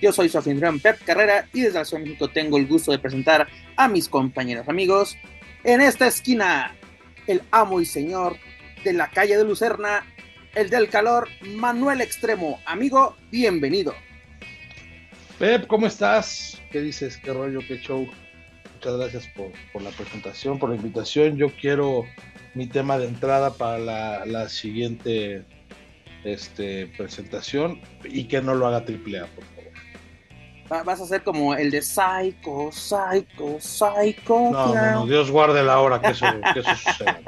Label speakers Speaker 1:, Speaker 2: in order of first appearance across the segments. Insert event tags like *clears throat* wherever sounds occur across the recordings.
Speaker 1: Yo soy su anfitrión Pep Carrera y desde la Ciudad de tengo el gusto de presentar a mis compañeros amigos. En esta esquina, el amo y señor de la calle de Lucerna, el del calor, Manuel Extremo. Amigo, bienvenido.
Speaker 2: Pep, ¿cómo estás? ¿Qué dices? ¿Qué rollo? ¿Qué show? Muchas gracias por, la presentación, por la invitación. Yo quiero mi tema de entrada para la, siguiente este, presentación y que no lo haga triple A, por favor.
Speaker 1: Vas a ser como el de Psycho, Psycho, Psycho.
Speaker 2: No, no, no Dios guarde la hora que eso, que eso suceda.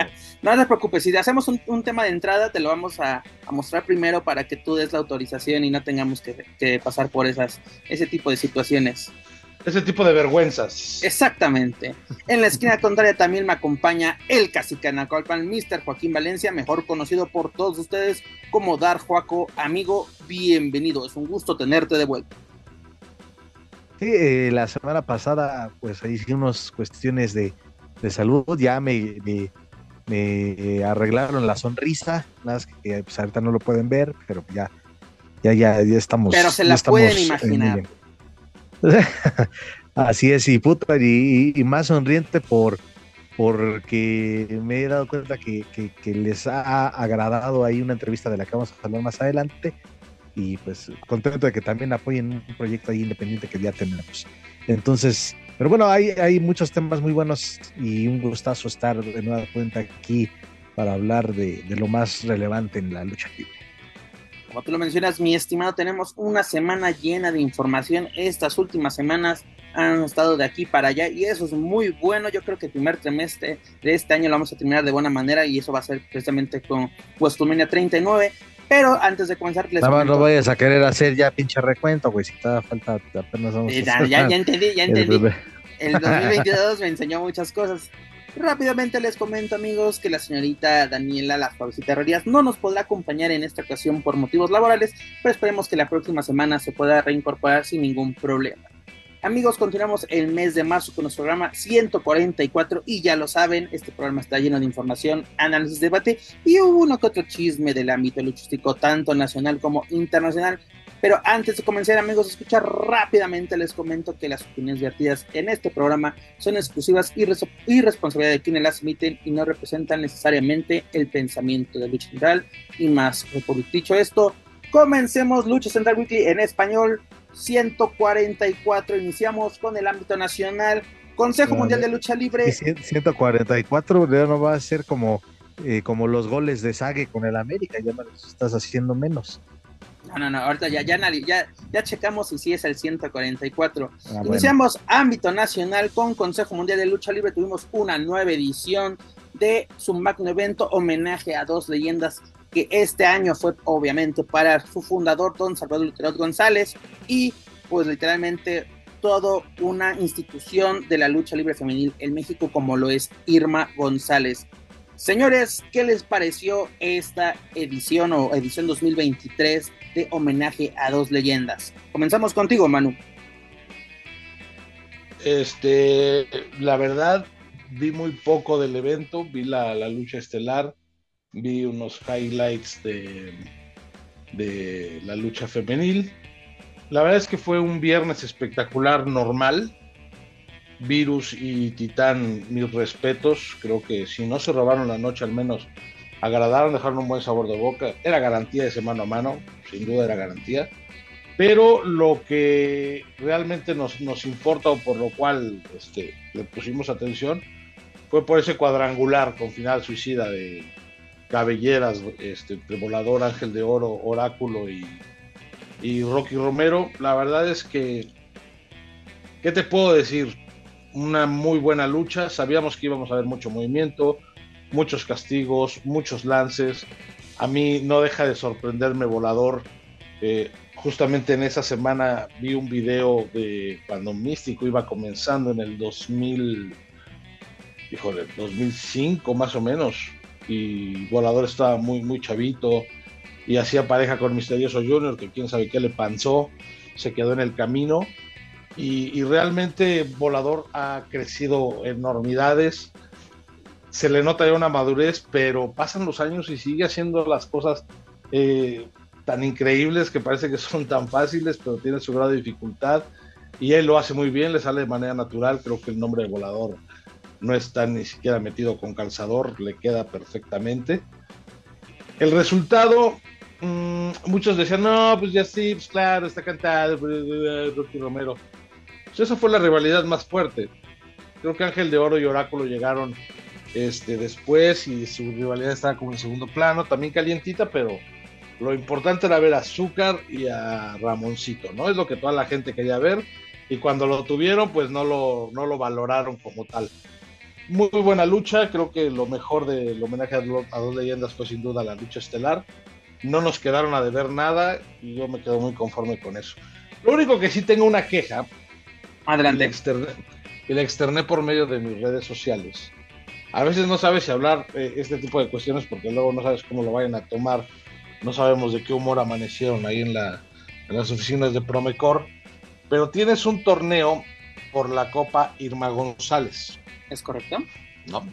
Speaker 1: No. *laughs* no te preocupes, si hacemos un, un, tema de entrada, te lo vamos a, a, mostrar primero para que tú des la autorización y no tengamos que, que pasar por esas, ese tipo de situaciones.
Speaker 2: Ese tipo de vergüenzas.
Speaker 1: Exactamente. En la esquina *laughs* contraria también me acompaña el Casicanacalpan, Mr. Joaquín Valencia, mejor conocido por todos ustedes como Dar Joaco. Amigo, bienvenido. Es un gusto tenerte de vuelta.
Speaker 3: Sí, eh, la semana pasada, pues ahí hicimos cuestiones de, de salud. Ya me, me, me, arreglaron la sonrisa. Nada más que pues, ahorita no lo pueden ver, pero ya, ya, ya, ya estamos.
Speaker 1: Pero se la pueden imaginar. *laughs*
Speaker 3: Así es, y puta, y, y, más sonriente por porque me he dado cuenta que, que, que, les ha agradado ahí una entrevista de la que vamos a hablar más adelante y pues contento de que también apoyen un proyecto ahí independiente que ya tenemos. Entonces, pero bueno, hay, hay muchos temas muy buenos y un gustazo estar de nueva cuenta aquí para hablar de, de lo más relevante en la lucha libre.
Speaker 1: Como tú lo mencionas, mi estimado, tenemos una semana llena de información. Estas últimas semanas han estado de aquí para allá y eso es muy bueno. Yo creo que el primer trimestre de este año lo vamos a terminar de buena manera y eso va a ser precisamente con WrestleMania 39. Pero antes de comenzar,
Speaker 3: les no, no vayas a querer hacer ya pinche recuento, güey. Si te da falta, apenas vamos
Speaker 1: eh, ya, ya, ya entendí, ya entendí. El 2022 *laughs* me enseñó muchas cosas. Rápidamente les comento amigos que la señorita Daniela Las Florecitas Herrerías no nos podrá acompañar en esta ocasión por motivos laborales, pero esperemos que la próxima semana se pueda reincorporar sin ningún problema. Amigos, continuamos el mes de marzo con nuestro programa 144 y ya lo saben, este programa está lleno de información, análisis, debate y uno que otro chisme del ámbito luchístico, tanto nacional como internacional. Pero antes de comenzar, amigos, escuchar rápidamente, les comento que las opiniones vertidas en este programa son exclusivas y, y responsabilidad de quienes las emiten y no representan necesariamente el pensamiento de Lucha Central y más. Por dicho esto, comencemos Lucha Central Weekly en español 144. Iniciamos con el ámbito nacional. Consejo Mundial de Lucha Libre.
Speaker 3: 144 ya no va a ser como, eh, como los goles de Sague con el América, ya me los estás haciendo menos.
Speaker 1: No, no, no, ahorita ya, ya, ya, ya checamos si sí es el 144. Ah, Iniciamos bueno. ámbito nacional con Consejo Mundial de Lucha Libre. Tuvimos una nueva edición de su magno evento, homenaje a dos leyendas que este año fue obviamente para su fundador, don Salvador Lutero González, y pues literalmente toda una institución de la lucha libre femenil en México como lo es Irma González. Señores, ¿qué les pareció esta edición o edición 2023 de homenaje a dos leyendas? Comenzamos contigo, Manu.
Speaker 2: Este, la verdad, vi muy poco del evento, vi la, la lucha estelar, vi unos highlights de, de la lucha femenil. La verdad es que fue un viernes espectacular normal. Virus y Titán, mis respetos. Creo que si no se robaron la noche, al menos agradaron, dejaron un buen sabor de boca. Era garantía ese mano a mano, sin duda era garantía. Pero lo que realmente nos, nos importa o por lo cual este, le pusimos atención fue por ese cuadrangular con final suicida de, cabelleras, este, Volador, Ángel de Oro, Oráculo y, y Rocky Romero. La verdad es que, ¿qué te puedo decir? Una muy buena lucha. Sabíamos que íbamos a ver mucho movimiento, muchos castigos, muchos lances. A mí no deja de sorprenderme Volador Eh, justamente en esa semana vi un video de cuando Místico iba comenzando en el 2000, híjole, 2005 más o menos, y Volador estaba muy, muy chavito y hacía pareja con Misterioso Junior, que quién sabe qué le panzó, se quedó en el camino. Y, realmente Volador ha crecido enormidades. Se le nota ya una madurez, pero pasan los años y sigue haciendo las cosas eh, tan increíbles que parece que son tan fáciles, pero tiene su grado de dificultad. Y él lo hace muy bien, le sale de manera natural. Creo que el nombre de Volador no está ni siquiera metido con calzador, le queda perfectamente. El resultado, Mm, muchos decían, no, pues ya sí, pues claro, está cantado, Rocky Romero. Pues esa fue la rivalidad más fuerte. Creo que Ángel de Oro y Oráculo llegaron este, después y su rivalidad estaba como en segundo plano, también calientita, pero lo importante era ver a Azúcar y a Ramoncito, ¿no? Es lo que toda la gente quería ver y cuando lo tuvieron, pues no lo, no lo valoraron como tal. Muy, buena lucha, creo que lo mejor del homenaje a, a dos leyendas fue sin duda la lucha estelar no nos quedaron a deber nada y yo me quedo muy conforme con eso. Lo único que sí tengo una queja.
Speaker 1: Adelante.
Speaker 2: Y la externé, por medio de mis redes sociales. A veces no sabes si hablar eh, este tipo de cuestiones porque luego no sabes cómo lo vayan a tomar. No sabemos de qué humor amanecieron ahí en, la, en las oficinas de Promecor. Pero tienes un torneo por la Copa Irma González.
Speaker 1: ¿Es correcto?
Speaker 2: No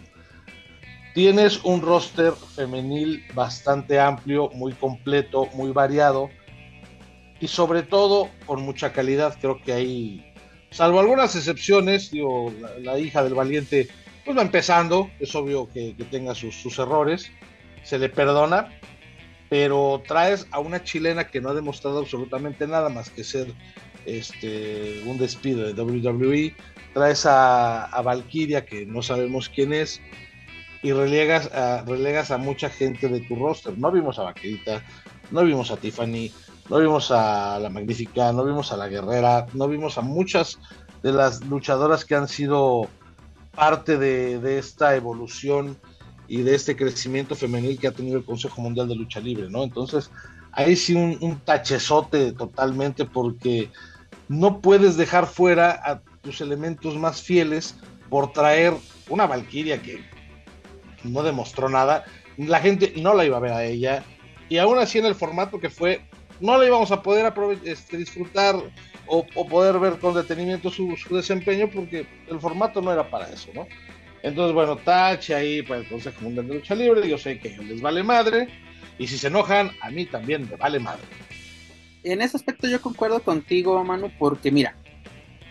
Speaker 2: Tienes un roster femenil bastante amplio, muy completo, muy variado y sobre todo con mucha calidad. Creo que ahí, salvo algunas excepciones, digo, la, hija del valiente pues va empezando, es obvio que, tenga sus, errores, se le perdona, pero traes a una chilena que no ha demostrado absolutamente nada más que ser este, un despido de WWE, traes a, a Valkyria que no sabemos quién es, y relegas a, relegas a mucha gente de tu roster. No vimos a Vaquerita, no vimos a Tiffany, no vimos a la Magnífica, no vimos a la Guerrera, no vimos a muchas de las luchadoras que han sido parte de, esta evolución y de este crecimiento femenil que ha tenido el Consejo Mundial de Lucha Libre, ¿no? Entonces, ahí sí un, un tachezote totalmente porque no puedes dejar fuera a tus elementos más fieles por traer una Valkyria que no demostró nada, la gente no la iba a ver a ella, y aún así en el formato que fue, no la íbamos a poder este, disfrutar o, poder ver con detenimiento su, desempeño porque el formato no era para eso, ¿no? Entonces, bueno, tache ahí para el Consejo Mundial de Lucha Libre, yo sé que les vale madre, y si se enojan, a mí también me vale madre.
Speaker 1: En ese aspecto yo concuerdo contigo, Manu, porque mira,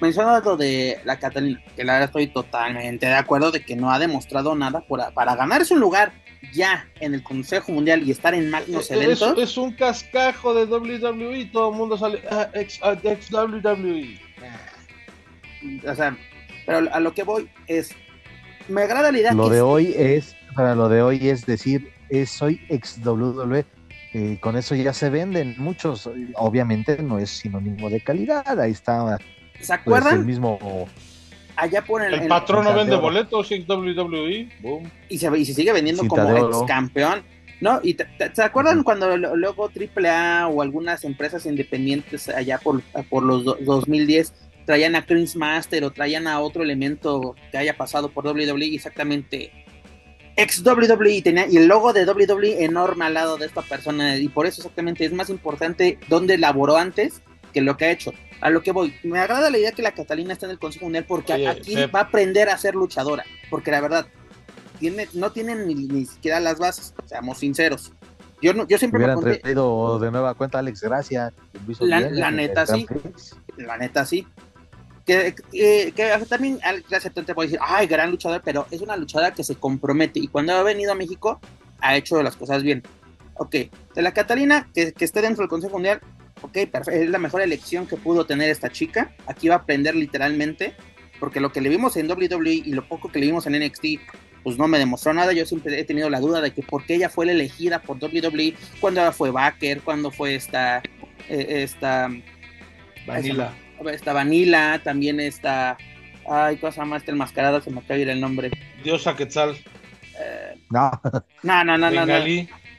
Speaker 1: mencionas lo de la Catalina, que la verdad estoy totalmente de acuerdo de que no ha demostrado nada para ganarse un lugar ya en el Consejo Mundial y estar en magnos eventos.
Speaker 2: Es, un cascajo de WWE, todo el mundo sale ah, ex, ah, WWE.
Speaker 1: O sea, pero a lo que voy es, me agrada la idea.
Speaker 3: Lo de hoy es, para lo de hoy es decir, es, soy ex WWE. Eh, con eso ya se venden muchos, obviamente no es sinónimo de calidad, ahí está
Speaker 1: ¿Se acuerdan?
Speaker 3: el mismo.
Speaker 1: Allá por el.
Speaker 2: El patrón no vende boletos en WWE.
Speaker 1: Y se, y se sigue vendiendo como ex campeón. ¿No? ¿Y se acuerdan cuando luego AAA o algunas empresas independientes allá por, por los 2010 traían a Chris Master o traían a otro elemento que haya pasado por WWE exactamente ex WWE tenía y el logo de WWE enorme al lado de esta persona y por eso exactamente es más importante dónde laboró antes que lo que ha hecho a lo que voy, me agrada la idea que la Catalina está en el Consejo Mundial porque aquí va a aprender a ser luchadora, porque la verdad, tiene, no tienen ni, siquiera las bases, seamos sinceros. Yo, no, yo siempre
Speaker 3: me traído de nueva cuenta Alex Gracia.
Speaker 1: La, neta sí, la neta sí. Que, que, también Alex Gracia te puede decir, ay, gran luchador, pero es una luchadora que se compromete y cuando ha venido a México ha hecho las cosas bien. Ok, de la Catalina, que, que esté dentro del Consejo Mundial, ok, es la mejor elección que pudo tener esta chica. Aquí va a aprender literalmente, porque lo que le vimos en WWE y lo poco que le vimos en NXT, pues no me demostró nada. Yo siempre he tenido la duda de que por qué ella fue la elegida por WWE, cuando fue Baker, cuando fue esta, eh, esta
Speaker 2: Vanilla.
Speaker 1: Esta, Vanilla, también esta, ay, cosa más, esta enmascarada, se me acaba de ir el nombre.
Speaker 2: Diosa Quetzal.
Speaker 1: Eh, no. No, no, no, no.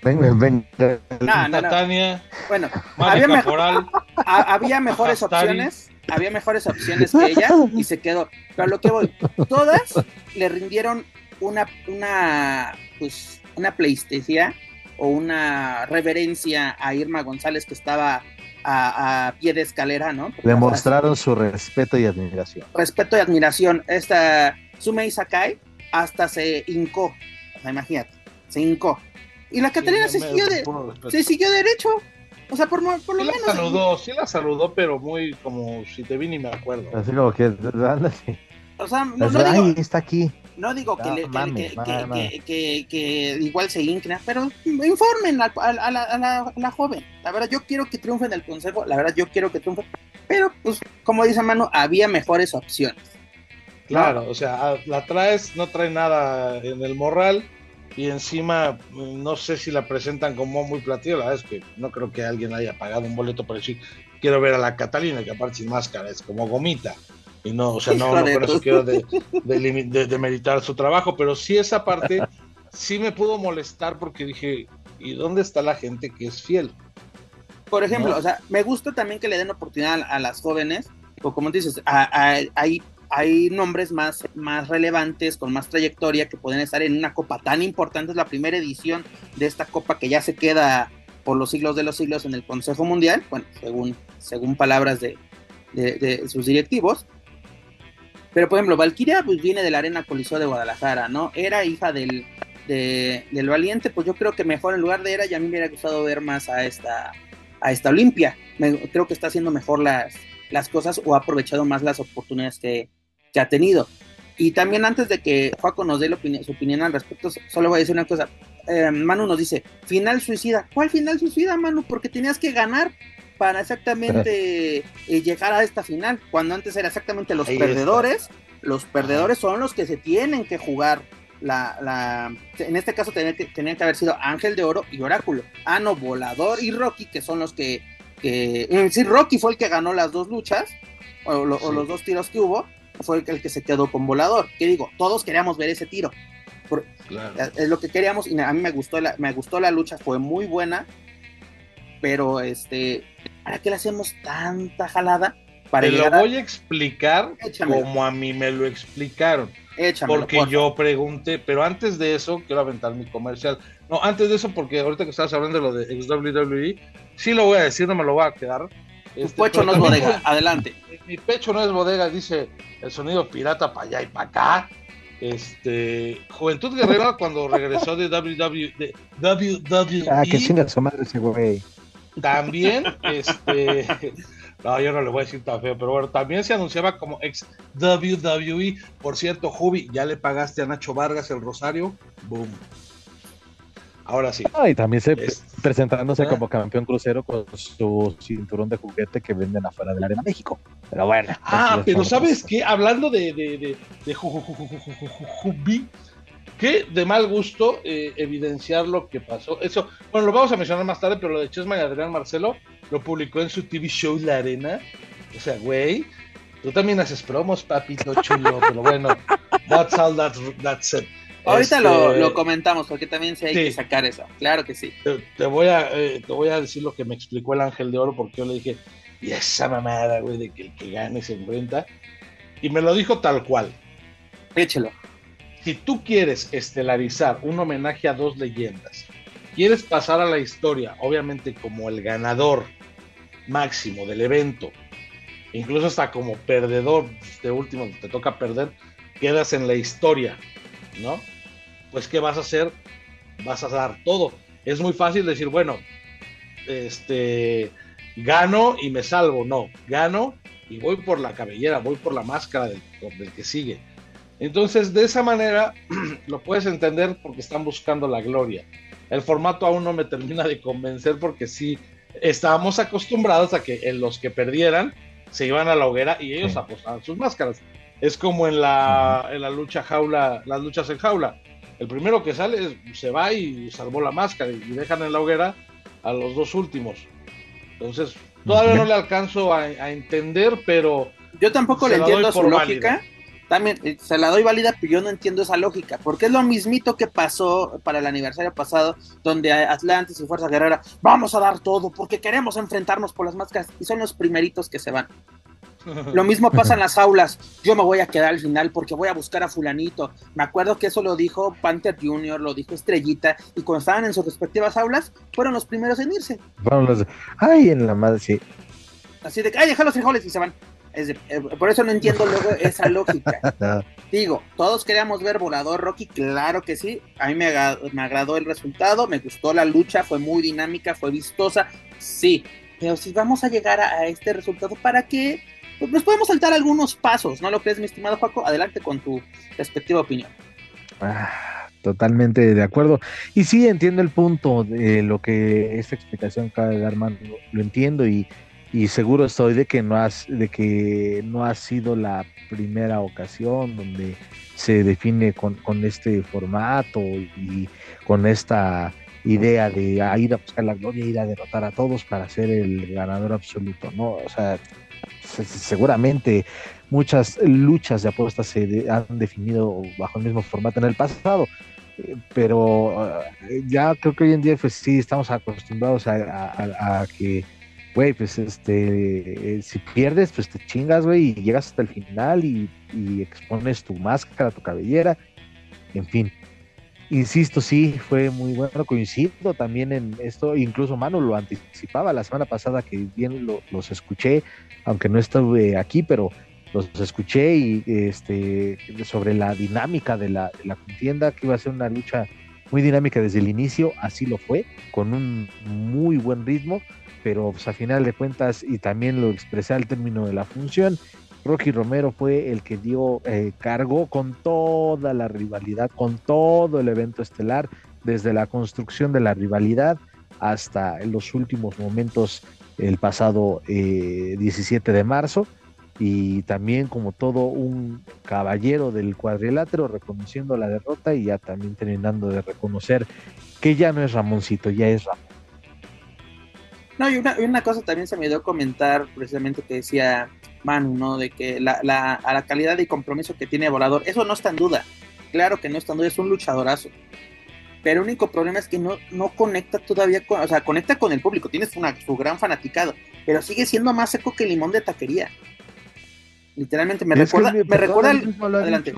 Speaker 3: Ven, ven, ven.
Speaker 1: No, no,
Speaker 2: Tania.
Speaker 1: Bueno, había, había, mejores opciones, había mejores opciones que ella y se quedó. Pero a lo que voy, todas le rindieron una, una, pues, una PlayStation o una reverencia a Irma González que estaba a, pie de escalera, ¿no?
Speaker 3: Demostraron su respeto y admiración.
Speaker 1: Respeto y admiración. Esta Sumei Sakai hasta se hincó, o sea, imagínate, se hincó. Y la Catalina se, siguió de, se siguió derecho. O sea, por, por lo
Speaker 2: sí
Speaker 1: menos.
Speaker 2: La saludó, sí la saludó, pero muy como si te vi ni me acuerdo.
Speaker 3: Así como que,
Speaker 1: O sea, no, no
Speaker 3: digo, está aquí.
Speaker 1: No digo que, que, que, que, igual se inclina, pero informen a, a, la, a, la, joven. La verdad, yo quiero que triunfe en el consejo, la verdad, yo quiero que triunfe. Pero, pues, como dice Manu, había mejores opciones.
Speaker 2: Claro, o sea, la traes, no trae nada en el morral y encima no sé si la presentan como muy platillo, la verdad es que no creo que alguien haya pagado un boleto para decir quiero ver a la Catalina, que aparte sin máscara es como gomita. Y no, o sea, no, no por eso quiero de, de, su trabajo, pero sí esa parte sí me pudo molestar porque dije, ¿y dónde está la gente que es fiel?
Speaker 1: Por ejemplo, o sea, me gusta también que le den oportunidad a, las jóvenes, o como dices, hay, hay nombres más, más relevantes, con más trayectoria, que pueden estar en una copa tan importante, es la primera edición de esta copa que ya se queda por los siglos de los siglos en el Consejo Mundial, bueno, según, según palabras de, de sus directivos, pero, por ejemplo, Valkyria pues, viene de la Arena Coliseo de Guadalajara, ¿no? Era hija del, del Valiente, pues yo creo que mejor en lugar de Era, y a mí me hubiera gustado ver más a esta, a esta Olimpia. creo que está haciendo mejor las, las cosas o ha aprovechado más las oportunidades que, ha tenido. Y también antes de que Juaco nos dé su opinión al respecto, solo voy a decir una cosa. Eh, Manu nos dice, final suicida. ¿Cuál final suicida, Manu? Porque tenías que ganar para exactamente eh, llegar a esta final, cuando antes era exactamente los perdedores, los perdedores son los que se tienen que jugar la, la en este caso tenían que, tenían que haber sido Ángel de Oro y Oráculo, Ano, Volador y Rocky, que son los que, que sí, Rocky fue el que ganó las dos luchas, o, los dos tiros que hubo, fue el que se quedó con Volador, que digo, todos queríamos ver ese tiro, es lo que queríamos y a mí me gustó la, me gustó la lucha, fue muy buena, pero este, ¿para qué le hacemos tanta jalada? Para
Speaker 2: Te lo voy a explicar como a mí me lo explicaron. porque yo pregunté, pero antes de eso, quiero aventar mi comercial. No, antes de eso, porque ahorita que estabas hablando de lo de WWE, sí lo voy a decir, no me lo voy a quedar.
Speaker 1: Tu este, pecho no es bodega, *laughs* adelante.
Speaker 2: Mi pecho no es bodega, dice el sonido pirata para allá y para acá. Este, Juventud Guerrera cuando regresó de WWE, de WWE.
Speaker 3: Ah, que chinga su madre ese güey.
Speaker 2: También, este, no, yo no le voy a decir tan feo, pero bueno, también se anunciaba como ex WWE. Por cierto, Jubi, ¿ya le pagaste a Nacho Vargas el Rosario? Boom. Ahora sí.
Speaker 3: y también se presentándose ah. como campeón crucero con su cinturón de juguete que venden afuera de la Arena México. Pero bueno.
Speaker 2: Ah, pero ¿sabes qué? Hablando de, de, de, de Jubi, que de mal gusto eh, evidenciar lo que pasó. Eso, bueno, lo vamos a mencionar más tarde, pero lo de Chesma y Adrián Marcelo lo publicó en su TV show La Arena. O sea, güey, tú también haces promos, papito chulo, *laughs* pero bueno, that's all that's, it.
Speaker 1: Ahorita lo, este, comentamos porque también sí hay que sacar eso, claro que sí.
Speaker 2: Te, voy a, eh, te voy a decir lo que me explicó el Ángel de Oro porque yo le dije, y esa mamada, güey, de que el que gane se enfrenta. Y me lo dijo tal cual.
Speaker 1: Échelo
Speaker 2: si tú quieres estelarizar un homenaje a dos leyendas, quieres pasar a la historia, obviamente como el ganador máximo del evento, incluso hasta como perdedor, de último te toca perder, quedas en la historia, ¿no? Pues ¿qué vas a hacer? Vas a dar todo. Es muy fácil decir, bueno, este, gano y me salvo. No, gano y voy por la cabellera, voy por la máscara del, del que sigue entonces, de esa manera *clears throat* lo puedes entender porque están buscando la gloria. El formato aún no me termina de convencer porque sí estábamos acostumbrados a que en los que perdieran se iban a la hoguera y ellos apostaban sus máscaras. Es como en la, en la lucha jaula, las luchas en jaula. El primero que sale se va y salvó la máscara y dejan en la hoguera a los dos últimos. Entonces, todavía no le alcanzo a, entender, pero.
Speaker 1: Yo tampoco le entiendo su lógica también eh, se la doy válida, pero yo no entiendo esa lógica, porque es lo mismito que pasó para el aniversario pasado, donde Atlantis y Fuerza Guerrera, vamos a dar todo, porque queremos enfrentarnos por las máscaras, y son los primeritos que se van. *laughs* Lo mismo pasa en *laughs* las aulas. Yo me voy a quedar al final porque voy a buscar a fulanito. Me acuerdo que eso lo dijo Panther Jr., lo dijo Estrellita, y cuando estaban en sus respectivas aulas, fueron los primeros en irse.
Speaker 3: Ay, en la madre, sí.
Speaker 1: Así de que, ay, deja los frijoles y se van. Eh, por eso no entiendo luego esa lógica. *laughs* Digo, todos queríamos ver Volador Rocky, claro que sí. A mí me, me agradó el resultado, me gustó la lucha, fue muy dinámica, fue vistosa, sí. Pero si vamos a llegar a, este resultado, ¿para qué? Pues nos podemos saltar algunos pasos, ¿no lo crees, mi estimado Paco? Adelante con tu respectiva opinión.
Speaker 3: Ah, totalmente de acuerdo. Y sí, entiendo el punto de lo que esta explicación acaba de dar, man, lo entiendo y y seguro estoy de que no has, de que no ha sido la primera ocasión donde se define con, este formato y con esta idea de ir a buscar la gloria, ir a derrotar a todos para ser el ganador absoluto, ¿no? O sea, seguramente muchas luchas de apuestas se han definido bajo el mismo formato en el pasado, eh, pero eh, ya creo que hoy en día pues sí estamos acostumbrados a que güey, pues este, eh, si pierdes, pues te chingas, güey, y llegas hasta el final y, expones tu máscara, tu cabellera, en fin. Insisto, sí, fue muy bueno, coincido también en esto, incluso Manu lo anticipaba la semana pasada que bien los escuché, aunque no estuve aquí, pero los escuché y este sobre la dinámica de la, de la contienda, que iba a ser una lucha muy dinámica desde el inicio, así lo fue, con un muy buen ritmo pero pues, a final de cuentas, y también lo expresé al término de la función, Rocky Romero fue el que dio eh, cargo con toda la rivalidad, con todo el evento estelar, desde la construcción de la rivalidad hasta los últimos momentos el pasado 17 eh, de marzo y también como todo un caballero del cuadrilátero reconociendo la derrota y ya también terminando de reconocer que ya no es Ramoncito, ya es Ramón.
Speaker 1: No, y una, cosa también se me dio a comentar precisamente que decía Manu, ¿no? De que la, la, a la calidad y compromiso que tiene Volador, eso no está en duda. Claro que no está en duda, es un luchadorazo. Pero el único problema es que no, no conecta todavía con, o sea, conecta con el público, tienes una, su gran fanaticado, pero sigue siendo más seco que limón de taquería. Literalmente me recuerda, me recuerda
Speaker 3: adelante.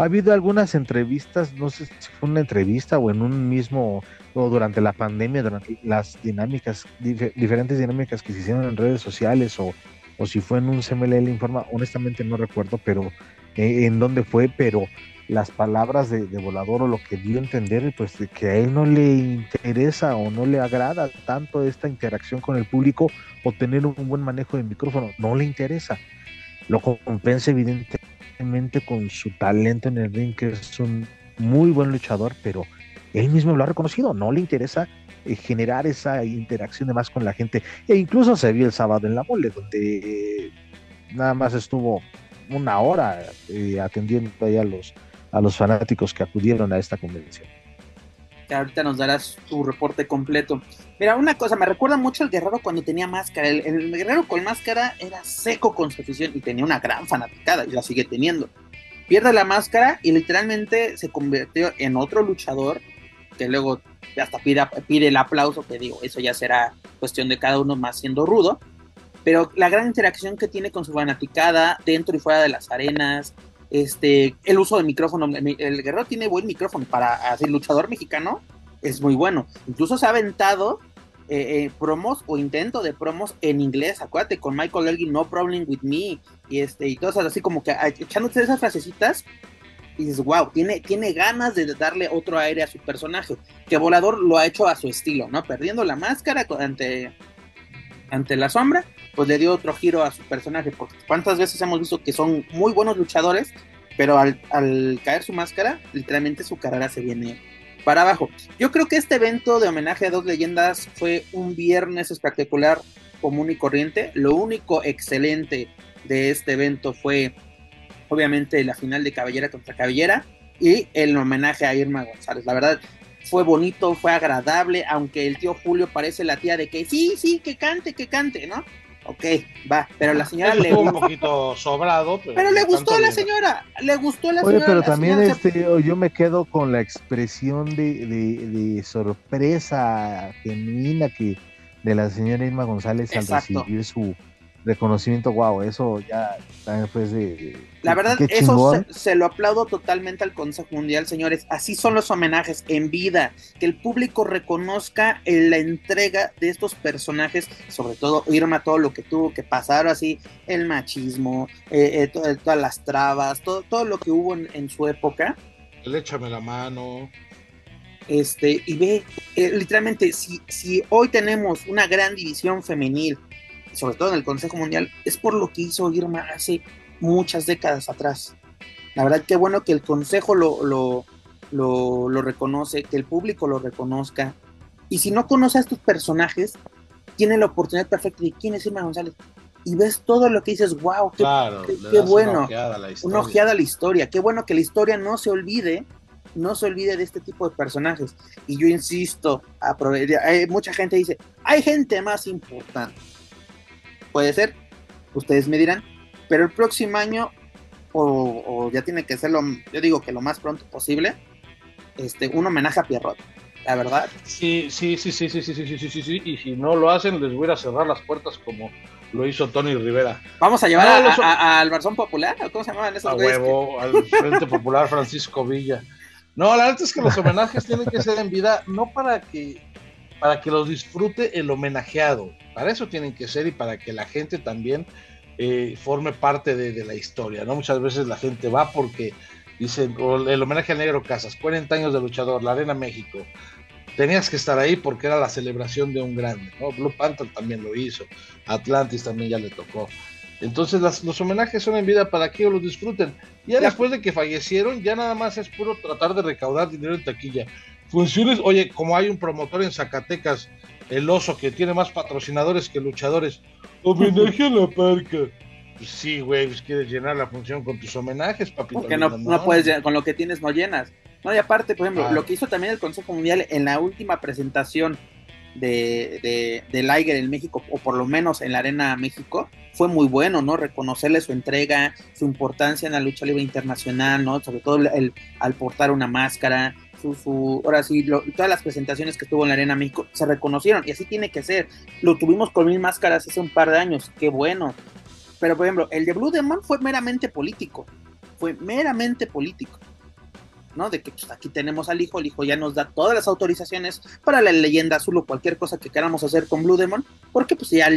Speaker 3: Ha habido algunas entrevistas, no sé si fue una entrevista o en un mismo o durante la pandemia, durante las dinámicas, diferentes dinámicas que se hicieron en redes sociales o, o si fue en un CMLL Informa, honestamente no recuerdo, pero eh, en dónde fue, pero las palabras de, Volador o lo que dio a entender, pues de que a él no le interesa o no le agrada tanto esta interacción con el público o tener un buen manejo de micrófono, no le interesa. Lo compensa evidentemente con su talento en el ring, que es un muy buen luchador, pero él mismo lo ha reconocido, no le interesa eh, generar esa interacción de más con la gente. E incluso se vio el sábado en la mole, donde eh, nada más estuvo una hora eh, atendiendo ahí a los, a los fanáticos que acudieron a esta convención.
Speaker 1: Ahorita nos darás tu reporte completo. Mira, una cosa, me recuerda mucho al guerrero cuando tenía máscara. El, el, guerrero con máscara era seco con su afición y tenía una gran fanaticada y la sigue teniendo. Pierde la máscara y literalmente se convirtió en otro luchador que luego hasta pide, pide el aplauso, que digo, eso ya será cuestión de cada uno más siendo rudo, pero la gran interacción que tiene con su fanaticada dentro y fuera de las arenas, este, el uso del micrófono, el guerrero tiene buen micrófono para hacer luchador mexicano, es muy bueno, incluso se ha aventado eh, eh, promos o intento de promos en inglés, acuérdate, con Michael Elgin, No Problem With Me, y este, y todas así como que echándote esas frasecitas y dices, wow, tiene, tiene ganas de darle otro aire a su personaje. Que Volador lo ha hecho a su estilo, ¿no? Perdiendo la máscara ante, ante la sombra, pues le dio otro giro a su personaje. Porque cuántas veces hemos visto que son muy buenos luchadores, pero al, caer su máscara, literalmente su carrera se viene para abajo. Yo creo que este evento de homenaje a dos leyendas fue un viernes espectacular, común y corriente. Lo único excelente de este evento fue obviamente la final de Cabellera contra Cabellera y el homenaje a Irma González. La verdad, fue bonito, fue agradable, aunque el tío Julio parece la tía de que sí, sí, que cante, que cante, ¿no? Ok, va, pero la señora
Speaker 2: le un poquito sobrado,
Speaker 1: pero, le gustó a la señora, le gustó a la
Speaker 3: Oye,
Speaker 1: señora.
Speaker 3: pero también este, yo me quedo con la expresión de, de, sorpresa genuina que de la señora Irma González al recibir su, reconocimiento, wow, eso ya también fue de...
Speaker 1: La verdad, eso se, lo aplaudo totalmente al Consejo Mundial, señores. Así son los homenajes en vida, que el público reconozca la entrega de estos personajes, sobre todo Irma, todo lo que tuvo que pasar, así, el machismo, eh, eh, todas las trabas, todo, todo lo que hubo en, su época.
Speaker 2: El échame la mano.
Speaker 1: Este, y ve, eh, literalmente, si, si hoy tenemos una gran división femenil, sobre todo en el Consejo Mundial, es por lo que hizo Irma hace muchas décadas atrás. La verdad, qué bueno que el Consejo lo, lo, lo, reconoce, que el público lo reconozca. Y si no conoce a estos personajes, tiene la oportunidad perfecta de quién es Irma González. Y ves todo lo que dices, wow, qué, qué, bueno. Una ojeada, una ojeada a la historia. Qué bueno que la historia no se olvide no se olvide de este tipo de personajes. Y yo insisto, hay, mucha gente dice, hay gente más importante. Puede ser, ustedes me dirán, pero el próximo año, o, ya tiene que ser lo, yo digo que lo más pronto posible, este, un homenaje a Pierrot, la verdad.
Speaker 2: Sí, sí, sí, sí, sí, sí, sí, sí, sí, sí, y si no lo hacen, les voy a cerrar las puertas como lo hizo Tony Rivera.
Speaker 1: ¿Vamos a llevar a, al Barzón Popular? ¿Cómo se llamaban esos
Speaker 2: A huevo, al Frente Popular Francisco Villa. No, la verdad es que los homenajes tienen que ser en vida, no para que para que los disfrute el homenajeado. Para eso tienen que ser y para que la gente también eh, forme parte de, la historia, ¿no? Muchas veces la gente va porque dicen, el homenaje al Negro Casas, 40 años de luchador, la Arena México. Tenías que estar ahí porque era la celebración de un grande, ¿no? Blue Panther también lo hizo, Atlantis también ya le tocó. Entonces los homenajes son en vida para que ellos los disfruten. Ya después de que fallecieron, ya nada más es puro tratar de recaudar dinero en taquilla funciones, oye, como hay un promotor en Zacatecas, el oso, que tiene más patrocinadores que luchadores, homenaje a la parca. Pues sí, güey, pues quieres llenar la función con tus homenajes, papito.
Speaker 1: Porque no, no, puedes, con lo que tienes no llenas. No, y aparte, por ejemplo, ah. lo que hizo también el Consejo Mundial en la última presentación de, de, de Liger en México, o por lo menos en la Arena México, fue muy bueno, ¿no? Reconocerle su entrega, su importancia en la lucha libre internacional, ¿no? Sobre todo el, al portar una máscara, ahora sí, todas las presentaciones que estuvo en la Arena México se reconocieron y así tiene que ser. Lo tuvimos con mil máscaras hace un par de años, qué bueno. Pero por ejemplo, el de Blue Demon fue meramente político, fue meramente político. ¿no? De que pues, aquí tenemos al hijo, el hijo ya nos da todas las autorizaciones para la leyenda azul o cualquier cosa que queramos hacer con Blue Demon, porque pues ya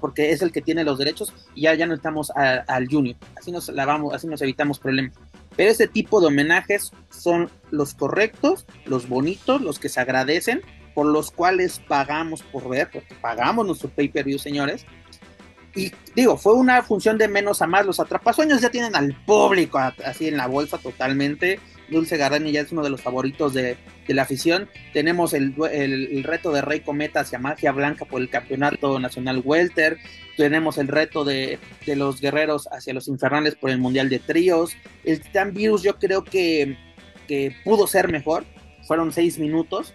Speaker 1: porque es el que tiene los derechos y ya, ya no estamos al Junior, así nos la vamos, así nos evitamos problemas. Pero ese tipo de homenajes son los correctos, los bonitos, los que se agradecen, por los cuales pagamos por ver, porque pagamos nuestro pay-per-view, señores. Y digo, fue una función de menos a más. Los atrapasueños ya tienen al público así en la bolsa totalmente. Dulce Gardani ya es uno de los favoritos de, la afición. Tenemos el, reto de Rey Cometa hacia Magia Blanca por el Campeonato Nacional Welter. Tenemos el reto de, los guerreros hacia los infernales por el Mundial de Tríos. El Titan Virus yo creo que, pudo ser mejor. Fueron seis minutos.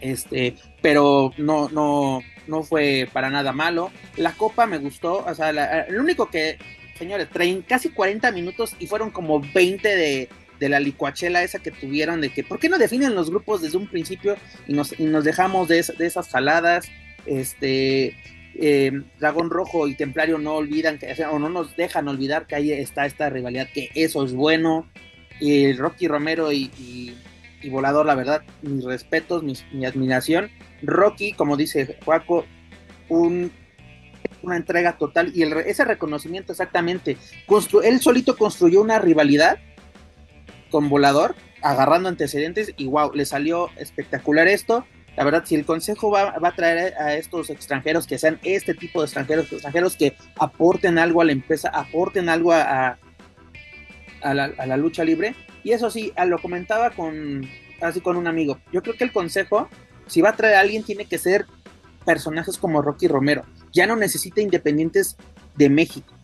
Speaker 1: Este, pero no, no, no fue para nada malo. La copa me gustó. O sea, el único que, señores, casi 40 minutos y fueron como 20 de, de la licuachela esa que tuvieron, de que, ¿por qué no definen los grupos desde un principio y nos, nos dejamos de, esas jaladas? Este, eh, Dragón Rojo y Templario no olvidan, que, o, no nos dejan olvidar que ahí está esta rivalidad, que eso es bueno. Y Rocky Romero y, Volador, la verdad, mis respetos, mi admiración. Rocky, como dice Juaco, un, una entrega total y el, ese reconocimiento exactamente. él solito construyó una rivalidad con Volador, agarrando antecedentes y wow, le salió espectacular esto. La verdad, si el consejo va, a traer a estos extranjeros que sean este tipo de extranjeros, extranjeros que aporten algo a la empresa, aporten algo a, a, la, lucha libre. Y eso sí, lo comentaba con, así con un amigo. Yo creo que el consejo, si va a traer a alguien, tiene que ser personajes como Rocky Romero. Ya no necesita independientes de México,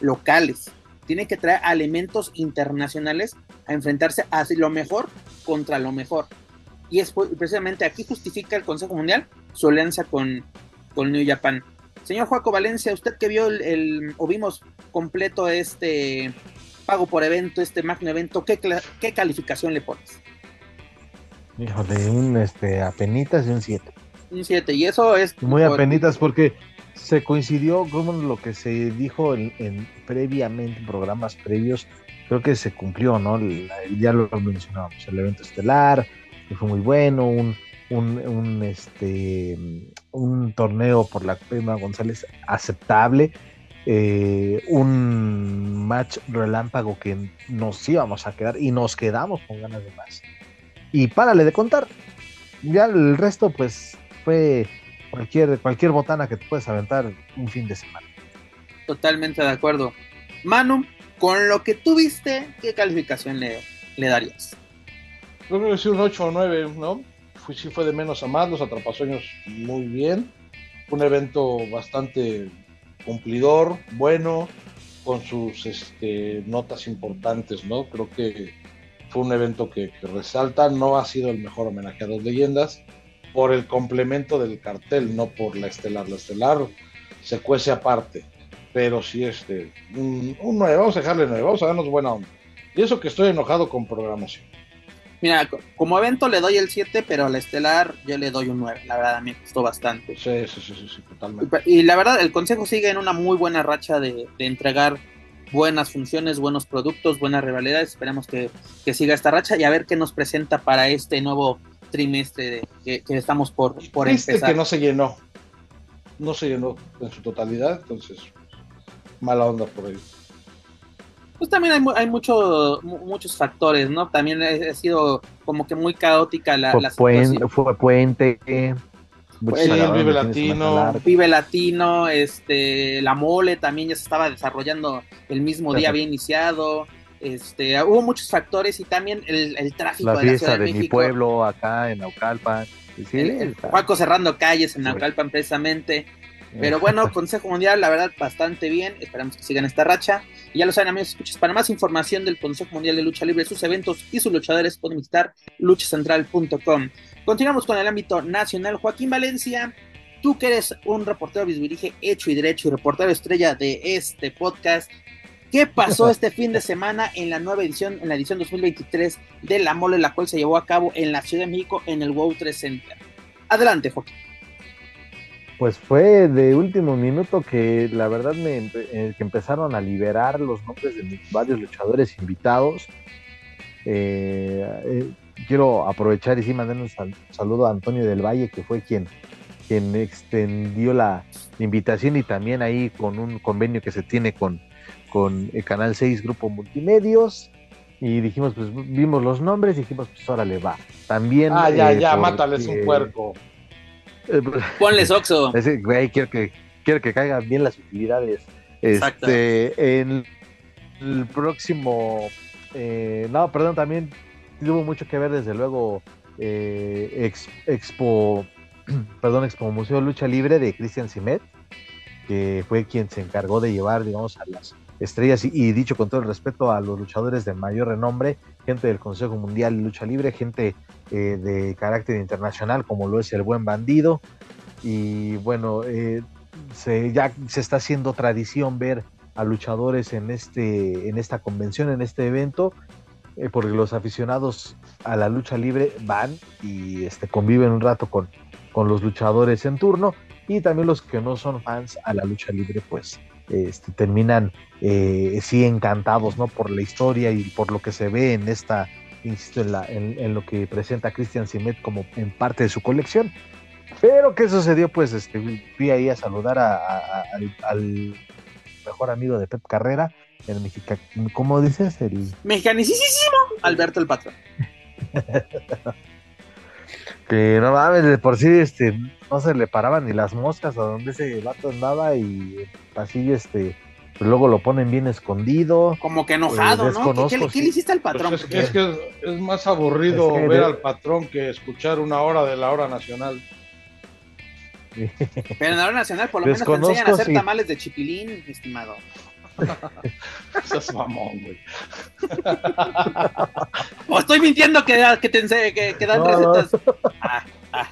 Speaker 1: locales tiene que traer elementos internacionales a enfrentarse a lo mejor contra lo mejor. Y es precisamente aquí justifica el Consejo Mundial su alianza con, con New Japan. Señor Joaco Valencia, usted que vio el, o vimos completo este pago por evento, este magno evento, ¿qué, qué calificación le pones?
Speaker 3: Híjole, un este, apenitas y un 7.
Speaker 1: Un 7, y eso es...
Speaker 3: Muy apenitas porque se coincidió con lo que se dijo en, previamente, en programas previos, creo que se cumplió, ¿no? ya lo mencionábamos, el evento estelar, que fue muy bueno, un, un, este, un torneo por la Prima González aceptable, eh, un match relámpago que nos íbamos a quedar y nos quedamos con ganas de más. Y párale de contar, ya el resto pues fue cualquier, cualquier botana que te puedes aventar un fin de semana.
Speaker 1: Totalmente de acuerdo. Manu, con lo que tuviste, ¿qué calificación le, le darías?
Speaker 2: Yo creo que sí, un 8 o 9, ¿no? Fui, sí fue de menos a más, los atrapasueños muy bien. Un evento bastante cumplidor, bueno, con sus este, notas importantes, ¿no? Creo que fue un evento que, que, resalta, no ha sido el mejor homenaje a dos leyendas, por el complemento del cartel, no por la estelar. La estelar se cuece aparte, pero sí, este, un, un 9, vamos a dejarle 9, vamos a darnos buena onda. Y eso que estoy enojado con programación.
Speaker 1: Mira, como evento le doy el 7, pero a la estelar yo le doy un 9. La verdad, a mí me gustó bastante.
Speaker 2: Sí, sí, sí, sí, totalmente.
Speaker 1: Y, la verdad, el consejo sigue en una muy buena racha de, entregar buenas funciones, buenos productos, buenas rivalidades. Esperemos que, que, siga esta racha y a ver qué nos presenta para este nuevo trimestre de, que, estamos por, por
Speaker 2: este empezar. que no se llenó. No se llenó en su totalidad, entonces mala onda por ahí.
Speaker 1: Pues también hay, hay mucho, muchos factores, ¿no? También ha, sido como que muy caótica la,
Speaker 3: fue
Speaker 1: la
Speaker 3: puente, Fue puente.
Speaker 2: Vive Latino.
Speaker 1: Vive Latino, este, la mole también ya se estaba desarrollando el mismo día, había iniciado. Este, hubo muchos factores y también el, el tráfico
Speaker 3: la fiesta de, mi pueblo acá en Naucalpan.
Speaker 1: Sí, cerrando calles en Naucalpan precisamente. Pero bueno, *laughs* Consejo Mundial, la verdad, bastante bien. Esperamos que sigan esta racha. Y ya lo saben, amigos, escuchas. Para más información del Consejo Mundial de Lucha Libre, sus eventos y sus luchadores, pueden visitar luchacentral.com. Continuamos con el ámbito nacional. Joaquín Valencia, tú que eres un reportero bisbirige hecho y derecho y reportero estrella de este podcast, ¿Qué pasó este fin de semana en la nueva edición, en la edición 2023 de La Mole, la cual se llevó a cabo en la Ciudad de México en el Wow 3 Center? Adelante, Joaquín.
Speaker 3: Pues fue de último minuto que la verdad me eh, que empezaron a liberar los nombres de varios luchadores invitados. Eh, eh, quiero aprovechar y sí mandar un saludo a Antonio del Valle, que fue quien, quien extendió la invitación y también ahí con un convenio que se tiene con, con el Canal 6 Grupo Multimedios. Y dijimos, pues vimos los nombres y dijimos, pues órale, va. También.
Speaker 2: Ah, ya, ya, mátales un puerco.
Speaker 1: Eh, pues, *laughs* Ponles Oxo.
Speaker 3: Güey, quiero que, quiero que caigan bien las utilidades. Este, en el próximo. Eh, no, perdón, también tuvo mucho que ver, desde luego, eh, Expo. *clears throat* Perdón, Expo Museo Lucha Libre de Cristian Simet, que fue quien se encargó de llevar, digamos, a las estrellas. Y, dicho con todo el respeto a los luchadores de mayor renombre, gente del Consejo Mundial de Lucha Libre, gente eh, de carácter internacional como lo es el buen bandido. Y bueno, eh, se, ya se está haciendo tradición ver a luchadores en, este, en esta convención, en este evento, eh, porque los aficionados a la lucha libre van y este, conviven un rato con, con los luchadores en turno y también los que no son fans a la lucha libre pues este, terminan eh, sí encantados ¿no? por la historia y por lo que se ve en esta, insisto, en, en, lo que presenta Christian Simet como en parte de su colección. Pero ¿qué sucedió? Pues este, fui ahí a saludar al, mejor amigo de Pep Carrera, el mexicano, ¿cómo dices? El
Speaker 1: mexicanicísimo Alberto el Patrón. *laughs*
Speaker 3: que no mames, de por sí este, no se le paraban ni las moscas a donde ese vato andaba y pasillo este luego lo ponen bien escondido.
Speaker 1: Como que enojado, ¿no? ¿Qué, le hiciste al patrón?
Speaker 2: Pues es, que, es, más aburrido ver al patrón que escuchar una hora de la hora nacional.
Speaker 1: Pero en la hora nacional por lo menos te enseñan a hacer tamales de chipilín, estimado.
Speaker 2: Eso es mamón, güey.
Speaker 1: o estoy mintiendo que, que, te que, que dan recetas. Ah, ah,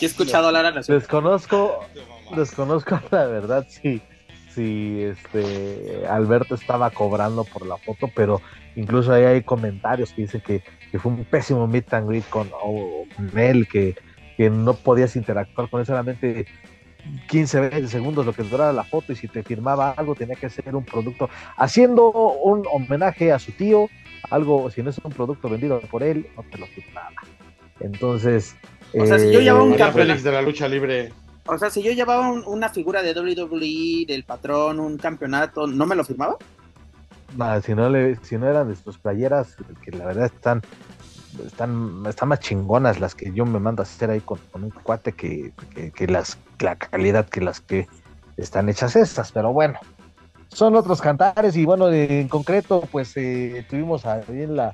Speaker 1: he escuchado a
Speaker 3: Desconozco, desconozco *laughs* la verdad si, si este Alberto estaba cobrando por la foto, pero incluso ahí hay comentarios que dicen que, fue un pésimo meet and greet con, él, que, que no podías interactuar con él solamente 15, 20 segundos lo que duraba la foto y si te firmaba algo tenía que ser un producto haciendo un homenaje a su tío, algo, si no es un producto vendido por él, no te lo firmaba. Entonces...
Speaker 1: O sea, si yo llevaba un
Speaker 2: eh, Félix de la lucha libre.
Speaker 1: O sea, si yo llevaba una figura de WWE, del patrón, un campeonato, ¿no me lo firmaba?
Speaker 3: si no le, si no eran de sus playeras, que la verdad están están, están más chingonas las que yo me mando a hacer ahí con, un cuate que, las, la calidad que las que están hechas estas, pero bueno, son otros cantares y bueno, en concreto, pues eh, tuvimos ahí la,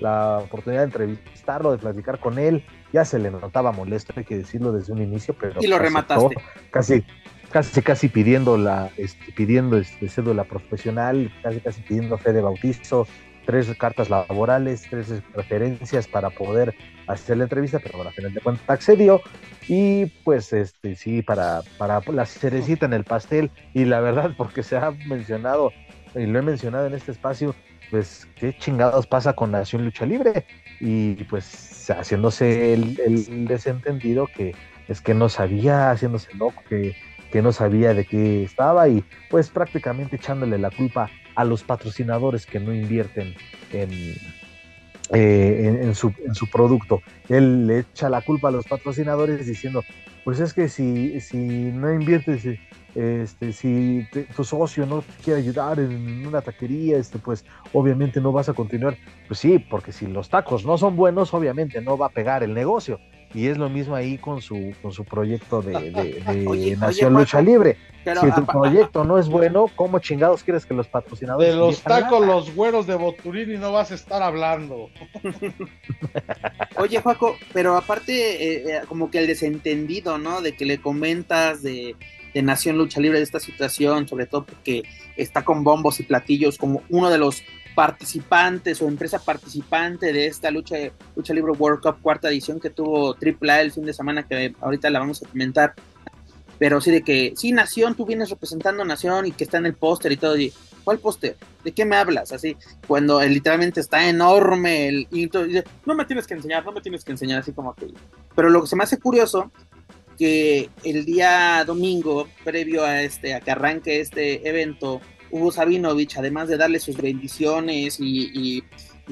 Speaker 3: la oportunidad de entrevistarlo, de platicar con él, ya se le notaba molesto, hay que decirlo desde un inicio, pero...
Speaker 1: Y lo remataste.
Speaker 3: Casi, casi, casi pidiendo la, este, pidiendo este, cédula profesional, casi, casi pidiendo fe de bautizo, tres cartas laborales, tres referencias para poder hacer la entrevista, pero bueno, al final de cuentas accedió y pues este sí, para, para la cerecita en el pastel. Y la verdad porque se ha mencionado y lo he mencionado en este espacio, pues qué chingados pasa con Nación Lucha Libre y pues haciéndose el, desentendido que es que no sabía, haciéndose loco, que, que no sabía de qué estaba y pues prácticamente echándole la culpa a los patrocinadores que no invierten en, eh, en, su, producto. Él le echa la culpa a los patrocinadores diciendo, pues es que si, si no inviertes, este, si tu socio no te quiere ayudar en una taquería, este, pues obviamente no vas a continuar. Pues sí, porque si los tacos no son buenos, obviamente no va a pegar el negocio. Y es lo mismo ahí con su, con su proyecto de, *laughs* Nación Lucha Libre. si tu proyecto no es bueno, ¿cómo chingados quieres que los patrocinadores...
Speaker 2: De los tacos, los güeros de Boturini no vas a estar hablando. *laughs*
Speaker 1: Oye, Juaco, pero aparte, eh, eh, como que el desentendido, ¿no? De que le comentas de, de Nación Lucha Libre de esta situación, sobre todo porque está con bombos y platillos como uno de los participantes o empresa participante de esta lucha, lucha libre World Cup cuarta edición que tuvo AAA el fin de semana, que ahorita la vamos a comentar. Pero sí de que, sí, Nación, tú vienes representando Nación y que está en el póster y todo. Y, ¿Cuál póster? ¿De qué me hablas? Así, cuando literalmente está enorme el, y dice, no me tienes que enseñar, no me tienes que enseñar, así como que... Pero lo que se me hace curioso que el día domingo, previo a este, a que arranque este evento, Hugo Sabinovich, además de darle sus bendiciones y,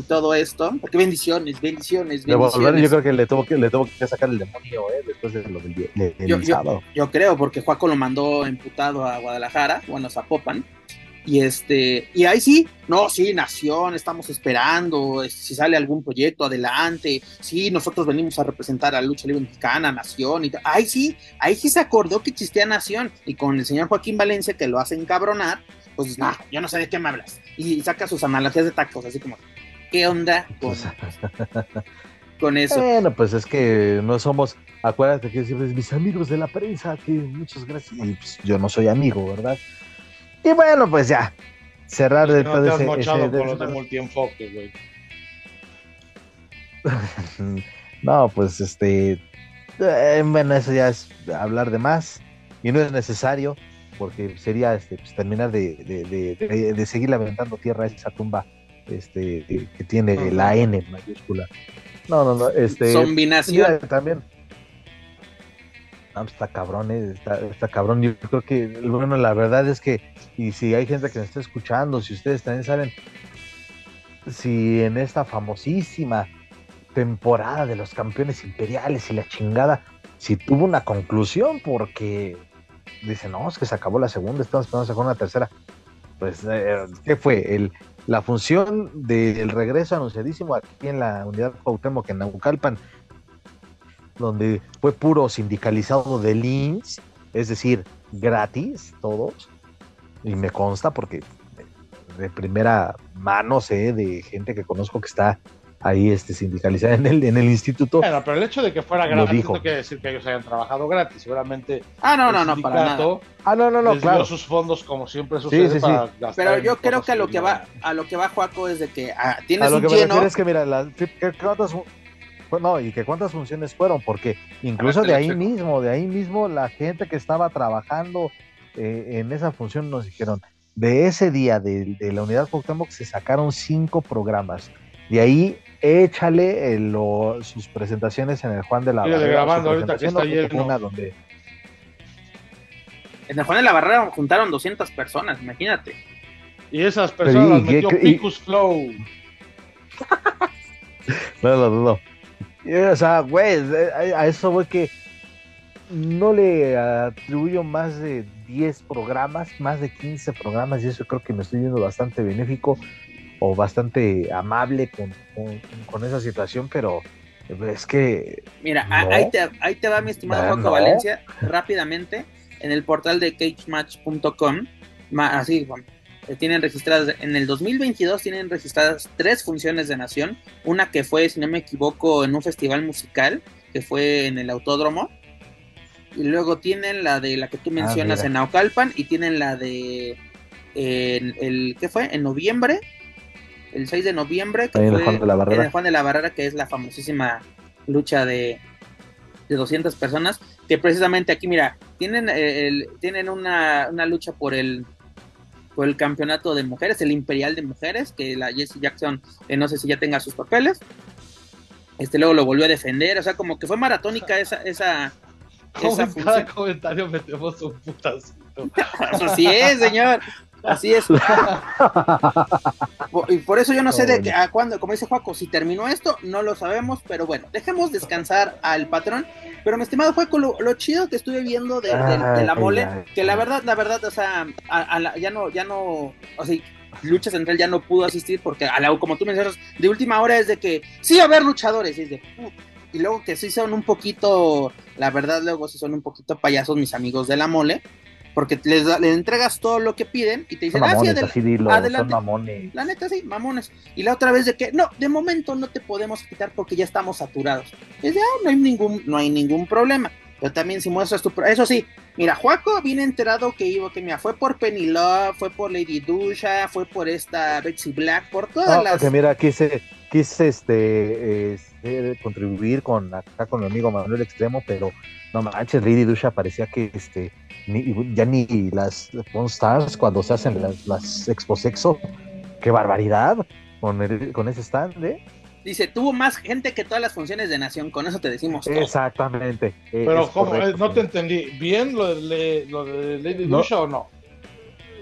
Speaker 1: todo esto, porque bendiciones, bendiciones, bendiciones.
Speaker 3: yo creo que le tuvo que, le tuvo que sacar el demonio eh, después de lo del,
Speaker 1: sábado. Yo, creo, porque Juaco lo mandó emputado a Guadalajara, bueno, a Zapopan. Y este, y ahí sí, no, sí, Nación, estamos esperando, si sale algún proyecto, adelante, sí, nosotros venimos a representar a lucha libre mexicana, Nación, y ahí sí, ahí sí se acordó que existía Nación, y con el señor Joaquín Valencia, que lo hace encabronar, pues no, yo no sé de qué me hablas. Y saca sus analogías de tacos, así como, ¿qué onda *laughs* con, eso?
Speaker 3: Bueno, pues es que no somos, acuérdate que siempre es mis amigos de la prensa, que muchas gracias. Y pues, yo no soy amigo, ¿verdad? Y bueno, pues ya, cerrar
Speaker 2: de no ese, ese, con los de multienfoque, güey. *laughs*
Speaker 3: no, pues este, eh, bueno, eso ya es hablar de más y no es necesario porque sería este, pues, terminar de, de, de, seguir lamentando tierra esa tumba este, que tiene la N mayúscula. No, no, no. Este,
Speaker 1: Zombinación.
Speaker 3: También. Pues, está cabrón, eh, está, cabrón. Yo creo que, bueno, la verdad es que, y si hay gente que me está escuchando, si ustedes también saben, si en esta famosísima temporada de los campeones imperiales y la chingada, si tuvo una conclusión, porque dice, no, es que se acabó la segunda, estamos esperando sacar una tercera. Pues, eh, ¿qué fue? El, la función del regreso anunciadísimo aquí en la unidad Cuauhtémoc en Naucalpan, donde fue puro sindicalizado de links, es decir, gratis todos, y me consta porque de primera mano sé de gente que conozco que está ahí este, sindicalizada en el, en el instituto.
Speaker 2: Bueno, pero el hecho de que fuera gratis no quiere decir que ellos hayan trabajado gratis. Seguramente.
Speaker 1: Ah, no, no, no, para nada.
Speaker 3: Ah, no, no, no, claro.
Speaker 2: sus fondos como siempre sucede sí, sí,
Speaker 1: para sí. Pero yo creo que a lo que va, a lo que va Juaco es de que ah, tienes a lo que lleno.
Speaker 3: Me es que mira, la, no, y que cuántas funciones fueron, porque incluso de ahí mismo, de ahí mismo, la gente que estaba trabajando eh, en esa función nos dijeron, de ese día de, la unidad Cuauhtémoc se sacaron cinco programas. De ahí échale eh, sus presentaciones en el Juan de la
Speaker 2: Barrera. grabando ahorita que está donde...
Speaker 1: En el Juan de la Barrera juntaron 200 personas, imagínate.
Speaker 2: Y esas personas las metió Picus Flow. *laughs*
Speaker 3: no, no, no. O sea, güey, a eso voy que no le atribuyo más de 10 programas, más de 15 programas, y eso creo que me estoy viendo bastante benéfico o bastante amable con, con, esa situación, pero es que.
Speaker 1: Mira, ahí, te, ahí te va mi estimado Juan Valencia, rápidamente, en el portal de cagematch.com, así, eh, tienen registradas, en el 2022 tienen registradas tres funciones de Nación, una que fue, si no me equivoco, en un festival musical, que fue en el Autódromo, y luego tienen la de la que tú ah, mencionas en Naucalpan y tienen la de el, ¿qué fue? En noviembre, el 6 de noviembre, que fue
Speaker 3: Juan de la Barrera.
Speaker 1: en el Juan de la Barrera, que es la famosísima lucha de, de 200 personas, que precisamente aquí, mira, tienen, eh, el, tienen una, una, lucha por el por el campeonato de mujeres, el imperial de mujeres, que la Jessie Jackson, eh, no sé si ya tenga sus papeles, este luego lo volvió a defender, o sea, como que fue maratónica esa, esa,
Speaker 2: esa cada comentario metemos un putacito. *laughs*
Speaker 1: Así es, señor. Así es. *laughs* y por eso yo no sé de a cuándo, como dice Juaco, si terminó esto, no lo sabemos, pero bueno, dejemos descansar al patrón. Pero mi estimado Juaco, lo, chido que estuve viendo de, la mole, que la verdad, la verdad, o sea, ya no, ya no, o sea, Lucha Central ya no pudo asistir porque, a la, como tú mencionas, de última hora es de que sí va a haber luchadores, y es de, y luego que sí son un poquito, la verdad, luego sí son un poquito payasos mis amigos de la mole, porque les, les entregas todo lo que piden y te dicen,
Speaker 3: ah, sí, adelante.
Speaker 1: mamones. La neta, sí, mamones. Y la otra vez de que, no, de momento no te podemos quitar porque ya estamos saturados. Es de, ah, no hay ningún, no hay ningún problema. Pero también si muestras tu... Eso sí, mira, Juaco viene enterado que iba, que mira, fue por Penny Love, fue por Lady Dusha, fue por esta Betsy Black, por todas las...
Speaker 3: Que mira, quise, quise este, este, contribuir con acá con mi amigo Manuel Extremo, pero no manches, Lady Dusha parecía que este, ya ni las Porn Stars cuando se hacen las, las Expo Sexo, qué barbaridad con, con ese stand, ¿eh?
Speaker 1: Dice, tuvo más gente que todas las funciones de Nación, con eso te decimos todo.
Speaker 3: Exactamente.
Speaker 2: E, Pero, ¿cómo? Eh, no te entendí. ¿Bien lo de, lo de Lady no. o no?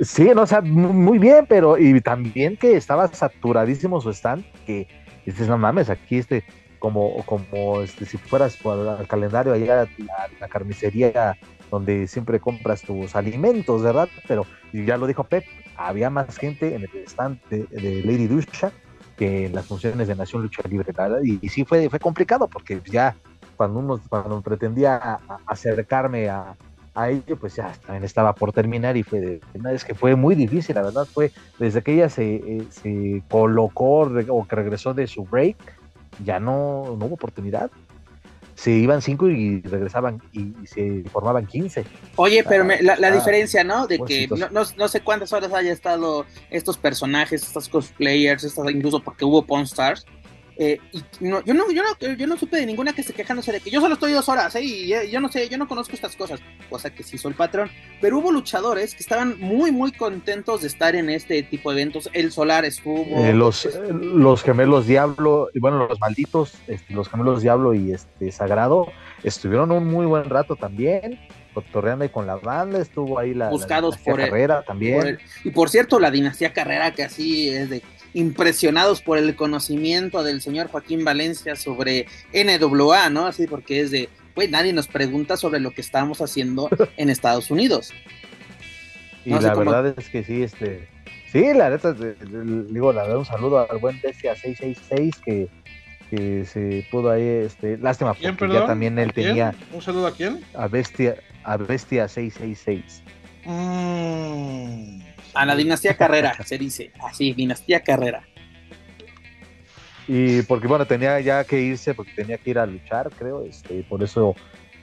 Speaker 3: Sí, no, o sea, muy bien, pero y también que estaba saturadísimo su stand, que dices, no mames, aquí este, como, como este, si fueras por el calendario allá la, la carnicería donde siempre compras tus alimentos, ¿verdad? Pero ya lo dijo Pep, había más gente en el stand de, de Lady Dusha que las funciones de Nación Lucha Libre, Y, sí fue, fue complicado porque ya cuando uno cuando pretendía acercarme a, a ello, pues ya también estaba por terminar y fue una vez que fue muy difícil, la verdad fue desde que ella se, eh, se colocó o que regresó de su break, ya no, no hubo oportunidad se iban cinco y regresaban y, se formaban 15.
Speaker 1: Oye, pero la, diferencia, ¿no? De que no, no, sé cuántas horas haya estado estos personajes, estos cosplayers, estas, incluso porque hubo Pawn Stars, eh, y no, yo, no, yo, no, yo no supe de ninguna que se quejándose de que yo solo estoy dos horas, ¿eh? y eh, yo no sé, yo no conozco estas cosas, cosa que sí soy el patrón. Pero hubo luchadores que estaban muy, muy contentos de estar en este tipo de eventos. El Solar estuvo.
Speaker 3: Eh, los, los gemelos Diablo, y bueno, los malditos, este, los gemelos Diablo y este Sagrado, estuvieron un muy buen rato también cotorreando ahí con la banda, estuvo ahí la,
Speaker 1: buscados por
Speaker 3: Carrera también.
Speaker 1: y por cierto, la dinastía Carrera que así es de impresionados por el conocimiento del señor Joaquín Valencia sobre NWA, ¿no? Así porque es de, pues nadie nos pregunta sobre lo que estamos haciendo *laughs* en Estados Unidos.
Speaker 3: Y la verdad es que sí, este, sí, la neta, digo, la verdad, un saludo al buen Bestia 666 que, que se pudo ahí, este, lástima, porque ya también él tenía.
Speaker 2: ¿Un saludo a quién?
Speaker 3: A Bestia, a Bestia 666.
Speaker 1: Mmm a la dinastía Carrera, *laughs* se dice. Así, dinastía Carrera.
Speaker 3: Y porque, bueno, tenía ya que irse, porque tenía que ir a luchar, creo. Este, por eso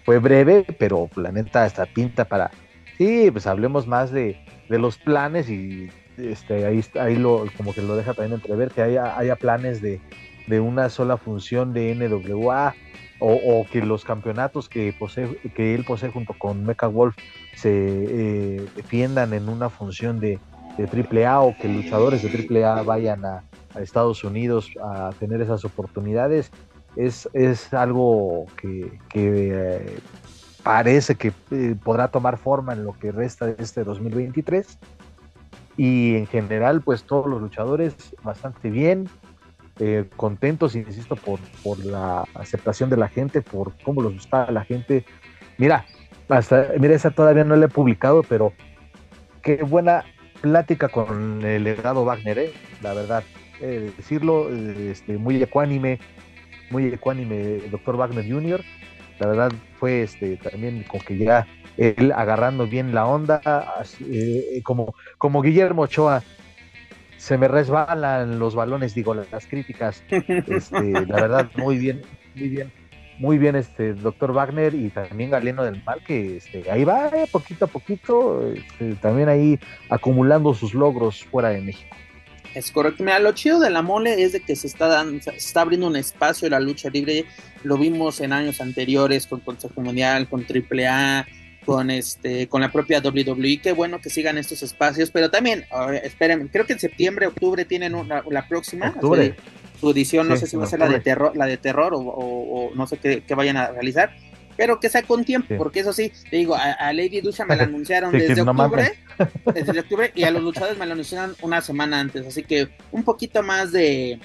Speaker 3: fue breve, pero la neta, esta pinta para. Sí, pues hablemos más de, los planes y este, ahí, ahí lo, como que lo deja también entrever, que haya, haya planes de, de una sola función de NWA o, que los campeonatos que, posee, que él posee junto con Mecha Wolf se eh, defiendan en una función de, de AAA o que luchadores de AAA vayan a, Estados Unidos a tener esas oportunidades es, es algo que, eh, parece que eh, podrá tomar forma en lo que resta de este 2023 y en general pues todos los luchadores bastante bien eh, contentos, insisto, por, por la aceptación de la gente, por cómo los gusta la gente. Mira, hasta, mira, esa todavía no la he publicado, pero qué buena plática con el legado Wagner, ¿eh? la verdad. Eh, decirlo, este, muy ecuánime, muy ecuánime, doctor Wagner Jr. La verdad fue este, también con que ya él agarrando bien la onda, eh, como, como Guillermo Ochoa se me resbalan los balones, digo, las críticas. *laughs* Este, la verdad, muy bien, muy bien, muy bien, este doctor Wagner y también Galeno del Mal, que este, ahí va, eh, poquito a poquito, este, también ahí acumulando sus logros fuera de México.
Speaker 1: Es correcto. Mira, lo chido de la mole es de que se está, dando, se está abriendo un espacio en la lucha libre. Lo vimos en años anteriores con Consejo Mundial, con AAA, con este con la propia WWE. Qué bueno que sigan estos espacios, pero también, esperen, creo que en septiembre, octubre tienen la próxima. Su edición, no sé si va a ser la de terror, la de terror o, no sé qué, vayan a realizar, pero que sea con tiempo, porque eso sí, te digo, a, Lady Lucha me la *laughs* anunciaron desde octubre, *laughs* desde octubre, y a los luchadores me la anunciaron una semana antes, así que un poquito más de,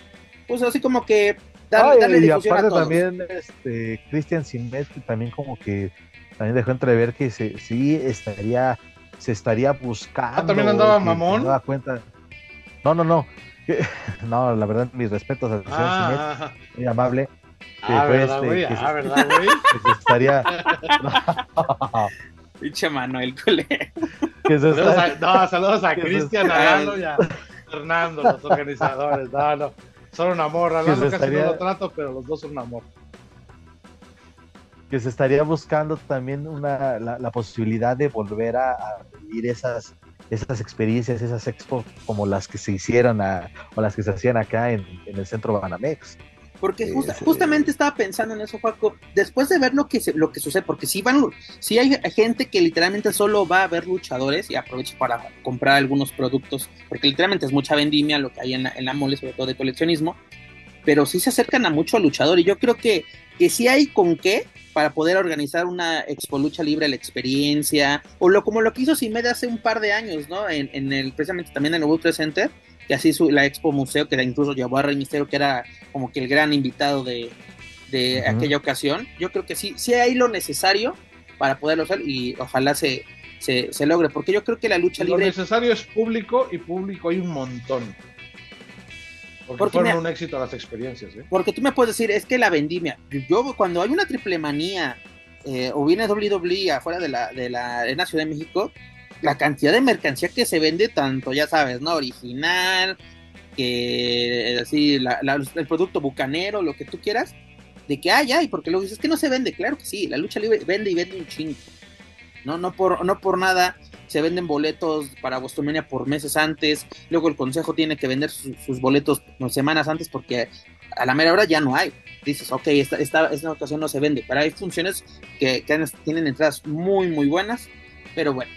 Speaker 1: pues así como que
Speaker 3: darle, y aparte también este Christian Simet también como que también dejó entrever que se, sí estaría, se estaría buscando.
Speaker 2: Ah, también andaba mamón.
Speaker 3: No cuenta. No, no, *laughs* no. La verdad, mis respetos señor
Speaker 2: ah,
Speaker 3: muy amable.
Speaker 2: ah, verdad, este, güey. ah, verdad, güey. *laughs* *laughs*
Speaker 3: Que se estaría.
Speaker 1: Pinche Manuel Cole.
Speaker 2: saludos, a, no, saludos a Cristian, a y a Fernando, los organizadores. No, no. Son un amor. A casi estaría... no lo trato, pero los dos son un amor
Speaker 3: que se estaría buscando también una, la, posibilidad de volver a, vivir esas, esas experiencias, esas expos como las que se hicieron o las que se hacían acá en, el centro Banamex.
Speaker 1: Porque justamente estaba pensando en eso, Paco, después de ver lo que, lo que sucede, porque si van, si hay gente que literalmente solo va a ver luchadores y aprovecha para comprar algunos productos, porque literalmente es mucha vendimia lo que hay en la, en la mole, sobre todo de coleccionismo, pero sí se acercan a mucho luchador y yo creo que, que sí hay con qué para poder organizar una Expo Lucha Libre, la experiencia, o lo como lo que hizo Simed hace un par de años, ¿no? En, el, precisamente también en el World Trade Center, que así su, la Expo Museo, que incluso llevó a Rey Misterio, que era como que el gran invitado de, aquella ocasión. Yo creo que sí, sí hay lo necesario para poderlo hacer y ojalá se, se, se logre, porque yo creo que la lucha libre...
Speaker 2: Lo necesario es público y público hay un montón. Porque, fueron un éxito las experiencias. ¿eh?
Speaker 1: Porque tú me puedes decir, es que la vendimia. Yo, cuando hay una triple manía eh, o viene WWE afuera de la, de la Arena Ciudad de México, la cantidad de mercancía que se vende, tanto ya sabes, ¿no? Original, que así, el producto bucanero, lo que tú quieras, de que hay, hay, porque luego dices que no se vende, claro que sí, la lucha libre vende y vende un chingo. No, no por, no por nada se venden boletos para Bostomania por meses antes, luego el consejo tiene que vender sus boletos semanas antes porque a la mera hora ya no hay. Dices, ok, esta, esta, esta ocasión no se vende, pero hay funciones que, tienen entradas muy, muy buenas, pero bueno.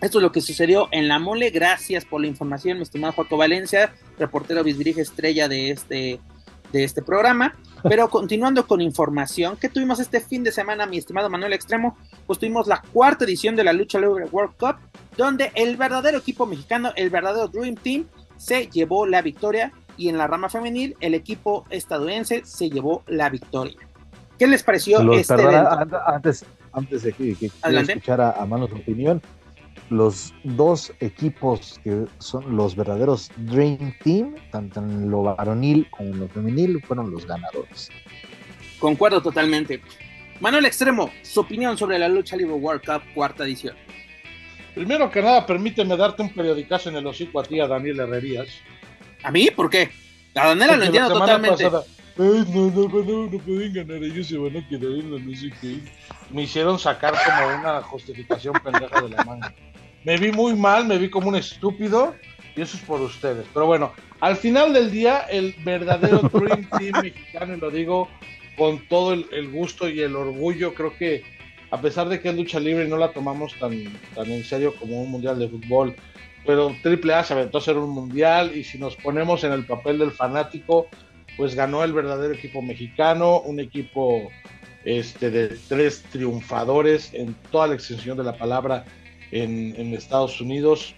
Speaker 1: Esto es lo que sucedió en la mole. Gracias por la información, mi estimado Joaco Valencia, reportero bisbirige estrella de este, de este programa. Pero continuando con información, que tuvimos este fin de semana, mi estimado Manuel Extremo? Pues tuvimos la cuarta edición de la Lucha Libre World Cup, donde el verdadero equipo mexicano, el verdadero Dream Team, se llevó la victoria y en la rama femenil el equipo estadounidense se llevó la victoria. ¿Qué les pareció este
Speaker 3: Antes, antes de que, que escuchar a, a Manu su opinión, los dos equipos que son los verdaderos Dream Team, tanto en lo varonil como en lo femenil, fueron los ganadores.
Speaker 1: Concuerdo totalmente. Manuel Extremo, su opinión sobre la lucha libre World Cup cuarta edición.
Speaker 2: Primero que nada, permíteme darte un periodicazo en el hocico a ti, a Daniel Herrerías.
Speaker 1: ¿A mí? ¿Por qué? A Daniela lo entiendo totalmente.
Speaker 2: Pasada, Ay, no, no, no, no pueden ganar, ellos se van a quedar en la no sé qué. Me hicieron sacar como una justificación pendeja de la manga me vi muy mal, me vi como un estúpido y eso es por ustedes. Pero bueno, al final del día, el verdadero *laughs* Dream Team mexicano, y lo digo con todo el, gusto y el orgullo, creo que a pesar de que es lucha libre y no la tomamos tan, tan en serio como un mundial de fútbol, pero Triple A se aventó a ser un mundial y si nos ponemos en el papel del fanático, pues ganó el verdadero equipo mexicano, un equipo este, de tres triunfadores en toda la extensión de la palabra en, Estados Unidos,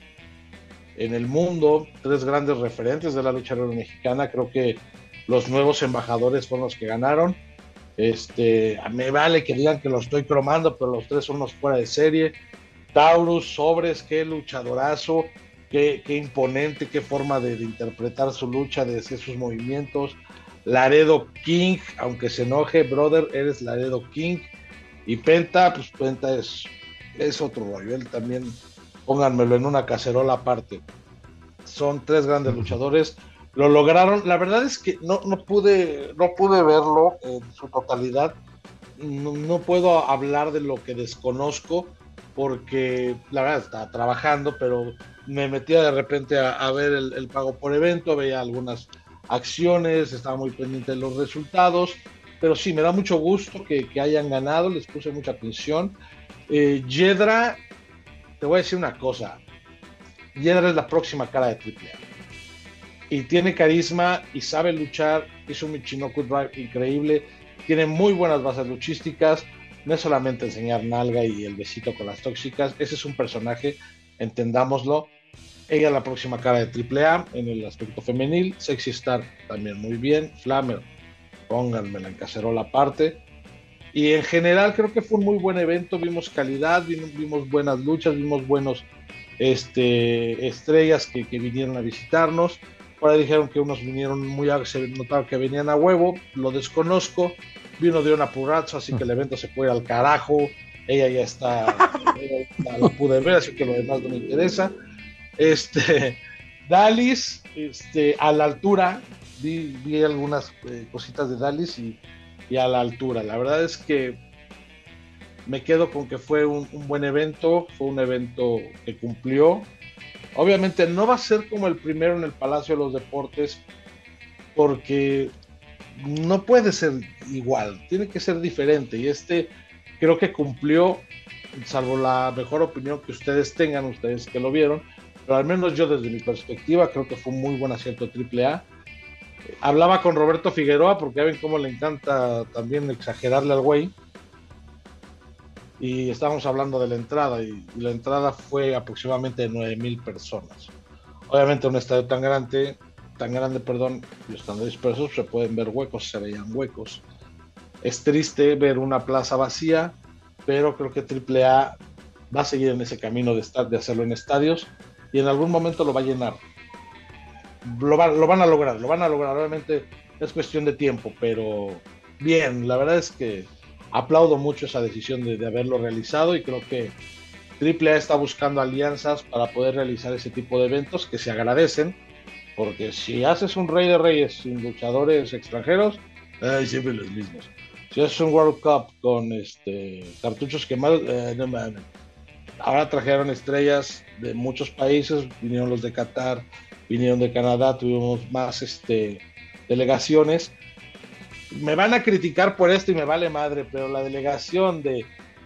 Speaker 2: en el mundo, tres grandes referentes de la lucha libre mexicana. Creo que los nuevos embajadores fueron los que ganaron. Este, me vale que digan que lo estoy cromando, pero los tres son los fuera de serie. Taurus, Sobres, qué luchadorazo, qué, imponente, qué forma de, interpretar su lucha, de hacer sus movimientos. Laredo King, aunque se enoje, brother, eres Laredo King. Y Penta, pues Penta es, es otro rollo. Él también pónganmelo en una cacerola aparte. Son tres grandes luchadores. Lo lograron. La verdad es que no, no pude, no pude verlo en su totalidad. No, puedo hablar de lo que desconozco porque la verdad estaba trabajando, pero me metía de repente a, ver el, pago por evento, veía algunas acciones, estaba muy pendiente de los resultados, pero sí, me da mucho gusto que, hayan ganado, les puse mucha atención. Eh, Yedra te voy a decir una cosa. Yedra es la próxima cara de Triple Y tiene carisma y sabe luchar. Hizo un Michinoku Drive increíble. Tiene muy buenas bases luchísticas. No es solamente enseñar nalga y el besito con las tóxicas. Ese es un personaje, entendámoslo. Ella es la próxima cara de Triple A en el aspecto femenil. Sexy Star también muy bien. Flamer, pónganmela en cacerola aparte. Y en general creo que fue un muy buen evento, vimos calidad, vimos, buenas luchas, vimos buenos este, estrellas que, vinieron a visitarnos. Ahora dijeron que unos vinieron muy a, se notaba que venían a huevo, lo desconozco. Vino de una purrazo, así que el evento se fue al carajo. Ella ya está, la pude ver, así que lo demás no me interesa. Este, Dalis, este, a la altura, vi, vi algunas eh, cositas de Dalis y y a la altura. La verdad es que me quedo con que fue un, buen evento, fue un evento que cumplió. Obviamente no va a ser como el primero en el Palacio de los Deportes, porque no puede ser igual, tiene que ser diferente. Y este creo que cumplió, salvo la mejor opinión que ustedes tengan, ustedes que lo vieron, pero al menos yo desde mi perspectiva creo que fue un muy buen acierto AAA hablaba con Roberto Figueroa, porque ya ven cómo le encanta también exagerarle al güey. Y estábamos hablando de la entrada, y, la entrada fue aproximadamente de 9 mil personas. Obviamente, un estadio tan grande, tan grande, perdón, y estando dispersos, se pueden ver huecos, se veían huecos. Es triste ver una plaza vacía, pero creo que AAA va a seguir en ese camino de, estar, de hacerlo en estadios y en algún momento lo va a llenar lo, van a lograr, lo van a lograr. Obviamente es cuestión de tiempo, pero bien, la verdad es que aplaudo mucho esa decisión de, haberlo realizado y creo que AAA está buscando alianzas para poder realizar ese tipo de eventos que se agradecen, porque si haces un Rey de Reyes sin luchadores extranjeros, siempre los mismos. Si haces un World Cup con este cartuchos quemados, eh, no mames. Ahora trajeron estrellas de muchos países, vinieron los de Qatar, vinieron de Canadá, tuvimos más este, delegaciones. Me van a criticar por esto y me vale madre, pero la delegación de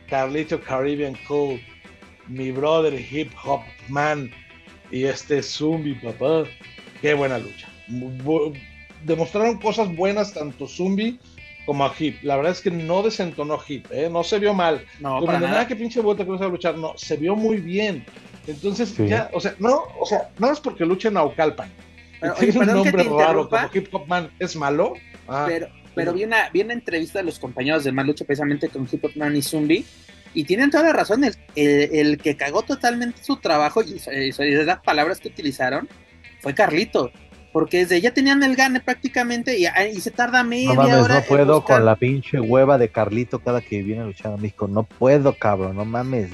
Speaker 2: Carlito Caribbean Cool, mi brother Hip Hop Man y este Zumbi, papá, qué buena lucha. Demostraron cosas buenas tanto Zumbi como a Hip. La verdad es que no desentonó Hip, ¿eh? no se vio mal. No, como nada que pinche vuelta que no a luchar, no, se vio muy bien. Entonces, ya, o sea, no, o sea, no es porque luchen Naucalpan. Pero, *laughs* tiene un nombre raro como Hip Hop Man, ¿es malo?
Speaker 1: Ah, pero, pero vi, una, vi una entrevista de los compañeros de Malucha precisamente con Hip Hop Man y Zumbi. Y tienen toda la razón, el, el, que cagó totalmente su trabajo y, y, las palabras que utilizaron fue Carlito porque desde ya tenían el gane prácticamente y, y se tarda media no mames,
Speaker 3: No puedo con la pinche hueva de Carlito cada que viene a luchar a México. No puedo, cabrón, no mames.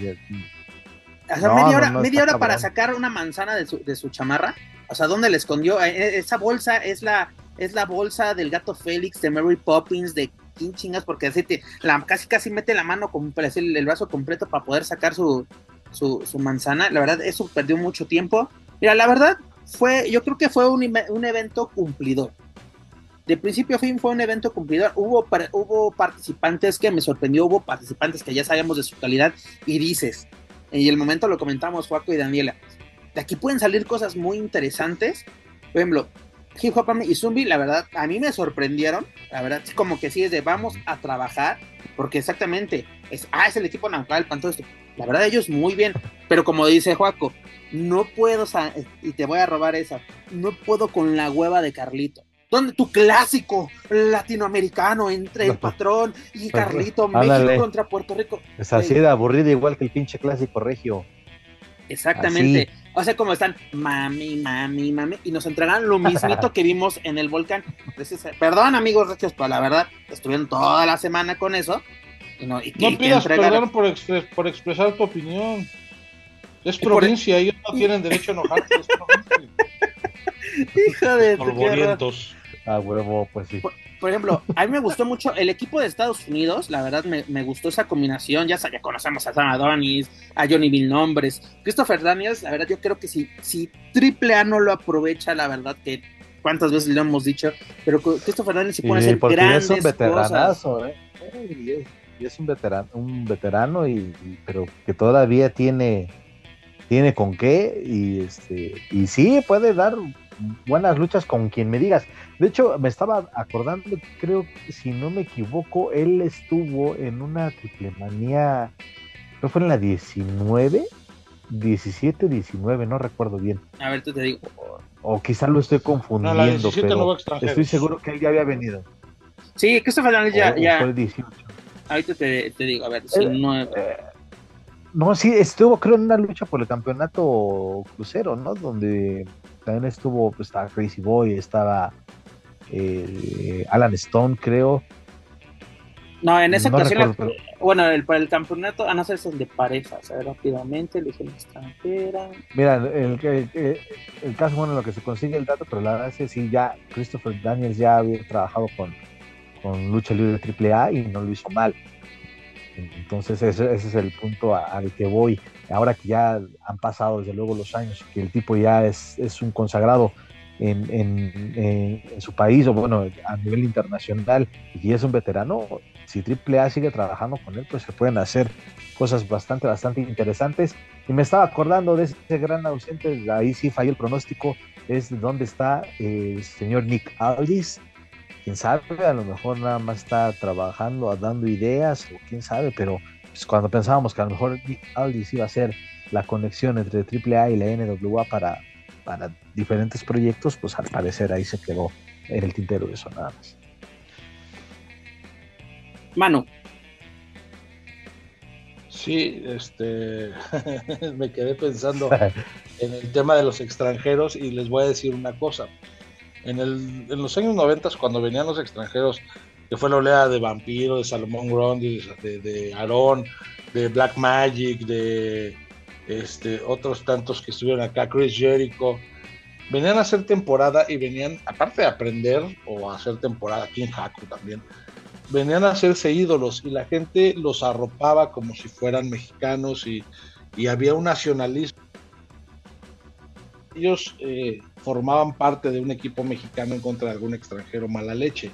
Speaker 1: O sea, media hora, media hora para sacar una manzana de su, de su chamarra. O sea, ¿dónde le escondió? Eh, eh, esa bolsa es la, es la bolsa del gato Félix, de Mary Poppins, de quién chingas, porque así te, la, casi casi mete la mano, con, el, el brazo completo para poder sacar su, su, su manzana. La verdad, eso perdió mucho tiempo. Mira, la verdad, fue, yo creo que fue un, un evento cumplidor. De principio a fin fue un evento cumplidor. Hubo, hubo participantes que me sorprendió, hubo participantes que ya sabíamos de su calidad y dices, y el momento lo comentamos Juaco y Daniela, de aquí pueden salir cosas muy interesantes. Por ejemplo, Hip Hop y Zumbi, la verdad, a mí me sorprendieron. La verdad, como que sí es de vamos a trabajar, porque exactamente es, ah, es el equipo nacional, todo esto. La verdad, ellos muy bien, pero como dice Juaco, no puedo, y te voy a robar esa, no puedo con la hueva de Carlito. ¿Dónde tu clásico latinoamericano entre el patrón y pues, Carlito, México contra Puerto Rico?
Speaker 3: Es así de aburrido, igual que el pinche clásico regio.
Speaker 1: Exactamente. O sea, como están, mami, mami, mami, y nos entregan lo mismito que vimos en el volcán. Perdón, amigos regios, pero la verdad, estuvieron toda la semana con eso.
Speaker 2: no, pidas perdón por, expresar tu opinión. Es provincia, ellos no tienen derecho a enojarse. *laughs*
Speaker 1: Hijo de
Speaker 3: Ah, huevo, pues sí.
Speaker 1: Por, ejemplo, a mí me gustó mucho el equipo de Estados Unidos, la verdad me, gustó esa combinación, ya, ya conocemos a Sam Adonis, a Johnny Bill Nombres, Christopher Daniels, la verdad yo creo que si, si Triple A no lo aprovecha, la verdad que cuántas veces lo hemos dicho, pero Christopher Daniels se puede hacer grandes es un veteranazo, ¿eh?
Speaker 3: Y es, un veterano, un veterano y, pero que todavía tiene tiene con qué y este y sí puede dar buenas luchas con quien me digas. De hecho, me estaba acordando, creo que si no me equivoco, él estuvo en una triple manía, creo fue en la 19, 17, 19, no recuerdo bien.
Speaker 1: A ver, tú te digo.
Speaker 3: O, quizás lo estoy confundiendo, pero estoy seguro que él ya había venido.
Speaker 1: Sí, Christopher Daniels ya, ya. Ahorita te, te, digo, a ver, 19. Eh,
Speaker 3: no, sí, estuvo creo en una lucha por el campeonato crucero, ¿no? Donde también estuvo, pues estaba Crazy Boy, estaba eh, Alan Stone, creo.
Speaker 1: No, en esa ocasión, bueno, el, para el campeonato, a no ser es el de parejas, a ver, rápidamente, elige extranjera.
Speaker 3: Mira, el, el, caso, bueno, lo que se consigue el dato, pero la verdad es que sí, ya Christopher Daniels ya había trabajado con, con Lucha Libre AAA y no lo hizo mal. Entonces ese, es el punto al que voy. Ahora que ya han pasado desde luego los años, que el tipo ya es, un consagrado en, su país o bueno, a nivel internacional y es un veterano, si AAA sigue trabajando con él, pues se pueden hacer cosas bastante, bastante interesantes. Y me estaba acordando de ese gran ausente, ahí sí falló el pronóstico, es donde está el señor Nick Aldis, quién sabe, a lo mejor nada más está trabajando, dando ideas, o quién sabe, pero pues, cuando pensábamos que a lo mejor Aldis iba a ser la conexión entre AAA y la NWA para, para diferentes proyectos, pues al parecer ahí se quedó en el tintero de eso nada más.
Speaker 1: Mano.
Speaker 2: Sí, este *laughs* me quedé pensando *laughs* en el tema de los extranjeros y les voy a decir una cosa en, el, en los años 90, cuando venían los extranjeros, que fue la oleada de Vampiro, de Salomón Grundy, de, de Aaron, de Black Magic, de este, otros tantos que estuvieron acá, Chris Jericho, venían a hacer temporada y venían, aparte de aprender o a hacer temporada, en Haku también, venían a hacerse ídolos y la gente los arropaba como si fueran mexicanos y, y había un nacionalismo. Ellos eh, formaban parte de un equipo mexicano en contra de algún extranjero mala leche.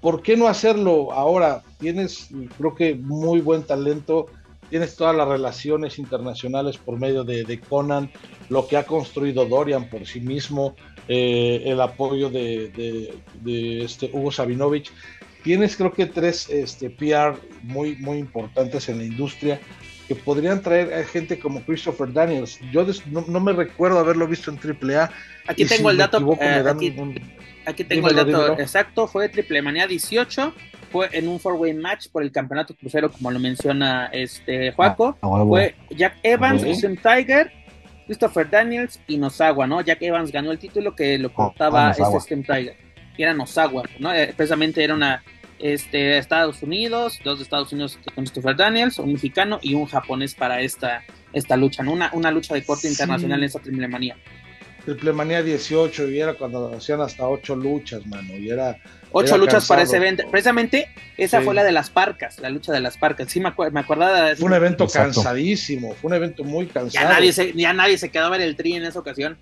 Speaker 2: ¿Por qué no hacerlo ahora? Tienes, creo que, muy buen talento, tienes todas las relaciones internacionales por medio de, Conan, lo que ha construido Dorian por sí mismo, eh, el apoyo de, este Hugo Sabinovich. Tienes, creo que, tres este, PR muy, muy importantes en la industria que podrían traer a gente como Christopher Daniels. Yo no, me recuerdo haberlo visto en AAA.
Speaker 1: Aquí tengo el dato. aquí, tengo el dato exacto. Fue Triple Manía 18. Fue en un four-way match por el campeonato crucero, como lo menciona este Juaco. Ah, ah, fue Jack Evans, Sim Tiger, Christopher Daniels y Nosawa, ¿no? Jack Evans ganó el título que lo contaba ah, este Tiger. Y era Nosawa, ¿no? Eh, precisamente era una este, Estados Unidos, dos de Estados Unidos con Christopher Daniels, un mexicano y un japonés para esta, esta lucha, una, una lucha de corte internacional en esta triple manía.
Speaker 2: Triple manía 18 y era cuando hacían hasta ocho luchas, mano, y era...
Speaker 1: Ocho luchas para ese evento. Precisamente esa fue la de las parcas, la lucha de las parcas. Sí, me, me acordaba de
Speaker 2: Fue un evento cansadísimo, fue un evento muy cansado.
Speaker 1: Ya nadie, se, ya nadie se quedó a ver el tri en esa ocasión.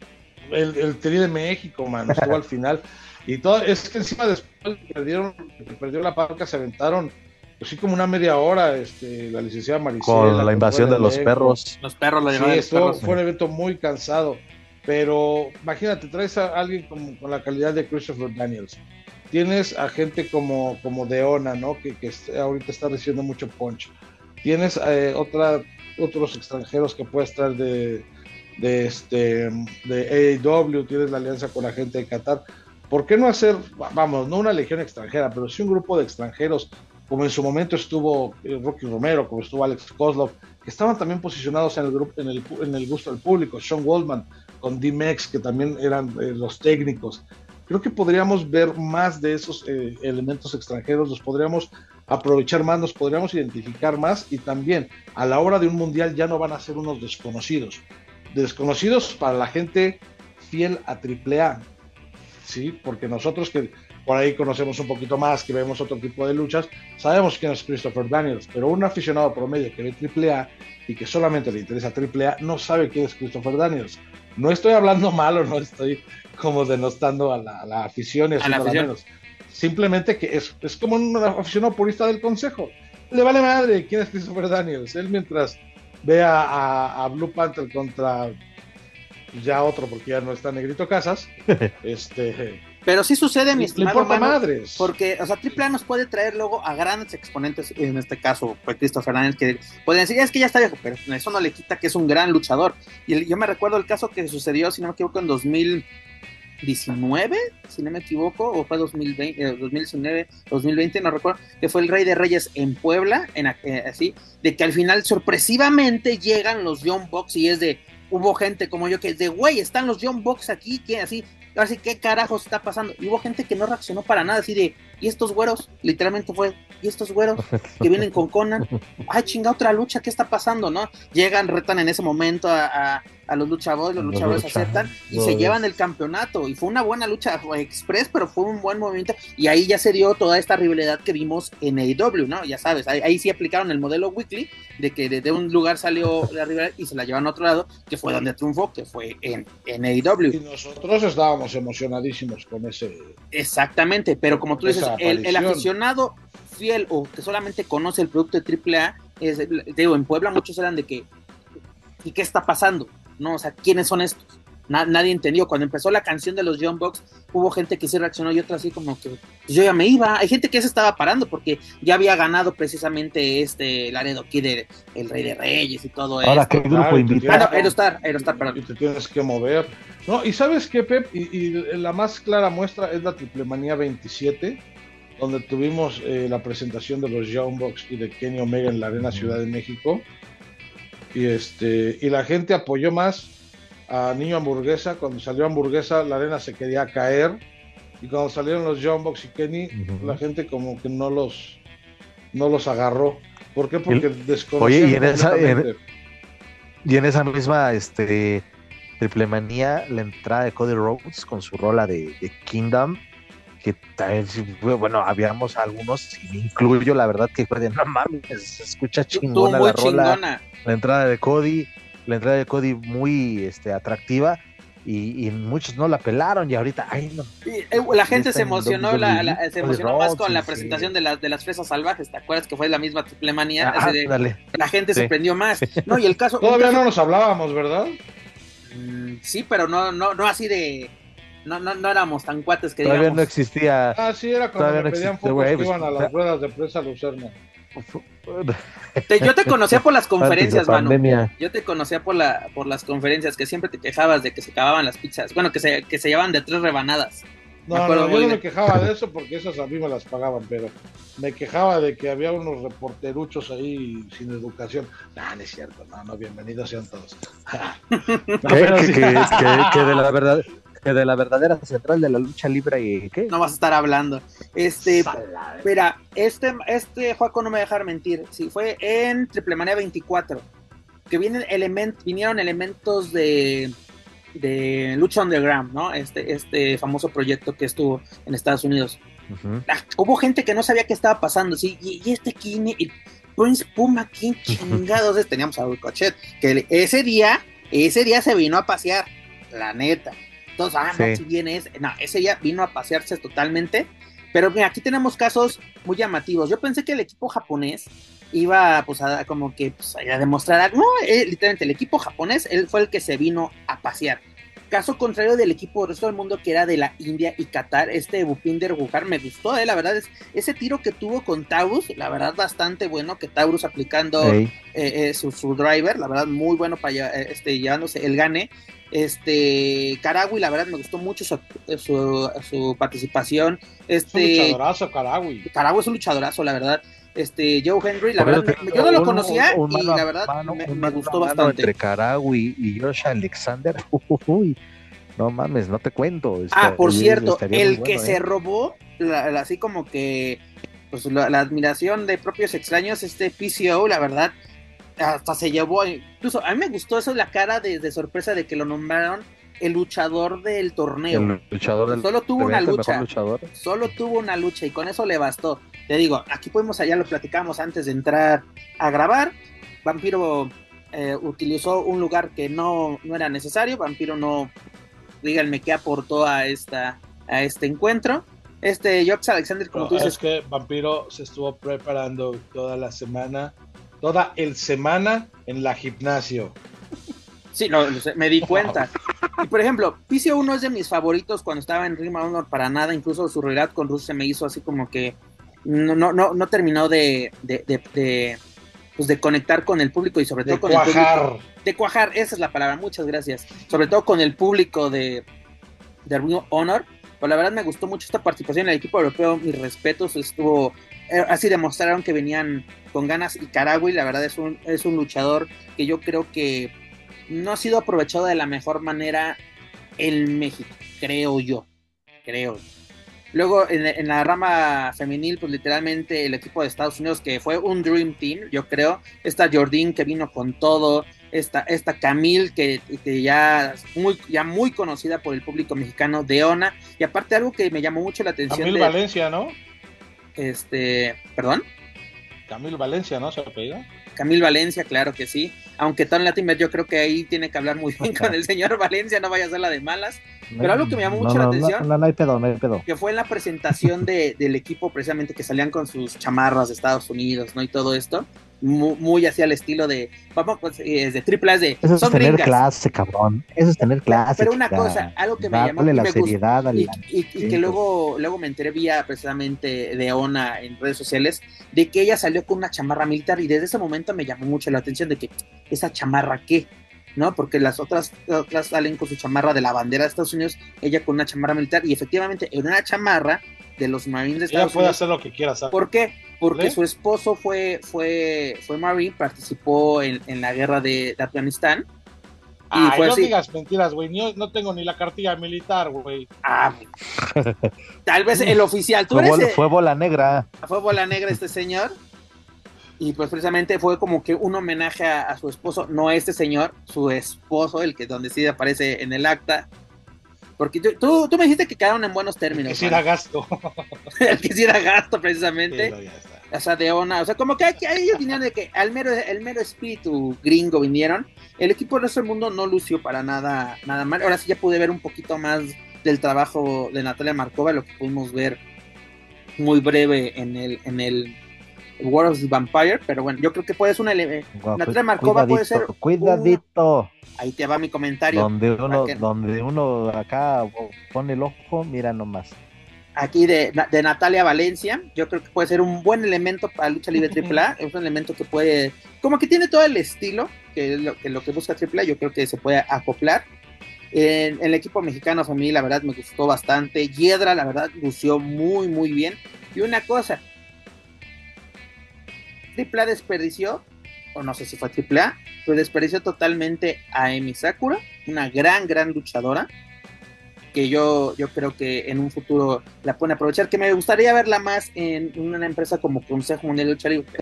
Speaker 2: el, el Tri de México, man, estuvo al *laughs* final. Y todo, es que encima después perdieron, perdió la parca, se aventaron pues sí, como una media hora, este, la licenciada Maricela.
Speaker 3: Con la invasión de los perros.
Speaker 1: Los perros lo
Speaker 2: Sí, esto fue un evento muy cansado. Pero imagínate, traes a alguien con, con la calidad de Christopher Daniels. Tienes a gente como, como Deona, ¿no? Que, que ahorita está recibiendo mucho punch. Tienes eh, otra, otros extranjeros que puedes traer de, de, este, de AEW, tienes la alianza con la gente de Qatar. ¿Por qué no hacer, vamos, no una legión extranjera, pero sí un grupo de extranjeros, como en su momento estuvo eh, Rocky Romero, como estuvo Alex Kozlov, que estaban también posicionados en el, grupo, en el, en el gusto del público, Sean Goldman con D-Mex, que también eran eh, los técnicos. Creo que podríamos ver más de esos eh, elementos extranjeros, los podríamos aprovechar más, nos podríamos identificar más y también a la hora de un mundial ya no van a ser unos desconocidos. Desconocidos para la gente fiel a AAA, ¿sí? Porque nosotros que por ahí conocemos un poquito más, que vemos otro tipo de luchas, sabemos quién es Christopher Daniels, pero un aficionado promedio que ve AAA y que solamente le interesa AAA no sabe quién es Christopher Daniels. No estoy hablando malo, no estoy como denostando a la, a la afición y a, la afición. Menos. Simplemente que es, es como un aficionado purista del consejo. Le vale madre quién es Christopher Daniels. Él mientras ve a, a, a Blue Panther contra ya otro, porque ya no está Negrito Casas, *laughs* este
Speaker 1: pero sí sucede, mi
Speaker 2: estimado. Le madres.
Speaker 1: Porque, o sea, AAA nos puede traer luego a grandes exponentes, en este caso, pues Christopher Daniels, que pueden decir, es que ya está viejo, pero eso no le quita que es un gran luchador. Y yo me recuerdo el caso que sucedió, si no me equivoco, en 2019, si no me equivoco, o fue 2020, eh, 2019, 2020, no recuerdo, que fue el Rey de Reyes en Puebla, en, eh, así, de que al final sorpresivamente llegan los Young Bucks y es de, hubo gente como yo que es de, güey, están los Young Bucks aquí, que así, así, ¿qué carajos está pasando? Y hubo gente que no reaccionó para nada, así de, ¿y estos güeros? Literalmente fue, ¿y estos güeros que *laughs* vienen con Conan? Ay, chinga, otra lucha, ¿qué está pasando, no? Llegan, retan en ese momento a, a, a los luchadores, los luchadores lucha, aceptan y no, se llevan el campeonato. Y fue una buena lucha fue express, pero fue un buen movimiento. Y ahí ya se dio toda esta rivalidad que vimos en AEW, ¿no? Ya sabes, ahí, ahí sí aplicaron el modelo weekly, de que desde un lugar salió la rivalidad y se la llevan a otro lado, que fue donde triunfó, que fue en, en AEW.
Speaker 2: Y nosotros estábamos emocionadísimos con ese.
Speaker 1: Exactamente, pero como tú dices, el, el, aficionado fiel o que solamente conoce el producto de AAA, es, te digo, en Puebla muchos eran de que, ¿y qué está pasando? ¿No? O sea, ¿quiénes son estos? Na, nadie entendió. Cuando empezó la canción de los Young Bucks, hubo gente que sí reaccionó y otra así como que pues yo ya me iba. Hay gente que se estaba parando porque ya había ganado precisamente este Laredo Kid, el Rey de Reyes y todo
Speaker 3: Ahora,
Speaker 1: esto.
Speaker 3: ¿qué grupo invitado?
Speaker 1: Ah, no, Aerostar, Aerostar, perdón.
Speaker 2: Y te tienes que mover. No, y sabes qué, Pep, y, y la más clara muestra es la Triple Manía 27, donde tuvimos eh, la presentación de los Young Bucks y de Kenny Omega en la Arena Ciudad de México. Y, este, y la gente apoyó más a Niño Hamburguesa. Cuando salió Hamburguesa, la arena se quería caer. Y cuando salieron los Young Bucks y Kenny, uh -huh. la gente como que no los, no los agarró. ¿Por qué? Porque desconocían.
Speaker 3: Oye, y en esa, en, y en esa misma este, triple manía, la entrada de Cody Rhodes con su rola de, de Kingdom, que bueno, habíamos algunos, y me incluyo, la verdad, que fue de no mames, se escucha chingona la rola. Chingona. La entrada de Cody, la entrada de Cody muy este, atractiva. Y, y, muchos no la pelaron y ahorita ay, no.
Speaker 1: y, eh, la gente se emocionó la, la, se emocionó más con la presentación sí. de, las de las fresas salvajes te acuerdas que fue la misma triple manía
Speaker 3: ah,
Speaker 1: la gente sí. se prendió más *laughs* no y el caso
Speaker 2: todavía
Speaker 1: caso,
Speaker 2: no nos hablábamos verdad
Speaker 1: mmm, sí pero no no no así de no, no, no éramos tan cuates que
Speaker 3: todavía
Speaker 1: digamos.
Speaker 3: no existía
Speaker 2: ah sí era cuando me no pedían focos que iban a las ruedas de prensa Lucerna
Speaker 1: te, yo te conocía por las conferencias, Manu. Yo te conocía por la por las conferencias que siempre te quejabas de que se acababan las pizzas. Bueno, que se, que se llevaban de tres rebanadas.
Speaker 2: No, no yo no me quejaba de *laughs* eso porque esas a mí me las pagaban, pero me quejaba de que había unos reporteruchos ahí sin educación. No, no es cierto, no, no, bienvenidos sean todos.
Speaker 3: no, pero que, sí. que, que, que, de la verdad, que de la verdadera central de la lucha libre y qué
Speaker 1: no vas a estar hablando. Este mira este este Juaco no me dejar mentir. Sí fue en Triple Manía 24 que vienen element, vinieron elementos de de lucha underground no este este famoso proyecto que estuvo en Estados Unidos. Uh -huh. ah, hubo gente que no sabía qué estaba pasando sí y, y este Kine y Prince Puma quién *laughs* chingados es. Teníamos a Ricochet que ese día ese día se vino a pasear la neta todos, ah, no, si bien es, no, ese ya vino a pasearse totalmente, pero mira, aquí tenemos casos muy llamativos. Yo pensé que el equipo japonés iba pues a como que pues, a demostrar, no, eh, literalmente el equipo japonés, él fue el que se vino a pasear. Caso contrario del equipo del resto del mundo que era de la India y Qatar, este Bupinder Bujar me gustó, eh, la verdad es ese tiro que tuvo con Taurus, la verdad bastante bueno que Taurus aplicando eh, eh, su, driver, la verdad muy bueno para este, llevándose el gane. Este Karagui, la verdad me gustó mucho su, su, participación. Este,
Speaker 2: es un luchadorazo, Karagui.
Speaker 1: Karagui es un luchadorazo, la verdad este Joe Henry, la verdad, yo no lo conocía y la verdad me, gustó bastante.
Speaker 3: Entre Karagui y Josh Alexander, *laughs* uy, no mames, no te cuento.
Speaker 1: ah, por cierto, el que se ¿eh? robó, así como que, pues la, admiración de propios extraños, este PCO, la verdad, hasta se llevó, incluso a mí me gustó eso, la cara de sorpresa de que lo nombraron el luchador del torneo.
Speaker 3: luchador
Speaker 1: solo tuvo una lucha. Solo tuvo una lucha y con eso le bastó. Te digo, aquí podemos, allá lo platicamos antes de entrar a grabar. Vampiro eh, utilizó un lugar que no, no era necesario. Vampiro no, díganme qué aportó a esta a este encuentro. Este Jox Alexander, como tú dices.
Speaker 2: Es que Vampiro se estuvo preparando toda la semana, toda el semana en la gimnasio.
Speaker 1: Sí, no, me di cuenta. Y por ejemplo, PCO 1 es de mis favoritos cuando estaba en Ring Honor para nada, incluso su realidad con Ruth se me hizo así como que no, no, no, no terminó de, de, de, pues de conectar con el público y sobre todo con
Speaker 2: el
Speaker 1: público. De cuajar, esa es la palabra, muchas gracias. Sobre todo con el público de, de Ring Honor. Pues la verdad me gustó mucho esta participación en el equipo europeo, mis respetos, estuvo así demostraron que venían con ganas y la verdad es un, es un luchador que yo creo que no ha sido aprovechado de la mejor manera en México, creo yo, creo. Luego en, la rama femenil, pues literalmente el equipo de Estados Unidos que fue un Dream Team, yo creo. Esta Jordín que vino con todo, esta, esta Camille que, ya, muy, ya muy conocida por el público mexicano, Deona. Y aparte algo que me llamó mucho la atención.
Speaker 2: Camille Valencia, ¿no?
Speaker 1: Este, perdón.
Speaker 2: Camille Valencia, ¿no? ¿Se pedido?
Speaker 1: Camil Valencia, claro que sí. Aunque Tony Latimer yo creo que ahí tiene que hablar muy bien con el *laughs* señor Valencia, no vaya a ser la de malas. Pero algo que me llamó mucho la atención,
Speaker 3: no, hay pedo, no hay pedo.
Speaker 1: que fue en la presentación de, del equipo precisamente que salían con sus chamarras de Estados Unidos, ¿no? Y todo esto muy, hacia el estilo de, vamos, pues, eh, de triple A de...
Speaker 3: Eso es tener clase, cabrón. Eso es tener clase.
Speaker 1: Pero una cosa, algo que me llamó...
Speaker 3: la seriedad
Speaker 1: y, y, que luego, luego me enteré vía precisamente de Ona en redes sociales, de que ella salió con una chamarra militar y desde ese momento me llamó mucho la atención de que, ¿esa chamarra qué? ¿no? Porque las otras, otras salen con su chamarra de la bandera de Estados Unidos, ella con una chamarra militar y efectivamente en una chamarra de los Marines de Estados
Speaker 2: Ella puede hacer lo que quiera, ¿sabes?
Speaker 1: ¿Por qué? Porque su esposo fue, fue, fue Marine, participó en, la guerra de, Afganistán.
Speaker 2: Y fue no digas mentiras, güey. No, tengo ni la cartilla militar, güey.
Speaker 1: Ah, *laughs* tal vez el oficial.
Speaker 3: ¿Tú fue, bola, negra.
Speaker 1: Fue bola negra este señor. Y pues precisamente fue como que un homenaje a, su esposo, no a este señor, su esposo, el que donde sí aparece en el acta. Porque tú, tú, me dijiste que quedaron en buenos términos. *laughs*
Speaker 2: El que sí era gasto.
Speaker 1: el que sí era gasto, precisamente. o sea, de ona. O sea, como que hay, ellos vinieron de que al mero, el mero espíritu gringo vinieron. El equipo del resto del mundo no lució para nada, nada mal. Ahora sí ya pude ver un poquito más del trabajo de Natalia Markova, lo que pudimos ver muy breve en el, en el World of the Vampire, pero bueno, yo creo que puede ser una Natalia Markova puede ser
Speaker 3: cuidadito.
Speaker 1: Ahí te va mi comentario.
Speaker 3: Donde uno, donde uno acá pone el ojo, mira nomás.
Speaker 1: Aquí de, de, Natalia Valencia, yo creo que puede ser un buen elemento para lucha libre *laughs* AAA, es un elemento que puede, como que tiene todo el estilo que es lo que, lo que busca AAA, yo creo que se puede acoplar. En, el equipo mexicano a mí la verdad me gustó bastante, Hiedra la verdad lució muy muy bien. Y una cosa, AAA desperdició, o no sé si fue AAA, pero desperdició totalmente a Emi Sakura, una gran, gran luchadora, que yo, yo creo que en un futuro la pueden aprovechar, que me gustaría verla más en una empresa como Consejo Mundial de Lucha Libre,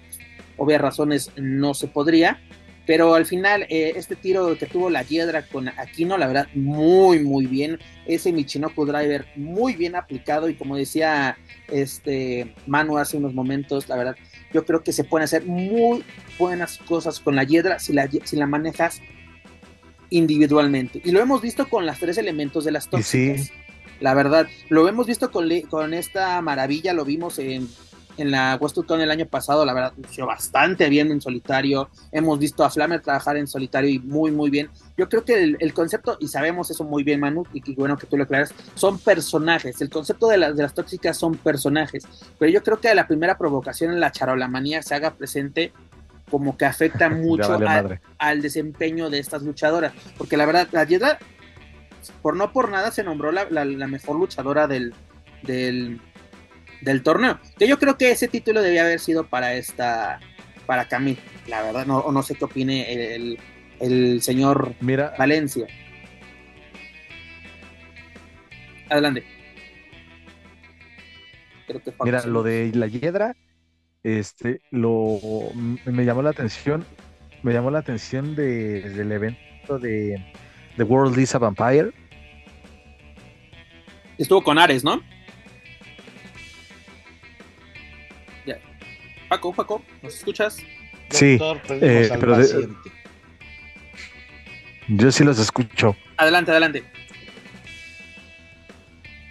Speaker 1: obvias razones no se podría, pero al final eh, este tiro que tuvo la Hiedra con Aquino, la verdad, muy, muy bien, ese Michinoku Driver muy bien aplicado y como decía este Manu hace unos momentos, la verdad, yo creo que se pueden hacer muy buenas cosas con la hiedra si la, si la manejas individualmente. Y lo hemos visto con las tres elementos de las tóxicas. La verdad, lo hemos visto con, con esta maravilla, lo vimos en en la Westwood el año pasado, la verdad, lució bastante bien en solitario. Hemos visto a Flamer trabajar en solitario y muy, muy bien. Yo creo que el, concepto, y sabemos eso muy bien, Manu, y, bueno que tú lo aclaras, son personajes. El concepto de, de las tóxicas son personajes. Pero yo creo que la primera provocación en la charolamanía se haga presente como que afecta *laughs* mucho al, desempeño de estas luchadoras. Porque la verdad, la Yedra, por no por nada, se nombró la, la mejor luchadora del, del, del torneo. Que yo creo que ese título debía haber sido para esta, para Camille, la verdad, no, no sé qué opine el, el señor
Speaker 3: Mira,
Speaker 1: Valencia. Adelante.
Speaker 3: Mira, lo de la hiedra, este, lo me llamó la atención, me llamó la atención de, del evento de The World is a Vampire.
Speaker 1: Estuvo con Ares, ¿no? Paco, Paco, ¿nos escuchas?
Speaker 3: Sí, eh, pero yo sí los escucho.
Speaker 1: Adelante, adelante.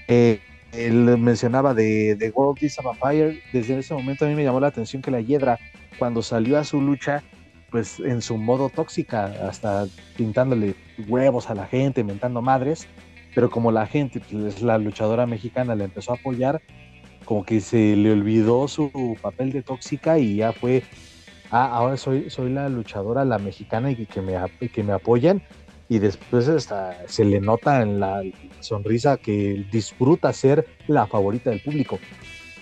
Speaker 3: Eh, él mencionaba de, de World is a Vampire. Desde ese momento a mí me llamó la atención que la Hiedra, cuando salió a su lucha, pues en su modo tóxica, hasta pintándole huevos a la gente, mentando madres, pero como la gente, pues, la luchadora mexicana, le empezó a apoyar, como que se le olvidó su papel de tóxica y ya fue, ah, ahora soy, soy la luchadora, la mexicana y que me, que me apoyan. Y después hasta se le nota en la sonrisa que disfruta ser la favorita del público.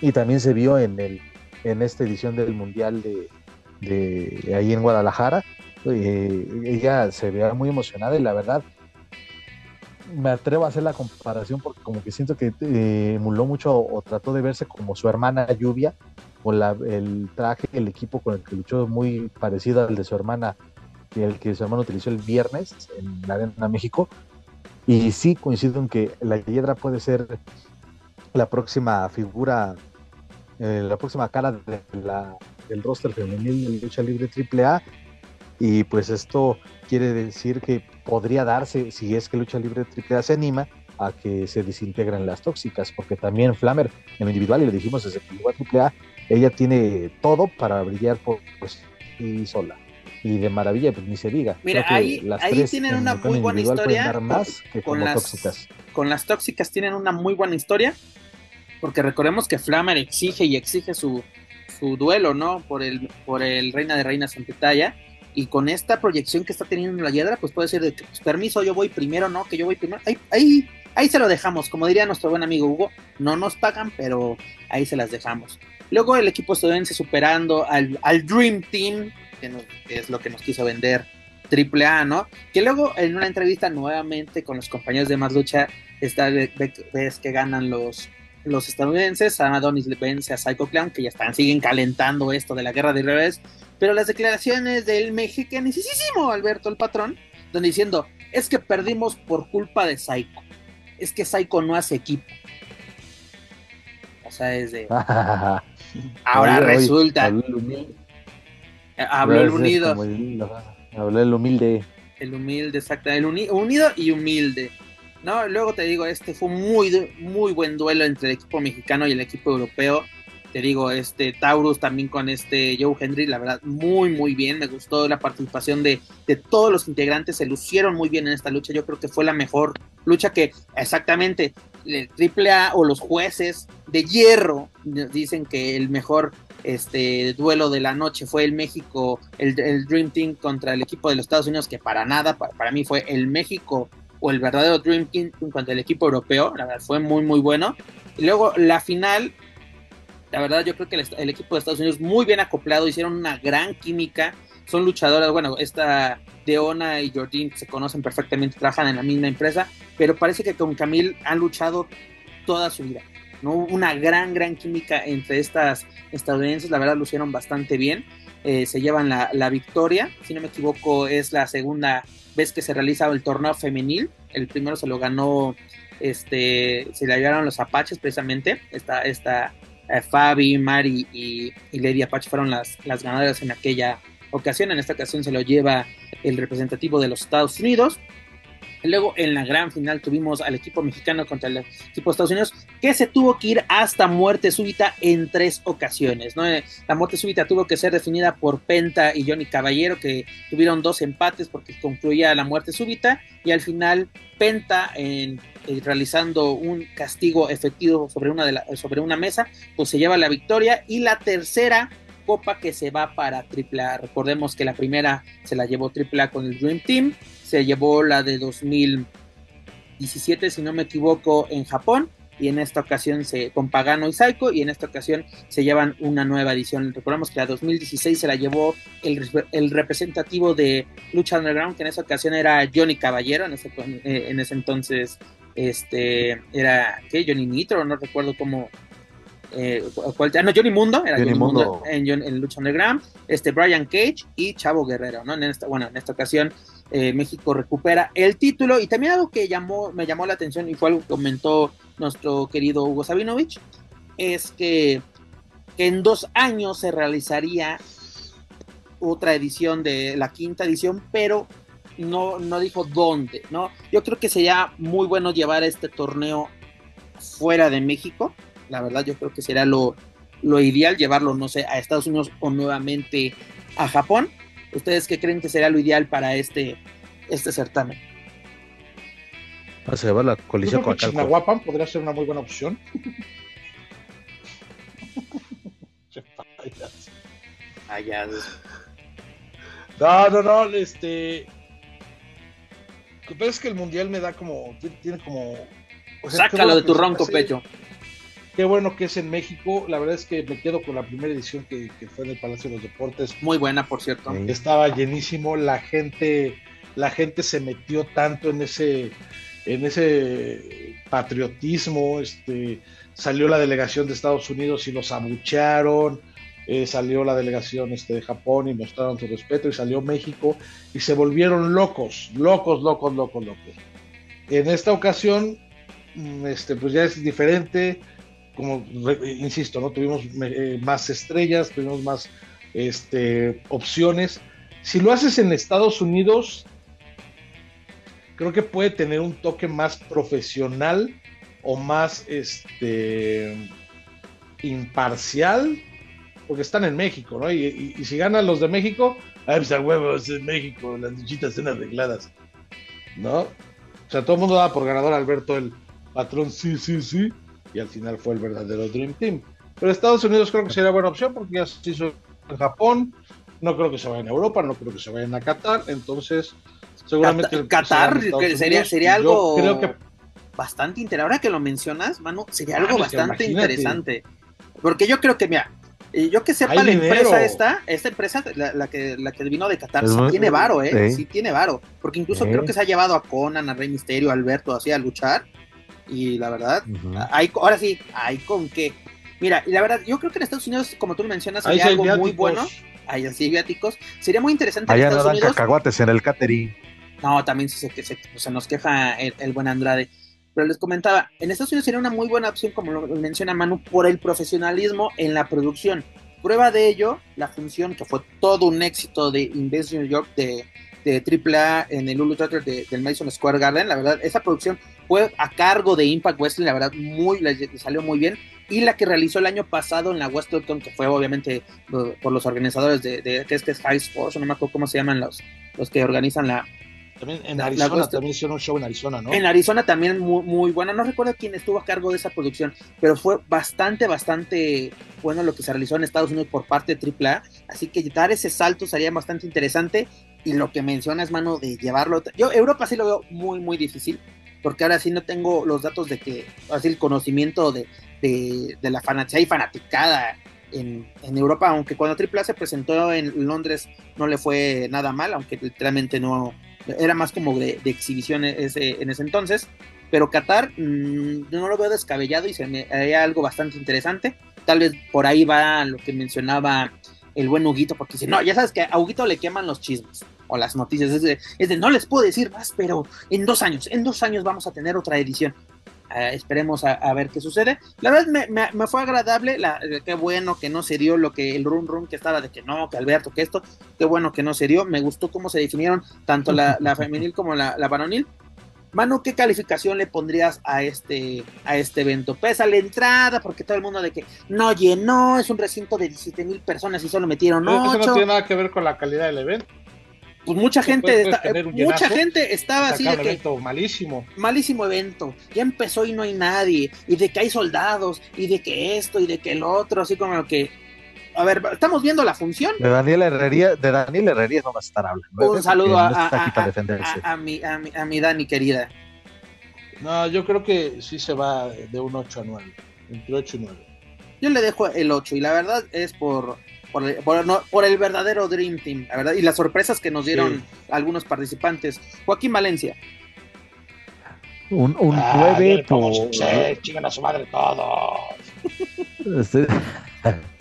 Speaker 3: Y también se vio en, el, en esta edición del Mundial de, de ahí en Guadalajara. Eh, ella se veía muy emocionada y la verdad me atrevo a hacer la comparación porque como que siento que eh, emuló mucho o, trató de verse como su hermana Lluvia o la, el traje, el equipo con el que luchó muy parecido al de su hermana el que su hermano utilizó el viernes en la Arena México. Y sí coincido en que la Hiedra puede ser la próxima figura, eh, la próxima cara del roster femenil de lucha libre AAA. Y pues esto quiere decir que podría darse, si es que Lucha Libre AAA se anima, a que se desintegren las tóxicas, porque también Flammer en individual, y lo dijimos desde que llegó a AAA, ella tiene todo para brillar por sí sola. Y de maravilla, pues ni se diga.
Speaker 1: Mira, ahí, ahí tienen una muy buena historia.
Speaker 3: más que con, las, tóxicas.
Speaker 1: con las tóxicas tienen una muy buena historia, porque recordemos que Flammer exige y exige su, su duelo, ¿no? Por el, por el Reina de Reinas en Pitaya y con esta proyección que está teniendo la Hiedra, pues puede ser de pues, permiso, yo voy primero, no, que yo voy primero. Ahí, ahí, ahí se lo dejamos, como diría nuestro buen amigo Hugo, no nos pagan, pero ahí se las dejamos. Luego el equipo estadounidense superando al, al Dream Team, que, es lo que nos quiso vender Triple A, ¿no? Que luego en una entrevista nuevamente con los compañeros de Más Lucha, que ganan los, los estadounidenses, a Adonis le vence a Psycho Clown, que ya están, siguen calentando esto de la guerra de revés, pero las declaraciones del mexicanísimo Alberto el patrón, donde diciendo, es que perdimos por culpa de Psycho, es que Psycho no hace equipo. O sea, es de... *laughs* Ahora resulta... Habló el unido.
Speaker 3: Habló el humilde.
Speaker 1: El humilde, exacto. El unido y humilde. No, luego te digo, este fue muy, muy buen duelo entre el equipo mexicano y el equipo europeo. Te digo, este Taurus también con este Joe Henry, la verdad, muy, muy bien. Me gustó la participación de, de todos los integrantes, se lucieron muy bien en esta lucha. Yo creo que fue la mejor lucha que exactamente el AAA o los jueces de hierro dicen que el mejor este duelo de la noche fue el México, el, Dream Team contra el equipo de los Estados Unidos, que para nada, para, para mí fue el México o el verdadero Dream Team en cuanto al equipo europeo, la verdad fue muy muy bueno. Y luego la final, la verdad yo creo que el, equipo de Estados Unidos muy bien acoplado, hicieron una gran química, son luchadoras, bueno, esta Deona y Jordine se conocen perfectamente, trabajan en la misma empresa, pero parece que con Camille han luchado toda su vida. ¿no? Una gran, gran química entre estas estadounidenses, la verdad lucieron bastante bien. Eh, se llevan la, la, victoria, si no me equivoco es la segunda ves que se realiza el torneo femenil. El primero se lo ganó, este, se le ayudaron los Apaches precisamente. Esta, esta eh, Fabi, Mari y, Lady Apache fueron las, las ganadoras en aquella, ocasión. En esta ocasión se lo lleva el representativo de los Estados Unidos. Luego en la gran final tuvimos al equipo mexicano contra el equipo de Estados Unidos que se tuvo que ir hasta muerte súbita en tres ocasiones. Eh, la muerte súbita tuvo que ser definida por Penta y Johnny Caballero que tuvieron dos empates porque concluía la muerte súbita y al final Penta en, eh, realizando un castigo efectivo sobre una, de sobre una mesa pues se lleva la victoria y la tercera copa que se va para AAA. Recordemos que la primera se la llevó AAA con el Dream Team se llevó la de 2017, si no me equivoco, en Japón. Y en esta ocasión se con Pagano y Saiko. Y en esta ocasión se llevan una nueva edición. Recordemos que la 2016 se la llevó el, representativo de Lucha Underground, que en esa ocasión era Johnny Caballero. En ese, eh, en ese entonces este era ¿qué? Johnny Nitro, no recuerdo cómo, eh, ah, no, Johnny Mundo, era Johnny, Mundo, en, Lucha Underground, este Brian Cage y Chavo Guerrero, ¿no? En esta, bueno, en esta ocasión eh, México recupera el título. Y también algo que llamó, me llamó la atención y fue algo que comentó nuestro querido Hugo Sabinovich, es que, en dos años se realizaría otra edición de la quinta edición, pero no, no dijo dónde, ¿no? Yo creo que sería muy bueno llevar este torneo fuera de México, la verdad yo creo que sería lo, lo ideal llevarlo, no sé, a Estados Unidos o nuevamente a Japón, ¿Ustedes qué creen que sería lo ideal para este, este certamen?
Speaker 3: Vas a llevar la colisión con
Speaker 2: Chignahuapan podría ser una muy buena opción. *laughs* no, no, no, este. Pero es que el mundial me da como. Tiene como.
Speaker 1: Sácalo de tu ronco pecho.
Speaker 2: Qué bueno que es en México. La verdad es que me quedo con la primera edición que, fue en el Palacio de los Deportes.
Speaker 1: Muy buena, por cierto.
Speaker 2: Estaba llenísimo. La gente, la gente se metió tanto en ese, en ese patriotismo. Este, salió la delegación de Estados Unidos y los abuchearon. Eh, salió la delegación este, de Japón y mostraron su respeto. Y salió México y se volvieron locos, locos, locos, locos, locos. En esta ocasión, mm, este, pues ya es diferente como insisto, ¿no? Tuvimos eh, más estrellas, tuvimos más este, opciones. Si lo haces en Estados Unidos, creo que puede tener un toque más profesional o más este, imparcial, porque están en México, ¿no? Y, si ganan los de México, ay, pues a huevos, en México, las luchitas están arregladas, ¿no? O sea, todo el mundo da por ganador Alberto el patrón, sí, sí, sí y al final fue el verdadero Dream Team. Pero Estados Unidos creo que sería buena opción porque ya se hizo en Japón, no creo que se vayan a Europa, no creo que se vayan a Qatar, entonces seguramente...
Speaker 1: Qatar sería, sería algo creo que... bastante interesante, ahora que lo mencionas, mano, sería algo bastante interesante. Porque yo creo que, mira, yo que sepa la empresa esta, esta empresa, la, que, la que vino de Qatar, sí tiene varo, ¿eh? Sí, tiene varo. Porque incluso creo que se ha llevado a Conan, a Rey Misterio, a Alberto, así a luchar y la verdad, hay, ahora sí, hay con qué. Mira, y la verdad, yo creo que en Estados Unidos, como tú mencionas, sería algo muy bueno. Hay así viáticos. Sería muy interesante.
Speaker 3: Allá en Estados cacahuates en el catering.
Speaker 1: No, también se, se, se nos queja el, buen Andrade. Pero les comentaba, en Estados Unidos sería una muy buena opción, como lo menciona Manu, por el profesionalismo en la producción. Prueba de ello, la función que fue todo un éxito de Invest New York de, de AAA en el Hulu Theater del Madison Square Garden. La verdad, esa producción fue a cargo de Impact Wrestling, la verdad, muy, le salió muy bien. Y la que realizó el año pasado en la Westleton, que fue obviamente por los organizadores de, de que es que es High Sports, no me acuerdo cómo se llaman los, los que organizan la,
Speaker 2: también en Arizona también hicieron un show en Arizona, ¿no?
Speaker 1: En Arizona también muy, muy bueno. No recuerdo quién estuvo a cargo de esa producción, pero fue bastante, bastante bueno lo que se realizó en Estados Unidos por parte de AAA. Así que dar ese salto sería bastante interesante. Y lo que mencionas, mano, de llevarlo. Yo, Europa sí lo veo muy, muy difícil porque ahora sí no tengo los datos de que, así el conocimiento de, de, la fanaticada y fanaticada en, en, Europa, aunque cuando AAA se presentó en Londres no le fue nada mal, aunque literalmente no, era más como de, exhibición ese, en ese entonces, pero Qatar mm, no lo veo descabellado y se me haría algo bastante interesante, tal vez por ahí va lo que mencionaba el buen Huguito, porque dice, no, ya sabes que a Huguito le queman los chismes o las noticias. Es de, no les puedo decir más, pero en dos años, en dos años vamos a tener otra edición. esperemos a, ver qué sucede. La verdad me, fue agradable, la, qué bueno que no se dio lo que el run run que estaba de que no, que Alberto, que esto, qué bueno que no se dio. Me gustó cómo se definieron tanto la, *laughs* femenil como la, la varonil. Manu, ¿qué calificación le pondrías a este, a este evento? Pesa la entrada, porque todo el mundo de que no llenó, es un recinto de 17 mil personas y solo metieron 8.
Speaker 2: Eso no tiene nada que ver con la calidad del evento.
Speaker 1: Pues mucha gente, mucha gente estaba así de
Speaker 2: que malísimo.
Speaker 1: Malísimo evento. Ya empezó y no hay nadie. Y de que hay soldados. Y de que esto y de que el otro. Así como que a ver, estamos viendo la función.
Speaker 3: De Daniel Herrería, de Daniel Herrería no va a estar hablando.
Speaker 1: Un saludo a, mi, a, mi, Dani querida.
Speaker 2: No, yo creo que sí se va de un 8 a 9, entre 8 y 9.
Speaker 1: Yo le dejo el 8 y la verdad es por por, el verdadero Dream Team, la verdad, y las sorpresas que nos dieron algunos participantes. Joaquín Valencia.
Speaker 3: Un, un 9 por...
Speaker 2: a su madre todos.
Speaker 3: Este, *laughs*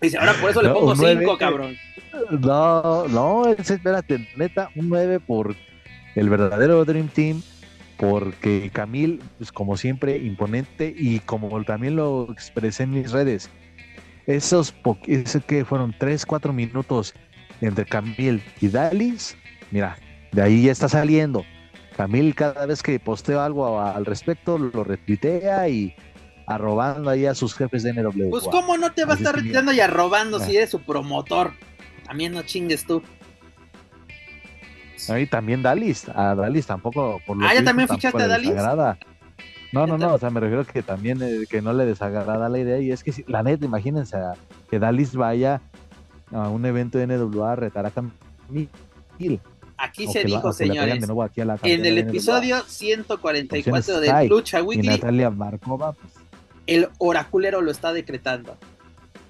Speaker 1: Dice, ahora por eso le pongo 5, cabrón.
Speaker 3: No, no, espérate, neta, un 9 por el verdadero Dream Team, porque Camil, pues como siempre, imponente y como también lo expresé en mis redes, esos, que fueron 3, 4 minutos entre Camil y Dalis, mira, de ahí ya está saliendo. Camil cada vez que posteo algo al respecto lo retuitea y arrobando ahí a sus jefes de NW.
Speaker 1: Pues cómo no te va a estar retirando y arrobando si eres su promotor. También no chingues tú.
Speaker 3: Ahí también Dalis, a Dalis tampoco
Speaker 1: por lo Ah, ya también fichaste a Dalis.
Speaker 3: No, no, no, o sea, me refiero que también eh, que no le desagrada la idea y es que la neta, imagínense que Dalis vaya a un evento de NWA a retar a Camil.
Speaker 1: Aquí se dijo, señores, en el episodio 144 de Lucha Weekly,
Speaker 3: Natalia Markova, pues,
Speaker 1: el oraculero lo está decretando.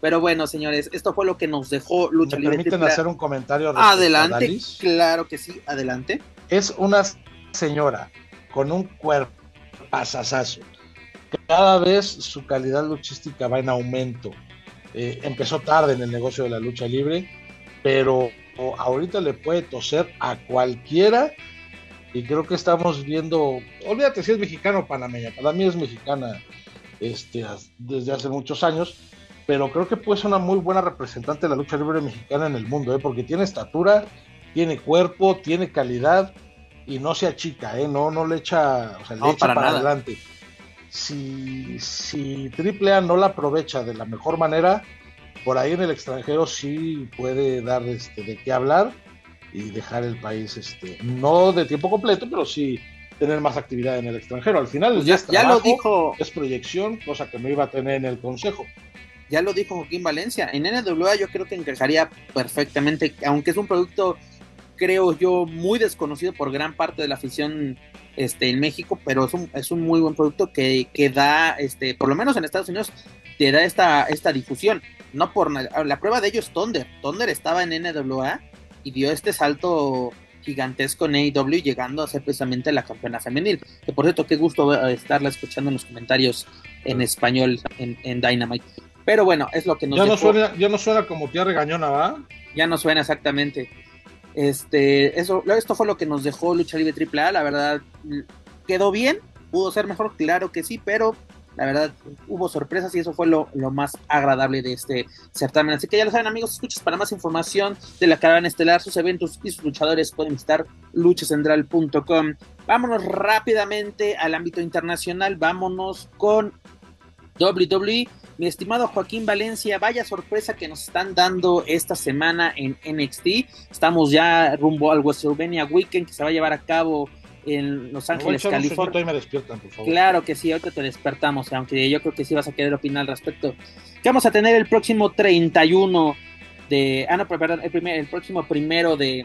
Speaker 1: Pero bueno, señores, esto fue lo que nos dejó Lucha
Speaker 2: ¿Me permiten hacer un comentario?
Speaker 1: Adelante, claro que sí, adelante.
Speaker 2: Es una señora con un cuerpo pasasazo. Cada vez su calidad luchística va en aumento. Eh, empezó tarde en el negocio de la lucha libre, pero ahorita le puede toser a cualquiera y creo que estamos viendo, olvídate si es mexicano o panameña, para mí es mexicana este, desde hace muchos años, pero creo que puede ser una muy buena representante de la lucha libre mexicana en el mundo, ¿eh? porque tiene estatura, tiene cuerpo, tiene calidad y no se achica, ¿eh? no, no le echa, o sea, le echa para, adelante. Si, si AAA no la aprovecha de la mejor manera, por ahí en el extranjero sí puede dar este, de qué hablar y dejar el país, este, no de tiempo completo, pero sí tener más actividad en el extranjero. Al final
Speaker 1: pues ya, ya lo dijo.
Speaker 2: Es proyección, cosa que no iba a tener en el consejo.
Speaker 1: Ya lo dijo Joaquín Valencia. En NWA yo creo que encajaría perfectamente, aunque es un producto, creo yo, muy desconocido por gran parte de la afición este, en México, pero es un, es un muy buen producto que, que da, este, por lo menos en Estados Unidos, te da esta, esta difusión. No por la prueba de ello es Thunder. Thunder estaba en NWA y dio este salto gigantesco en AEW llegando a ser precisamente la campeona femenil. Que por cierto, qué gusto estarla escuchando en los comentarios en español en, Dynamite. Pero bueno, es lo que nos
Speaker 2: ya no suena Ya no suena como tía regañona, ¿va?
Speaker 1: Ya no suena exactamente. Este, eso, esto fue lo que nos dejó Lucha Libre AAA, la verdad, quedó bien, pudo ser mejor, claro que sí, pero la verdad, hubo sorpresas y eso fue lo, más agradable de este certamen. Así que ya lo saben, amigos, escuchas para más información de la caravana estelar, sus eventos y sus luchadores pueden visitar luchacentral.com. Vámonos rápidamente al ámbito internacional, vámonos con WWE. Mi estimado Joaquín Valencia, vaya sorpresa que nos están dando esta semana en NXT. Estamos ya rumbo al WrestleMania Weekend que se va a llevar a cabo en Los Ángeles, California. Claro que sí, ahorita te despertamos, aunque yo creo que sí vas a querer opinar al respecto. Que vamos a tener el próximo 31 de. Ah, no, perdón, el, primer, el próximo primero de.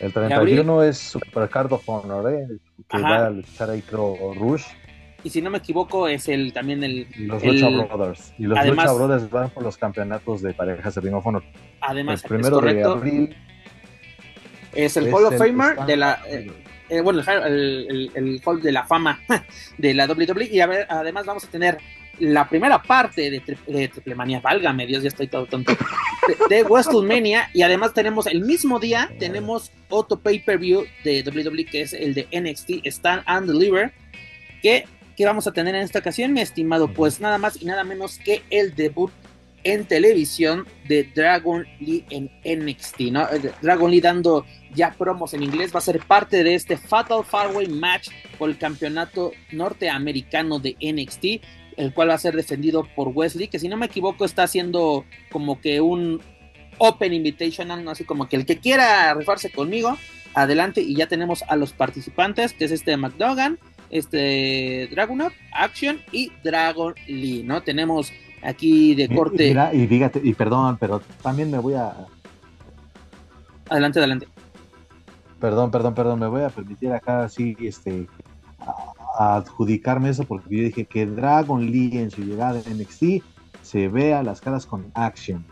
Speaker 3: El 31 es Supercard of Honor, ¿eh? Que va a luchar ahí, creo, Rush.
Speaker 1: Y si no me equivoco, es el también el.
Speaker 3: Los Lucha Brothers. Y los Lucha Brothers van por los campeonatos de parejas de Ring of Honor.
Speaker 1: Además, el primero de abril. Es el Hall of Famer de la. Eh, bueno, el, el, Hall de la Fama *laughs* de la WWE. Y además vamos a tener la primera parte de, de Triplemania, válgame Dios, ya estoy todo tonto, de, de WrestleMania. Y además tenemos el mismo día, *laughs* tenemos otro pay-per-view de WWE que es el de NXT Stand and Deliver, ¿Qué, ¿Qué vamos a tener en esta ocasión, mi estimado? Pues nada más y nada menos que el debut en televisión de Dragon Lee en NXT, ¿no? Eh, Dragon Lee dando ya promos en inglés, va a ser parte de este Fatal Farway Match por el campeonato norteamericano de NXT, el cual va a ser defendido por Wesley, que si no me equivoco está haciendo como que un Open Invitational, ¿no? así como que el que quiera rifarse conmigo, adelante y ya tenemos a los participantes, que es este McDogan, este Dragunov, Action y Dragon Lee, ¿no? Tenemos aquí de corte.
Speaker 3: y fíjate, y perdón, pero también me voy a.
Speaker 1: Adelante, adelante.
Speaker 3: Perdón, perdón, perdón, me voy a permitir acá así, este, adjudicarme eso porque yo dije que Dragon Lee en su llegada en NXT se vea las caras con action.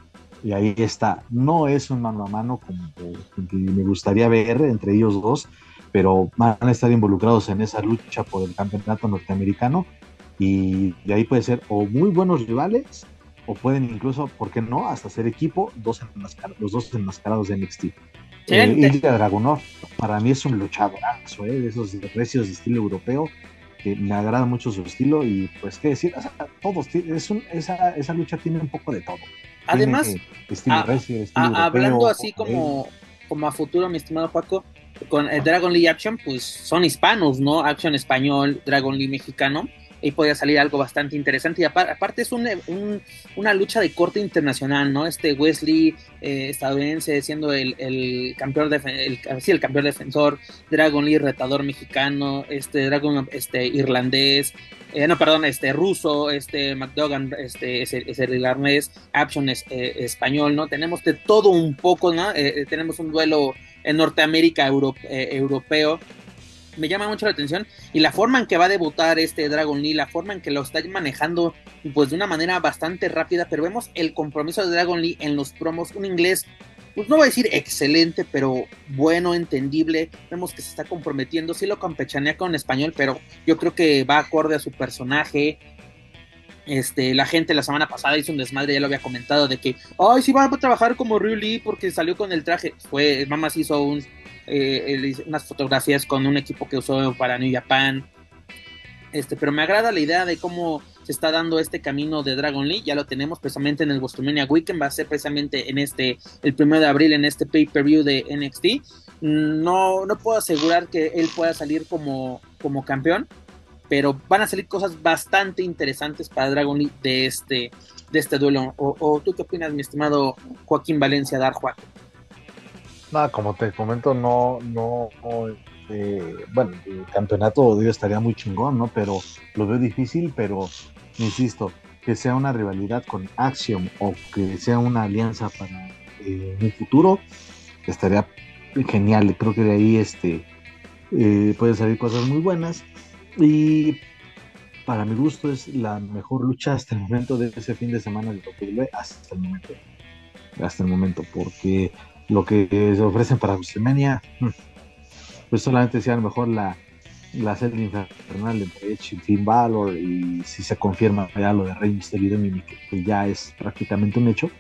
Speaker 3: Y ahí está. No es un mano a mano como me gustaría ver entre ellos dos, pero van a estar involucrados en esa lucha por el campeonato norteamericano y de ahí puede ser o muy buenos rivales o pueden incluso, ¿por qué no? Hasta ser equipo, dos los dos enmascarados de NXT. Eh, Ilya Dragunov, para mí es un luchadorazo, ¿eh? de esos precios de estilo europeo, que me agrada mucho su estilo y pues qué decir, todos, es un, esa, esa lucha tiene un poco de todo.
Speaker 1: Además, hablando así como, como a futuro, mi estimado Paco, con el Dragon Lee Action, pues son hispanos, ¿no? Action español, Dragon Lee mexicano y podía salir algo bastante interesante. Y aparte es una lucha de corte internacional, ¿no? Este Wesley eh, estadounidense siendo el, campeón el, el campeón defensor, Dragon Lee retador mexicano, este Dragon este irlandés, eh, no, perdón, este ruso, este McDogan, este es el, irlandés, Action es, eh, español, ¿no? Tenemos de todo un poco, ¿no? tenemos un duelo en Norteamérica europeo me llama mucho la atención y la forma en que va a debutar este Dragon Lee, la forma en que lo está manejando pues de una manera bastante rápida, pero vemos el compromiso de Dragon Lee en los promos, un inglés pues no voy a decir excelente, pero bueno, entendible. Vemos que se está comprometiendo, sí lo campechanea con español, pero yo creo que va acorde a su personaje. Este, la gente la semana pasada hizo un desmadre, ya lo había comentado, de que, ay, sí va a trabajar como Ryu Lee porque salió con el traje. Fue, Mamas hizo un, eh, unas fotografías con un equipo que usó para New Japan. Este, pero me agrada la idea de cómo se está dando este camino de Dragon Lee. Ya lo tenemos precisamente en el WrestleMania Weekend. Va a ser precisamente en este, el primero de abril, en este pay-per-view de NXT. No, no puedo asegurar que él pueda salir como, como campeón, pero van a salir cosas bastante interesantes para Dragon Lee de este, de este duelo. O, tú qué opinas, mi estimado Joaquín Valencia Darjuan?
Speaker 3: Nada, como te comento, no, no, eh, bueno, el campeonato digo, estaría muy chingón, ¿no? Pero lo veo difícil, pero insisto, que sea una rivalidad con Axiom o que sea una alianza para eh, un futuro, estaría genial. Creo que de ahí este, eh, pueden salir cosas muy buenas. Y para mi gusto es la mejor lucha hasta el momento de ese fin de semana de WWE, hasta el momento. Hasta el momento, porque lo que se ofrecen para WrestleMania, *laughs* pues solamente sea a lo mejor la, la serie infernal entre Edge y Finn Balor y si se confirma ya lo de Rey Mysterio y que ya es prácticamente un hecho,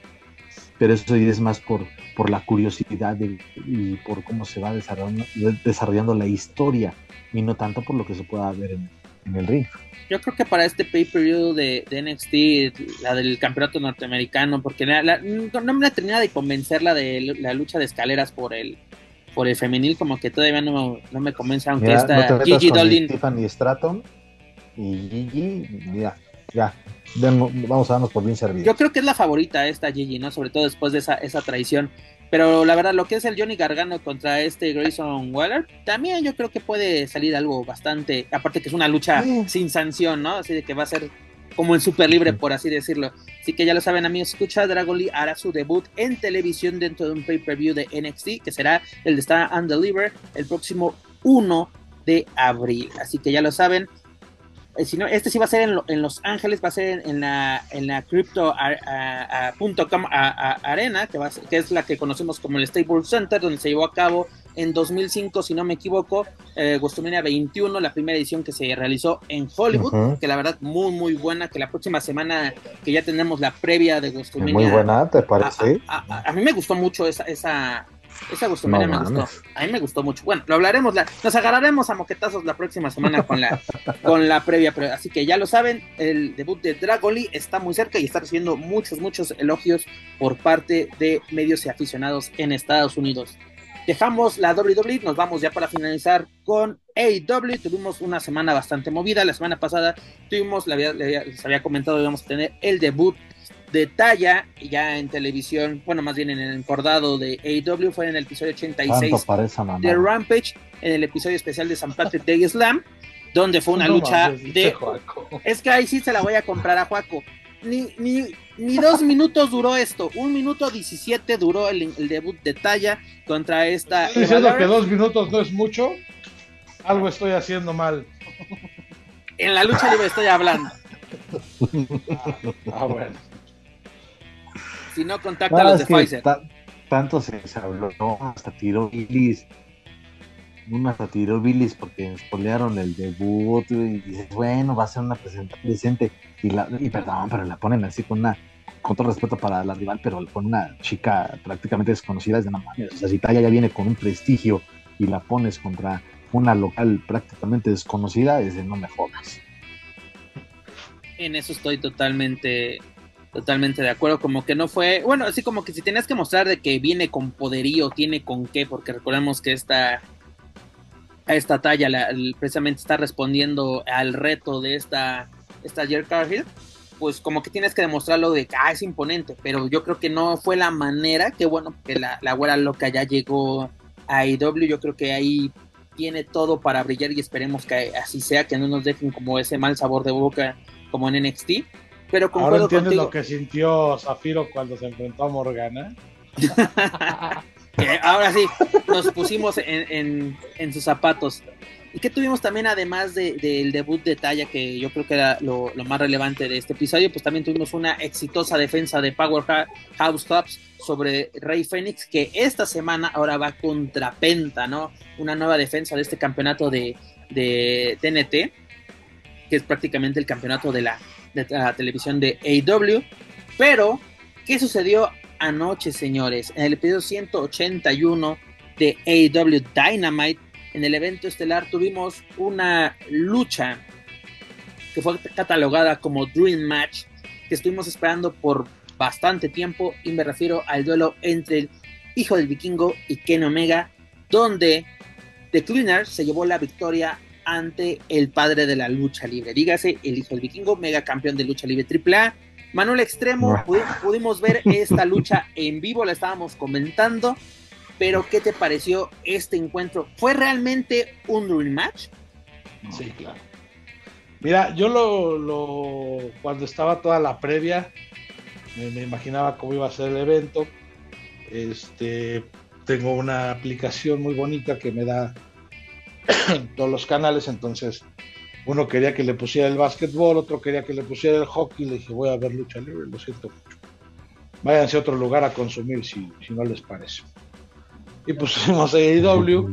Speaker 3: pero eso es más por, por la curiosidad y por cómo se va desarrollando, desarrollando la historia y no tanto por lo que se pueda ver en, en el ring.
Speaker 1: Yo creo que para este pay-per-view de, NXT, la del campeonato norteamericano, porque no, me termina de convencer la de la lucha de escaleras por el por el femenil, como que todavía no, me convence, aunque esta
Speaker 3: Gigi Dolin. Tiffany Stratton y Gigi, ya, ya, vamos a darnos por bien servidos.
Speaker 1: Yo creo que es la favorita esta Gigi, ¿no? Sobre todo después de esa, esa traición. Pero la verdad, lo que es el Johnny Gargano contra este Grayson Waller, también yo creo que puede salir algo bastante. Aparte que es una lucha sin sanción, ¿no? Así de que va a ser como en super libre, por así decirlo. Así que ya lo saben, amigos, escucha, Dragon Lee hará su debut en televisión dentro de un pay-per-view de NXT, que será el de Star and Deliver el próximo 1 de abril. Así que ya lo saben, si no, este sí va a ser en, Los Ángeles, va a ser en, la, en la crypto.com arena, que, va que es la que conocemos como el Staples Center, donde se llevó a cabo en 2005, si no me equivoco, eh, 21, la primera edición que se realizó en Hollywood, que la verdad muy, muy buena, que la próxima semana que ya tenemos la previa de WrestleMania.
Speaker 3: Muy buena, ¿te parece?
Speaker 1: A, mí me gustó mucho esa, esa, Esa WrestleMania me gustó. A mí me gustó mucho. Bueno, lo hablaremos, nos agarraremos a moquetazos la próxima semana con la, *laughs* con la previa. Pero, así que ya lo saben, el debut de Dragoli está muy cerca y está recibiendo muchos, muchos elogios por parte de medios y aficionados en Estados Unidos. Dejamos la WWE, nos vamos ya para finalizar con AEW. Tuvimos una semana bastante movida. La semana pasada tuvimos, les había comentado, íbamos a tener el debut de talla ya en televisión, bueno, más bien en el encordado de AEW, fue en el episodio 86 de Rampage, en el episodio especial de San Patrick Day Slam, donde fue una lucha de... Es que ahí sí se la voy a comprar a Juaco. Ni, ni, ni dos minutos duró esto, un minuto diecisiete duró el, debut de talla contra esta...
Speaker 2: ¿Estás diciendo que dos minutos no es mucho? Algo estoy haciendo mal.
Speaker 1: En la lucha libre estoy hablando.
Speaker 2: ah bueno
Speaker 1: si no contacta a los de Pfizer.
Speaker 3: tanto se, habló, hasta tiró Billis. Uno hasta tiró Billis porque spoilearon el debut y dices, bueno, va a ser una presentación decente. Y, la, y perdón, pero la ponen así con una con todo respeto para la rival, pero con una chica prácticamente desconocida, es de nada O sea, si Taya ya viene con un prestigio y la pones contra una local prácticamente desconocida, es de no me jodas.
Speaker 1: En eso estoy totalmente Totalmente de acuerdo, como que no fue, bueno, así como que si tenías que mostrar de que viene con poderío, tiene con qué, porque recordemos que esta, esta talla precisamente está respondiendo al reto de esta, esta Cargill, pues como que tienes que demostrarlo de que ah, es imponente, pero yo creo que no fue la manera, que bueno, que la, la güera loca ya llegó a IW, yo creo que ahí tiene todo para brillar y esperemos que así sea, que no nos dejen como ese mal sabor de boca como en NXT pero
Speaker 2: Ahora entiendes lo que sintió Zafiro cuando se enfrentó a Morgana. *laughs*
Speaker 1: ahora sí, nos pusimos en, sus zapatos. ¿Y qué tuvimos también, además del debut de Talla, que yo creo que era lo, más relevante de este episodio? Pues también tuvimos una exitosa defensa de Powerhouse Clubs sobre Rey Fénix, que esta semana ahora va contra Penta, ¿no? Una nueva defensa de este campeonato de, de TNT, que es prácticamente el campeonato de la de la televisión de AW. Pero, ¿qué sucedió anoche, señores? En el episodio 181 de AW Dynamite, en el evento estelar tuvimos una lucha que fue catalogada como Dream Match, que estuvimos esperando por bastante tiempo, y me refiero al duelo entre el hijo del vikingo y Ken Omega, donde The Cleaner se llevó la victoria ante el padre de la lucha libre. Dígase, el hijo del vikingo, mega campeón de lucha libre AAA. Manuel Extremo, pudimos ver esta lucha en vivo, la estábamos comentando, pero ¿qué te pareció este encuentro? ¿Fue realmente un dream match?
Speaker 2: Sí, claro. Mira, yo lo, cuando estaba toda la previa, me, me, imaginaba cómo iba a ser el evento. Este, tengo una aplicación muy bonita que me da *coughs* todos los canales, entonces uno quería que le pusiera el básquetbol, otro quería que le pusiera el hockey, le dije, voy a ver lucha libre, lo siento mucho. Váyanse a otro lugar a consumir si, si no les parece. Y *laughs* pusimos AEW.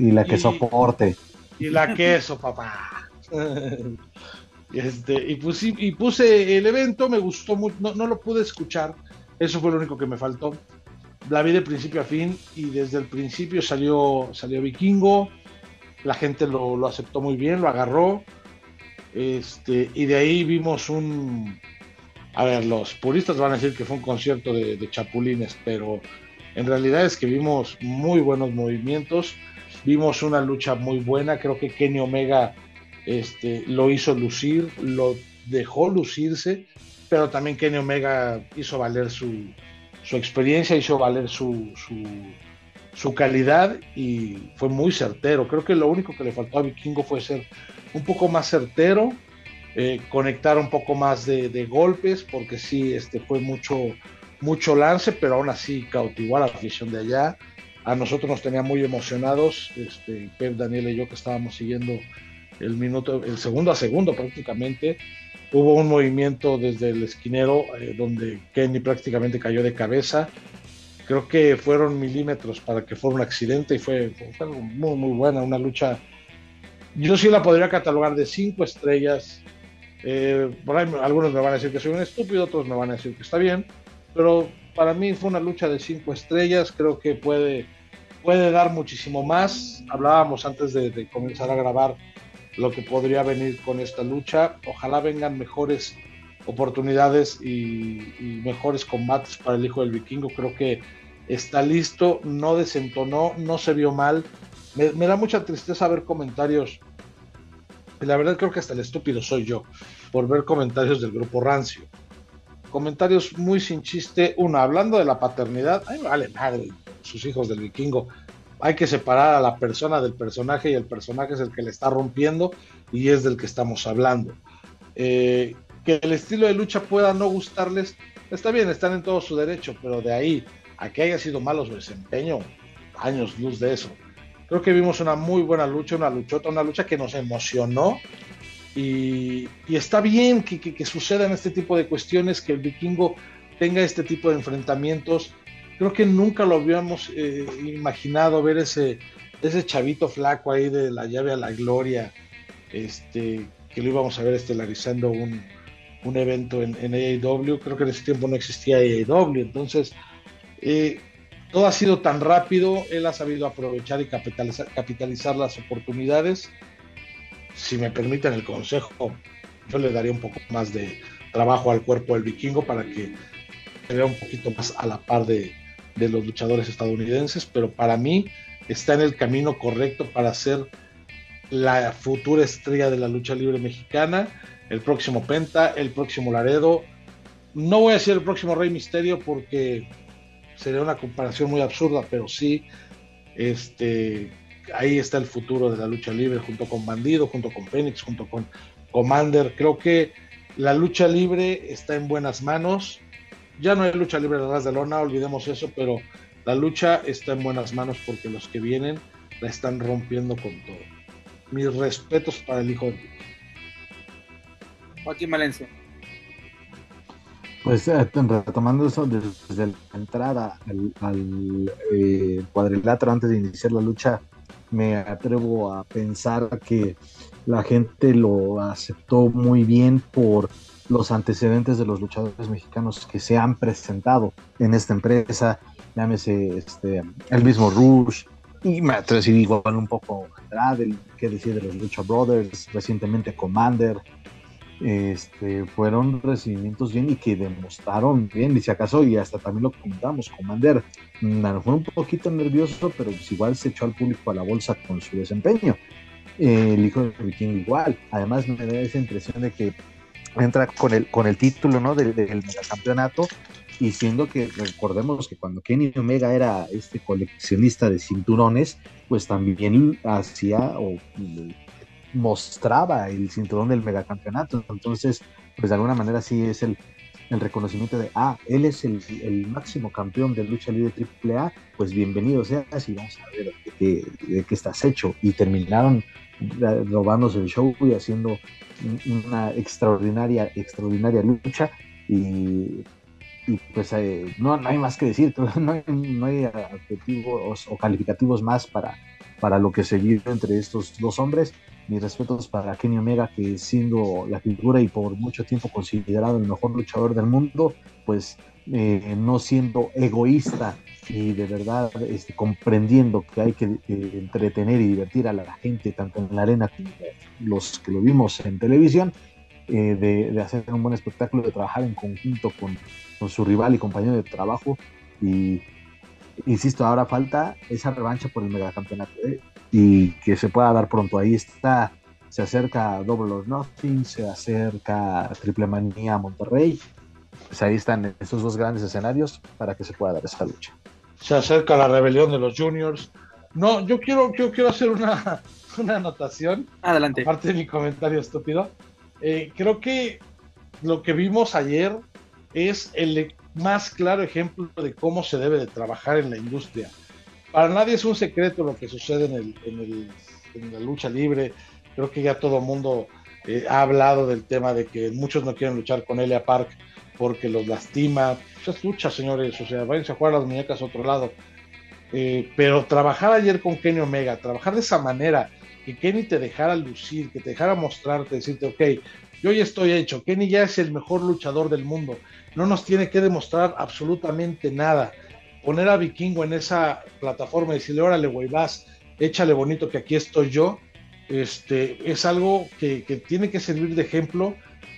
Speaker 3: y la que soporte.
Speaker 2: Y la queso, papá. *laughs* este, y, puse, y puse el evento, me gustó mucho, no, no lo pude escuchar, eso fue lo único que me faltó. La vi de principio a fin y desde el principio salió, salió Vikingo, la gente lo, aceptó muy bien, lo agarró. Este, y de ahí vimos un. A ver, los puristas van a decir que fue un concierto de, chapulines, pero en realidad es que vimos muy buenos movimientos, vimos una lucha muy buena. Creo que Kenny Omega este, lo hizo lucir, lo dejó lucirse, pero también Kenny Omega hizo valer su, su experiencia, hizo valer su calidad y fue muy certero. Creo que lo único que le faltó a Vikingo fue ser un poco más certero, eh, conectar un poco más de, golpes, porque sí, este, fue mucho, mucho lance, pero aún así cautivó a la afición de allá. A nosotros nos tenía muy emocionados, este, Pep, Daniel y yo que estábamos siguiendo el minuto, el segundo a segundo prácticamente. Hubo un movimiento desde el esquinero eh, donde Kenny prácticamente cayó de cabeza creo que fueron milímetros para que fuera un accidente y fue, muy, muy buena, una lucha. Yo sí la podría catalogar de cinco estrellas. Eh, por ahí algunos me van a decir que soy un estúpido, otros me van a decir que está bien, pero para mí fue una lucha de cinco estrellas. Creo que puede puede dar muchísimo más. Hablábamos antes de, comenzar a grabar lo que podría venir con esta lucha. Ojalá vengan mejores oportunidades y, mejores combates para el hijo del vikingo. Creo que está listo, no desentonó, no se vio mal. Me, da mucha tristeza ver comentarios. La verdad creo que hasta el estúpido soy yo por ver comentarios del grupo Rancio comentarios muy sin chiste. Uno, hablando de la paternidad, ay, vale madre, sus hijos del vikingo. Hay que separar a la persona del personaje y el personaje es el que le está rompiendo y es del que estamos hablando. Eh, que el estilo de lucha pueda no gustarles, está bien, están en todo su derecho, pero de ahí a que haya sido malo su desempeño, años luz de eso. Creo que vimos una muy buena lucha, una luchota, una lucha que nos emocionó y, está bien que, que, sucedan este tipo de cuestiones, que el vikingo tenga este tipo de enfrentamientos. Creo que nunca lo habíamos eh, imaginado ver ese, ese chavito flaco ahí de la llave a la gloria, este, que lo íbamos a ver estelarizando un, un evento en, en, AEW. Creo que en ese tiempo no existía AEW, entonces eh, todo ha sido tan rápido, él ha sabido aprovechar y capitalizar, capitalizar las oportunidades si me permiten el consejo, yo le daría un poco más de trabajo al cuerpo del vikingo para que se vea un poquito más a la par de, los luchadores estadounidenses, pero para mí está en el camino correcto para ser la futura estrella de la lucha libre mexicana, el próximo Penta, el próximo Laredo. No voy a decir el próximo Rey Misterio porque sería una comparación muy absurda, pero sí, este, ahí está el futuro de la lucha libre junto con Bandido, junto con Fénix, junto con Commander. Creo que la lucha libre está en buenas manos. Ya no hay lucha libre detrás de lona, olvidemos eso, pero la lucha está en buenas manos porque los que vienen la están rompiendo con todo. Mis respetos para el hijo de
Speaker 1: Joaquín Valencia.
Speaker 3: Pues eh, retomando eso desde la entrada al, eh, cuadrilátero antes de iniciar la lucha, me atrevo a pensar que la gente lo aceptó muy bien por los antecedentes de los luchadores mexicanos que se han presentado en esta empresa, llámese el mismo Rush, y me atrevo igual un poco Andrade, que decir de los Lucha Brothers, recientemente Commander, este, fueron recibimientos bien y que demostraron bien, y si acaso, y hasta también lo comentamos, Commander, mm, fue un poquito nervioso, pero pues igual se echó al público a la bolsa con su desempeño. el hijo de Viking igual, además me da esa impresión de que entra con el, con el título ¿no? del, del megacampeonato y siendo que recordemos que cuando Kenny Omega era este coleccionista de cinturones, pues también hacía o mostraba el cinturón del megacampeonato. Entonces, pues de alguna manera sí es el, el reconocimiento de, ah, él es el, el, máximo campeón de lucha libre AAA, pues bienvenido sea y vamos a ver de qué, estás hecho. Y terminaron robándose el show y haciendo una extraordinaria, extraordinaria lucha y, y pues eh, no, no, hay más que decir, *laughs* no hay, no hay adjetivos o calificativos más para, para lo que se vio entre estos dos hombres mis respetos para Kenny Omega, que siendo la figura y por mucho tiempo considerado el mejor luchador del mundo, pues eh, no siendo egoísta y de verdad este, comprendiendo que hay que entretener y divertir a la gente, tanto en la arena como los que lo vimos en televisión, eh, de, hacer un buen espectáculo, de trabajar en conjunto con, con su rival y compañero de trabajo. Y insisto, ahora falta esa revancha por el megacampeonato. Y que se pueda dar pronto. Ahí está, se acerca Double or Nothing, se acerca Triple Manía Monterrey. Pues ahí están estos dos grandes escenarios para que se pueda dar esa lucha.
Speaker 2: Se acerca la rebelión de los juniors. No, yo quiero, yo quiero hacer una, *laughs* una anotación.
Speaker 1: Adelante.
Speaker 2: Aparte de mi comentario estúpido. Eh, creo que lo que vimos ayer es el más claro ejemplo de cómo se debe de trabajar en la industria para nadie es un secreto lo que sucede en, la lucha libre. Creo que ya todo el mundo eh, ha hablado del tema de que muchos no quieren luchar con Elia Park porque los lastima. Pues es lucha, señores. O sea, váyanse a jugar las muñecas a otro lado. Eh, pero trabajar ayer con Kenny Omega, trabajar de esa manera, que Kenny te dejara lucir, que te dejara mostrarte, decirte, ok, yo ya estoy hecho, Kenny ya es el mejor luchador del mundo, no nos tiene que demostrar absolutamente nada poner a Vikingo en esa plataforma y decirle, órale, güey, vas, échale bonito que aquí estoy yo, este, es algo que, tiene que servir de ejemplo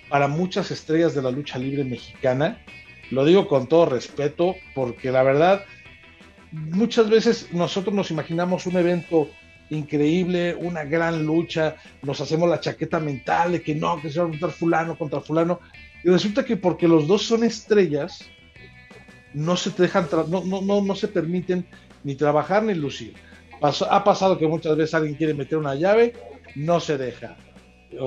Speaker 2: para muchas estrellas de la lucha libre mexicana. Lo digo con todo respeto, porque la verdad, muchas veces nosotros nos imaginamos un evento increíble, una gran lucha, nos hacemos la chaqueta mental de que no, que se va a juntar fulano contra fulano, y resulta que porque los dos son estrellas, no se dejan, no, no, no, no se permiten ni trabajar ni lucir ha pasado que muchas veces alguien quiere meter una llave, no se deja.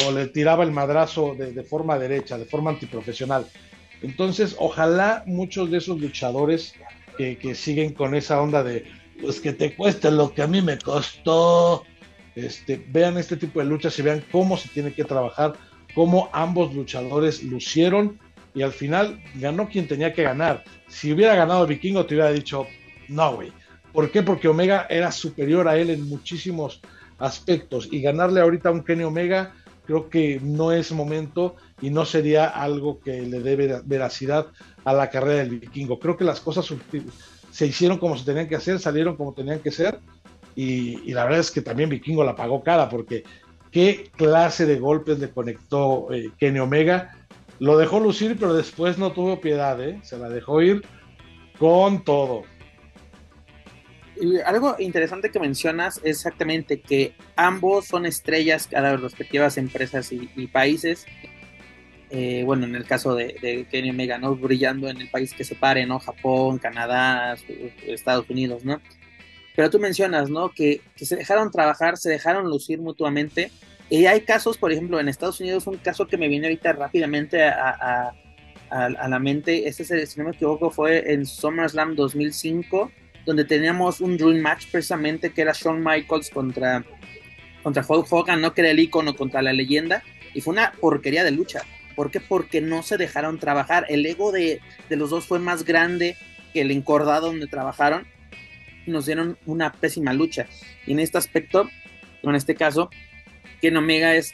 Speaker 2: O le tiraba el madrazo de, forma derecha, de forma antiprofesional. Entonces, ojalá muchos de esos luchadores que, siguen con esa onda de, pues que te cueste lo que a mí me costó, este, vean este tipo de luchas y vean cómo se tiene que trabajar, cómo ambos luchadores lucieron y al final ganó quien tenía que ganar. Si hubiera ganado Vikingo, te hubiera dicho, no, güey, ¿Por qué? Porque Omega era superior a él en muchísimos aspectos y ganarle ahorita a un Kenny Omega creo que no es momento y no sería algo que le dé veracidad a la carrera del vikingo. Creo que las cosas se hicieron como se tenían que hacer, salieron como tenían que ser y, la verdad es que también vikingo la pagó cara porque qué clase de golpes le conectó eh, Kenny Omega. Lo dejó lucir, pero después no tuvo piedad, ¿eh? se la dejó ir con todo
Speaker 1: algo interesante que mencionas es exactamente que ambos son estrellas cada respectivas empresas y, países. Eh, bueno, en el caso de, Kenny Omega, ¿no? Brillando en el país que se pare, ¿no? Japón, Canadá, Estados Unidos, ¿no? Pero tú mencionas, ¿no? Que, se dejaron trabajar, se dejaron lucir mutuamente. Y hay casos, por ejemplo, en Estados Unidos, un caso que me viene ahorita rápidamente a, a la mente, ese, si no me equivoco, fue en SummerSlam 2005 donde teníamos un dream match precisamente que era Shawn Michaels contra, contra Hulk Hogan, no que era el icono contra la leyenda, y fue una porquería de lucha. ¿Por qué? Porque no se dejaron trabajar. El ego de, los dos fue más grande que el encordado donde trabajaron nos dieron una pésima lucha. Y en este aspecto, en este caso, Ken Omega es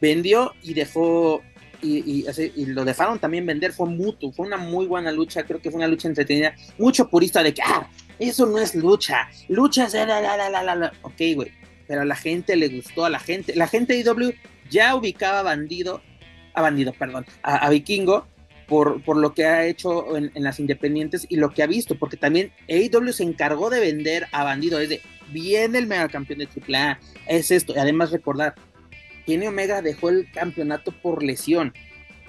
Speaker 1: vendió y dejó y, lo dejaron también vender, fue mutuo, fue una muy buena lucha, creo que fue una lucha entretenida, mucho purista de que, ah, eso no es lucha. Lucha es la, la, la, la, la. Ok, güey. Pero a la gente le gustó, a la gente. La gente de IW ya ubicaba a Bandido, a Bandido, perdón, a, Vikingo por, por, lo que ha hecho en, las independientes y lo que ha visto, porque también AEW se encargó de vender a Bandido, es de, viene el mega campeón de AAA, es esto, y además recordar, Kenny Omega dejó el campeonato por lesión,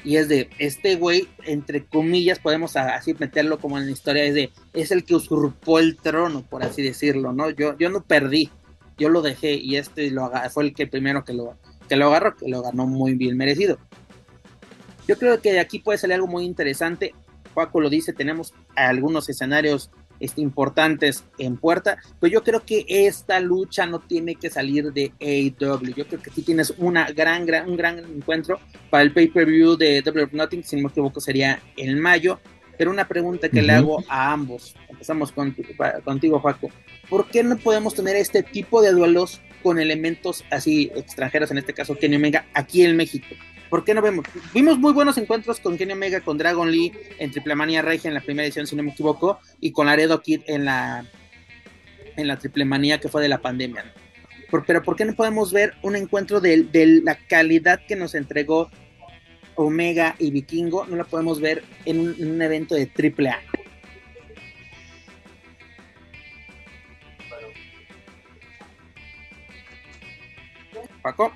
Speaker 1: y es de este güey, entre comillas, podemos así meterlo como en la historia, es de, es el que usurpó el trono, por así decirlo, ¿no? Yo, yo no perdí, yo lo dejé y este lo fue el que primero que lo, que lo agarró, que lo ganó muy bien merecido. Yo creo que de aquí puede salir algo muy interesante. Paco lo dice, tenemos algunos escenarios este, importantes en puerta, pues yo creo que esta lucha no tiene que salir de AEW. Yo creo que aquí tienes una gran, gran, un gran encuentro para el pay-per-view de Double Nothing, si no me equivoco sería en mayo. Pero una pregunta que le hago a ambos, empezamos con, contigo, Juaco. ¿Por qué no podemos tener este tipo de duelos con elementos así extranjeros, en este caso Kenny Omega, aquí en México? ¿Por qué no vemos? Vimos muy buenos encuentros con Kenny Omega, con Dragon Lee en Triple Manía Regia en la primera edición, si no me equivoco, y con Laredo Kid en la, en la Triple Manía que fue de la pandemia. pero ¿por qué no podemos ver un encuentro de, la calidad que nos entregó Omega y Vikingo? No la podemos ver en un, evento de Triple A. Paco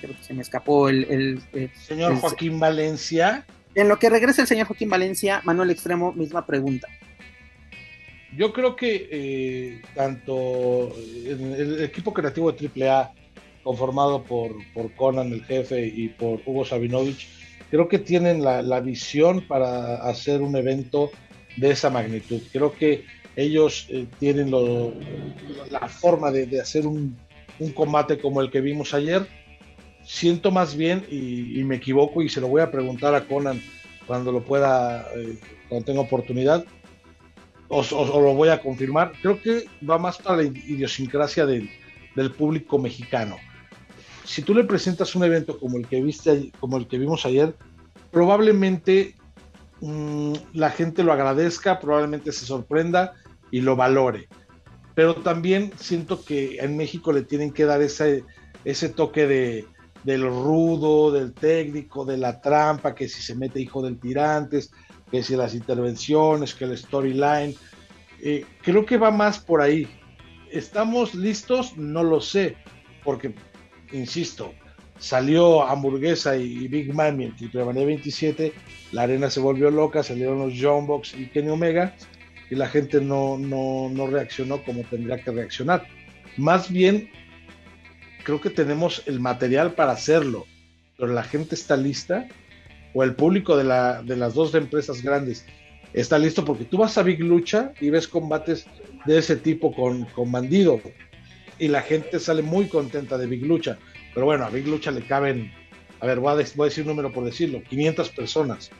Speaker 1: creo que se me escapó el...
Speaker 2: señor Joaquín Valencia.
Speaker 1: En lo que regresa el señor Joaquín Valencia, Manuel Extremo, misma pregunta.
Speaker 2: Yo creo que eh, tanto el, equipo creativo de AAA, conformado por, por Conan el jefe y por Hugo Sabinovich, creo que tienen la, visión para hacer un evento de esa magnitud. Creo que ellos eh, tienen la forma de, hacer un, un, combate como el que vimos ayer siento más bien, y, me equivoco y se lo voy a preguntar a Conan cuando lo pueda, eh, cuando tenga oportunidad, o, lo voy a confirmar, creo que va más para la idiosincrasia del, público mexicano. Si tú le presentas un evento como el que viste, como el que vimos ayer, probablemente mm, la gente lo agradezca, probablemente se sorprenda y lo valore. Pero también siento que en México le tienen que dar ese, ese toque de, del rudo, del técnico, de la trampa, que si se mete hijo del tirantes, que si las intervenciones, que el storyline. Eh, creo que va más por ahí. ¿Estamos listos? No lo sé, porque, insisto, salió hamburguesa y, Big Mami en Triple 27, la arena se volvió loca, salieron los John Box y Kenny Omega, y la gente no, no, no reaccionó como tendría que reaccionar. Más bien, creo que tenemos el material para hacerlo, pero la gente está lista, o el público de, la, de las dos empresas grandes está listo, porque tú vas a Big Lucha y ves combates de ese tipo con, con Bandido, y la gente sale muy contenta de Big Lucha. Pero bueno, a Big Lucha le caben, a ver, voy a, voy a decir número por decirlo, 500 personas.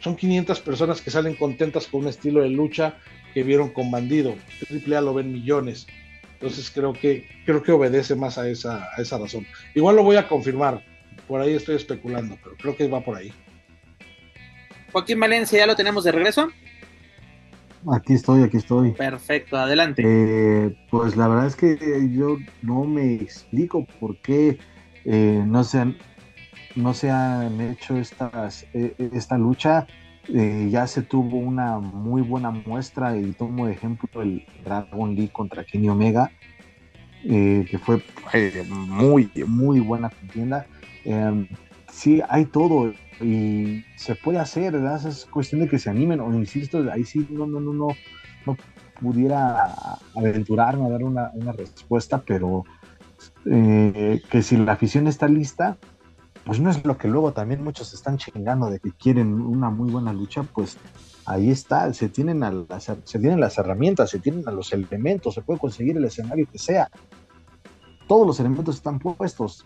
Speaker 2: Son 500 personas que salen contentas con un estilo de lucha que vieron con Bandido. Triple A lo ven millones. Entonces creo que, creo que obedece más a esa, a esa razón. Igual lo voy a confirmar. Por ahí estoy especulando, pero creo que va por ahí.
Speaker 1: Joaquín Valencia, ¿ya lo tenemos de regreso?
Speaker 3: Aquí estoy, aquí estoy.
Speaker 1: Perfecto, adelante.
Speaker 3: Eh, pues la verdad es que yo no me explico por qué eh, no, se han, no se han hecho estas, eh, esta lucha. Ya se tuvo una muy buena muestra y tomo de ejemplo el Dragon League contra Kenny Omega, que fue muy, muy buena contienda. sí, hay todo y se puede hacer, ¿verdad? Es cuestión de que se animen, o insisto, ahí sí no, no, no, no, no pudiera aventurarme a dar una, respuesta, pero eh, que si la afición está lista, pues no es lo que luego también muchos están chingando de que quieren una muy buena lucha, pues ahí está, se tienen, las, herramientas, se tienen a los elementos, se puede conseguir el escenario que sea. Todos los elementos están puestos.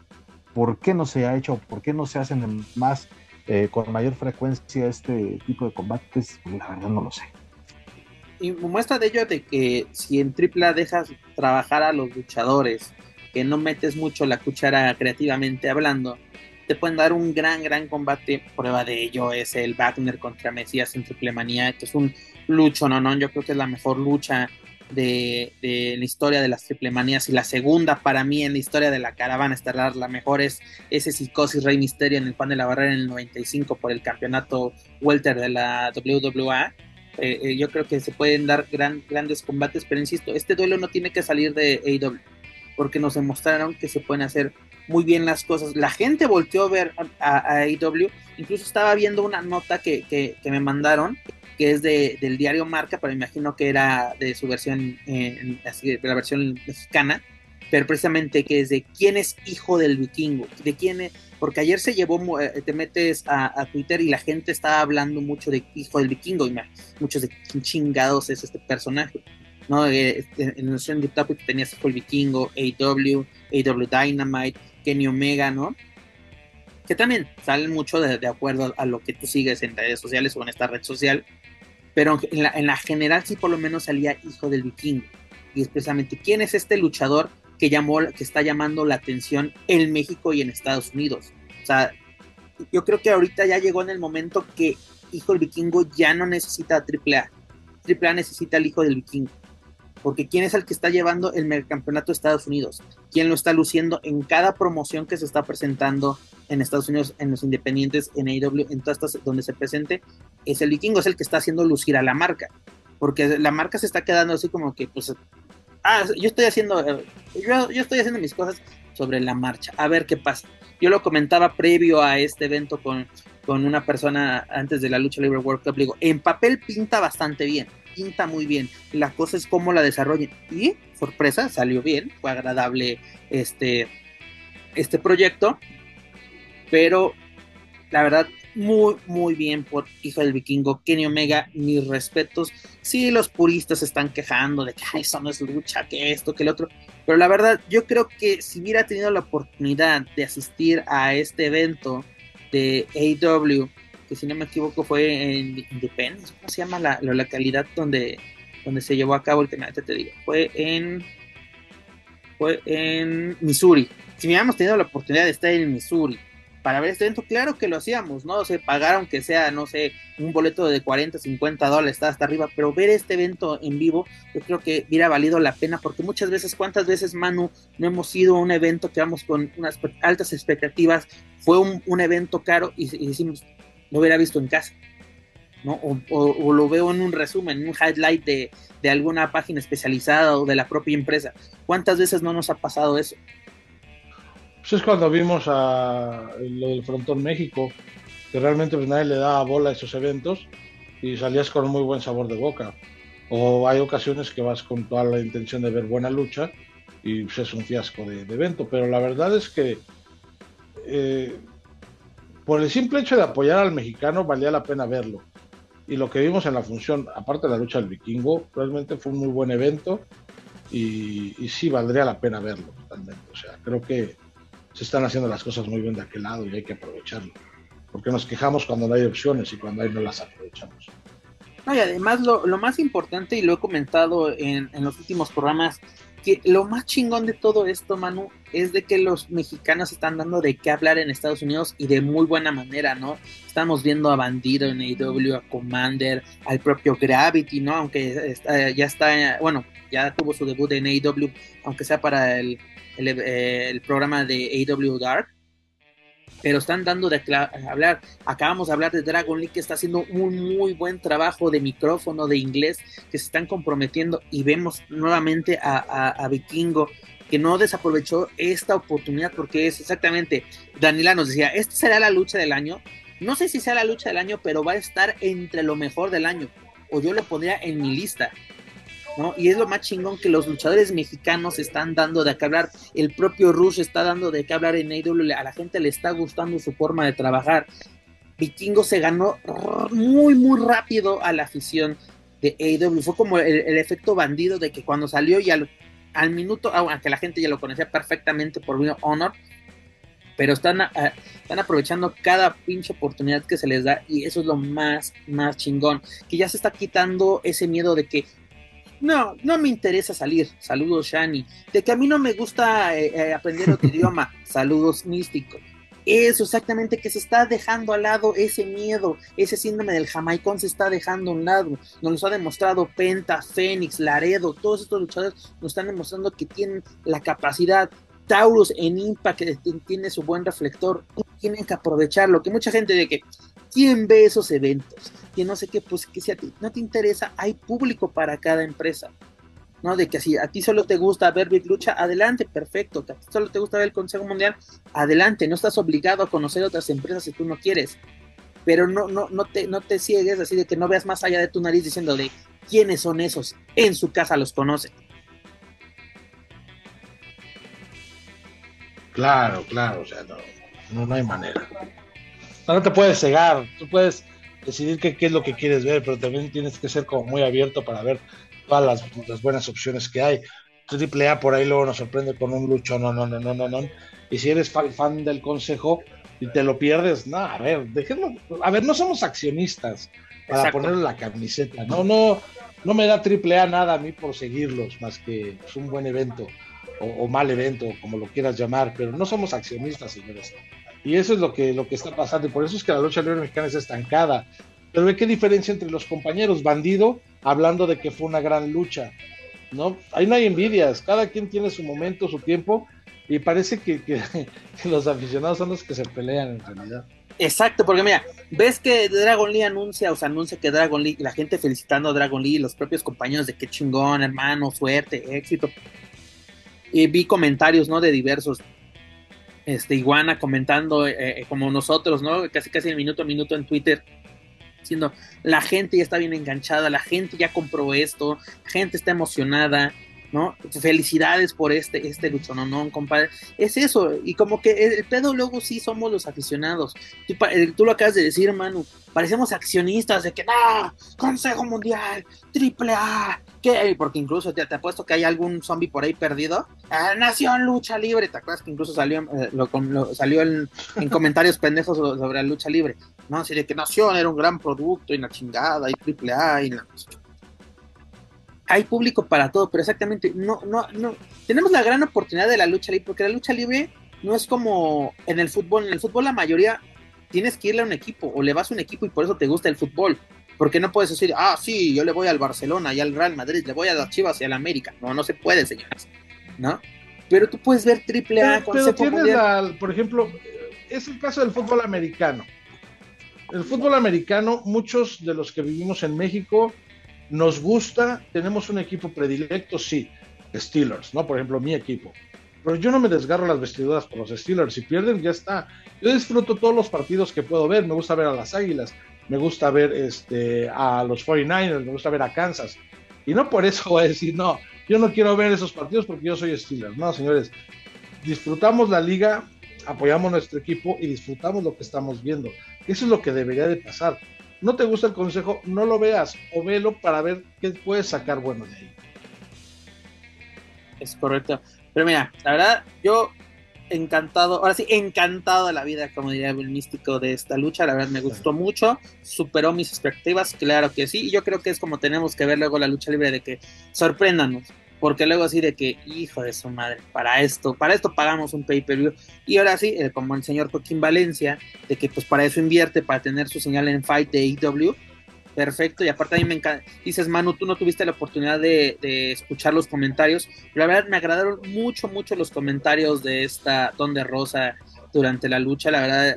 Speaker 3: ¿Por qué no se ha hecho? ¿Por qué no se hacen más eh, con mayor frecuencia este tipo de combates, la verdad no lo sé.
Speaker 1: Y muestra de ello de que si en AAA dejas trabajar a los luchadores, que no metes mucho la cuchara creativamente hablando, te pueden dar un gran, gran combate. Prueba de ello es el Wagner contra Mesías en Triple Manía, que es un lucho, no, no, yo creo que es la mejor lucha de, la historia de las triple manías y la segunda para mí en la historia de la caravana estelar, la mejor es ese psicosis Rey Misterio en el pan de la barrera en el 95 por el campeonato welter de la WWA. Eh, eh, yo creo que se pueden dar gran, grandes combates, pero insisto, este duelo no tiene que salir de AEW, porque nos demostraron que se pueden hacer muy bien las cosas. La gente volteó a ver a, AEW, incluso estaba viendo una nota que, que, me mandaron que es de, del diario Marca, pero imagino que era de su versión, de la versión mexicana, pero precisamente que es de quién es hijo del vikingo, de quién es, porque ayer se llevó, eh, te metes a, Twitter y la gente estaba hablando mucho de hijo del vikingo, y muchos de quién chingados es este personaje. ¿no? Eh, este, en el de Topic tenías Hijo del Vikingo, AW, AW Dynamite, Kenny Omega, ¿no? Que también salen mucho de, de, acuerdo a lo que tú sigues en redes sociales o en esta red social pero en la, en la, general sí por lo menos salía hijo del vikingo. Y es precisamente quién es este luchador que llamó, que está llamando la atención en México y en Estados Unidos. O sea, yo creo que ahorita ya llegó en el momento que hijo del vikingo ya no necesita a AAA. AAA necesita al hijo del vikingo. Porque quién es el que está llevando el campeonato de Estados Unidos, quién lo está luciendo en cada promoción que se está presentando en Estados Unidos, en los independientes, en AEW, en todas estas donde se presente, es el vikingo, es el que está haciendo lucir a la marca. Porque la marca se está quedando así como que, pues, ah, yo estoy haciendo, eh, yo, yo estoy haciendo mis cosas sobre la marcha, a ver qué pasa. Yo lo comentaba previo a este evento con, con una persona antes de la lucha libre World Cup, digo, en papel pinta bastante bien, pinta muy bien, la cosa es cómo la desarrollen. Y, sorpresa, salió bien, fue agradable este, este proyecto, pero la verdad, muy, muy bien por Hijo del Vikingo, Kenny Omega, mis respetos. Sí, los puristas están quejando de que eso no es lucha, que esto, que el otro, pero la verdad, yo creo que si hubiera tenido la oportunidad de asistir a este evento de AW, que si no me equivoco fue en Independence, ¿cómo se llama la, localidad donde, donde se llevó a cabo el tema? Te digo, fue en, fue en Missouri. Si hubiéramos tenido la oportunidad de estar en Missouri, para ver este evento, claro que lo hacíamos, ¿no? O sea, pagar aunque sea, no sé, un boleto de 40, 50 dólares, está hasta arriba, pero ver este evento en vivo, yo creo que hubiera valido la pena, porque muchas veces, ¿cuántas veces, Manu, no hemos ido a un evento que vamos con unas altas expectativas, fue un, evento caro y, decimos, lo hubiera visto en casa, ¿no? O, lo veo en un resumen, en un highlight de, de alguna página especializada o de la propia empresa. ¿Cuántas veces no nos ha pasado eso?
Speaker 2: Pues es cuando vimos a lo del Frontón México, que realmente pues nadie le daba bola a esos eventos y salías con un muy buen sabor de boca. O hay ocasiones que vas con toda la intención de ver buena lucha y pues, es un fiasco de, evento. Pero la verdad es que eh, por el simple hecho de apoyar al mexicano valía la pena verlo. Y lo que vimos en la función, aparte de la lucha del vikingo, realmente fue un muy buen evento y, sí valdría la pena verlo totalmente. O sea, creo que se están haciendo las cosas muy bien de aquel lado y hay que aprovecharlo. Porque nos quejamos cuando no hay opciones y cuando hay no las aprovechamos.
Speaker 1: No, y además lo, más importante, y lo he comentado en, los últimos programas, que lo más chingón de todo esto, Manu, es de que los mexicanos están dando de qué hablar en Estados Unidos y de muy buena manera, ¿no? Estamos viendo a Bandido en AEW, a Commander, al propio Gravity, ¿no? Aunque ya está, bueno, ya tuvo su debut en AEW, aunque sea para el eh, el, programa de AW Dark, pero están dando de hablar. Acabamos de hablar de Dragon League que está haciendo un muy buen trabajo de micrófono, de inglés, que se están comprometiendo y vemos nuevamente a, Vikingo que no desaprovechó esta oportunidad porque es exactamente, Daniela nos decía, esta será la lucha del año. No sé si sea la lucha del año, pero va a estar entre lo mejor del año. O yo lo pondría en mi lista. Y es lo más chingón que los luchadores mexicanos están dando de qué hablar, el propio Rush está dando de qué hablar en AEW, a la gente le está gustando su forma de trabajar. Vikingo se ganó muy, muy rápido a la afición de AEW, fue como el, efecto bandido de que cuando salió y al, minuto, aunque la gente ya lo conocía perfectamente por Ring Honor, pero están, están aprovechando cada pinche oportunidad que se les da y eso es lo más, más chingón, que ya se está quitando ese miedo de que no, no me interesa salir. Saludos, Shani. De que a mí no me gusta eh, eh, aprender otro *laughs* idioma. Saludos, místico. Eso exactamente, que se está dejando al lado ese miedo, ese síndrome del jamaicón se está dejando a un lado. Nos lo ha demostrado Penta, Fénix, Laredo, todos estos luchadores nos están demostrando que tienen la capacidad. Taurus en Impact tiene su buen reflector, tienen que aprovecharlo. Que mucha gente de que, ¿quién ve esos eventos? Que no sé qué, pues que si a ti no te interesa, hay público para cada empresa. ¿no? De que si a ti solo te gusta ver Big Lucha, adelante, perfecto. Que a ti solo te gusta ver el Consejo Mundial, adelante. No estás obligado a conocer otras empresas si tú no quieres. Pero no, no, no, te, no te ciegues así de que no veas más allá de tu nariz diciendo de quiénes son esos. En su casa los conocen.
Speaker 2: Claro, claro, o sea, no, no, hay manera. No, no te puedes cegar, tú puedes decidir qué, es lo que quieres ver, pero también tienes que ser como muy abierto para ver todas las, buenas opciones que hay. Triple A por ahí luego nos sorprende con un lucho, no, no, no, no, no, no. Y si eres fan, del consejo y te lo pierdes, no, a ver, déjenlo, a ver, no somos accionistas para ponerle la camiseta, no, no, no me da triple A nada a mí por seguirlos, más que es un buen evento o, o, mal evento, como lo quieras llamar, pero no somos accionistas, señores. Y eso es lo que, lo que está pasando. Y por eso es que la lucha libre mexicana es estancada. Pero ve qué diferencia entre los compañeros. Bandido hablando de que fue una gran lucha. ¿no? Ahí no hay envidias. Cada quien tiene su momento, su tiempo. Y parece *laughs* que, los aficionados son los que se pelean en realidad.
Speaker 1: Exacto, porque mira, ves que Dragon Lee anuncia, o sea, anuncia que Dragon Lee, la gente felicitando a Dragon Lee, los propios compañeros de qué chingón, hermano, suerte, éxito. Y vi comentarios, ¿no? De diversos este, Iguana comentando eh, eh, como nosotros, ¿no? Casi casi en minuto a minuto en Twitter, diciendo, la gente ya está bien enganchada, la gente ya compró esto, la gente está emocionada, ¿no? Felicidades por este, este luchononón, compadre. Es eso, y como que el pedo luego sí somos los aficionados. Tú, eh, tú lo acabas de decir, Manu, parecemos accionistas de que, no, Consejo Mundial, Triple A, ¿qué? Porque incluso te, te apuesto que hay algún zombie por ahí perdido. Ah, Nación Lucha Libre, ¿te acuerdas que incluso salió, eh, lo, salió en, comentarios pendejos sobre, la lucha libre? ¿No? Así de que Nación era un gran producto y la chingada, y Triple A, y la hay público para todo, pero exactamente no, no, no. Tenemos la gran oportunidad de la lucha libre, porque la lucha libre no es como en el fútbol, en el fútbol la mayoría tienes que irle a un equipo o le vas a un equipo y por eso te gusta el fútbol. Porque no puedes decir, ah, sí, yo le voy al Barcelona y al Real Madrid, le voy a las Chivas y al América. No, no se puede, señores. ¿No? Pero tú puedes ver triple A
Speaker 2: con pero tienes por ejemplo, es el caso del fútbol americano. El fútbol americano, muchos de los que vivimos en México, nos gusta, tenemos un equipo predilecto, sí, Steelers, ¿no? Por ejemplo, mi equipo. Pero yo no me desgarro las vestiduras por los Steelers. Si pierden, ya está. Yo disfruto todos los partidos que puedo ver. Me gusta ver a las Águilas, me gusta ver este, a los 49ers, me gusta ver a Kansas. Y no por eso voy a decir, no, yo no quiero ver esos partidos porque yo soy Steelers. No, señores, disfrutamos la liga, apoyamos nuestro equipo y disfrutamos lo que estamos viendo. Eso es lo que debería de pasar. No te gusta el consejo, no lo veas o velo para ver qué puedes sacar bueno de ahí.
Speaker 1: Es correcto. Pero mira, la verdad, yo encantado, ahora sí, encantado de la vida, como diría el místico de esta lucha, la verdad me gustó mucho, superó mis expectativas, claro que sí, y yo creo que es como tenemos que ver luego la lucha libre de que sorpréndanos, porque luego así de que, hijo de su madre, para esto, para esto pagamos un pay-per-view, y ahora sí, eh, como el señor Joaquín Valencia, de que pues para eso invierte, para tener su señal en Fight de AEW, perfecto. Y aparte a mí me encanta. Dices, Manu, tú no tuviste la oportunidad de, escuchar los comentarios. la verdad me agradaron mucho, mucho los comentarios de esta Don de Rosa durante la lucha. La verdad,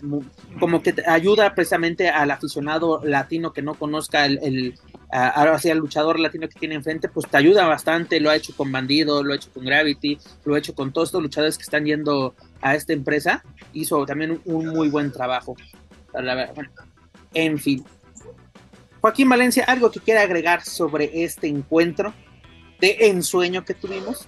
Speaker 1: como que ayuda precisamente al aficionado latino que no conozca el, ahora sí, al luchador latino que tiene enfrente, pues te ayuda bastante. Lo ha hecho con Bandido, lo ha hecho con Gravity, lo ha hecho con todos estos luchadores que están yendo a esta empresa. Hizo también un, muy buen trabajo. La verdad, en fin, Joaquín Valencia, ¿algo que quiera agregar sobre este encuentro de ensueño que tuvimos?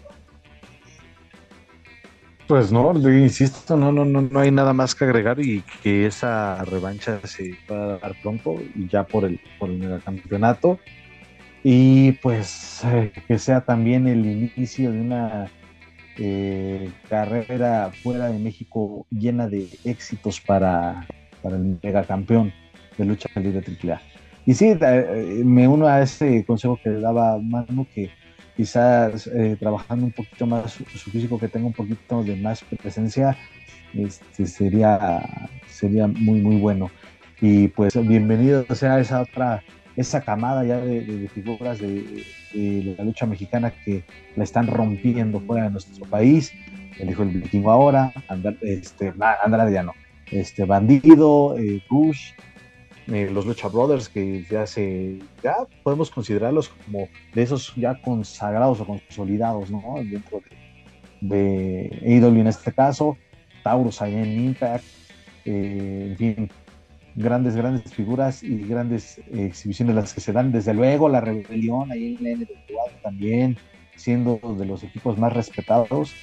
Speaker 3: Pues no, insisto, no, no, no, no hay nada más que agregar y que esa revancha se va a dar pronto y ya por el, por el megacampeonato. Y pues eh, que sea también el inicio de una eh, carrera fuera de México llena de éxitos para, para el megacampeón de lucha libre AAA. Y sí, eh, me uno a ese consejo que daba Manu, que quizás eh, trabajando un poquito más su, físico, que tenga un poquito de más presencia, este, sería, sería muy, muy bueno. Y pues bienvenido sea esa otra, esa camada ya de, figuras de, la lucha mexicana que la están rompiendo fuera de nuestro país. El hijo del vikingo ahora, Andar, este, Andrade ya no, este, Bandido, eh, Bush, eh, los Lucha Brothers, que ya se, ya podemos considerarlos como de esos ya consagrados o consolidados, ¿no? Dentro de, de AEW en este caso, Taurus allá en Impact, eh, en fin, grandes, grandes figuras y grandes eh, exhibiciones las que se dan, desde luego la rebelión ahí en la NWA también, siendo de los equipos más respetados.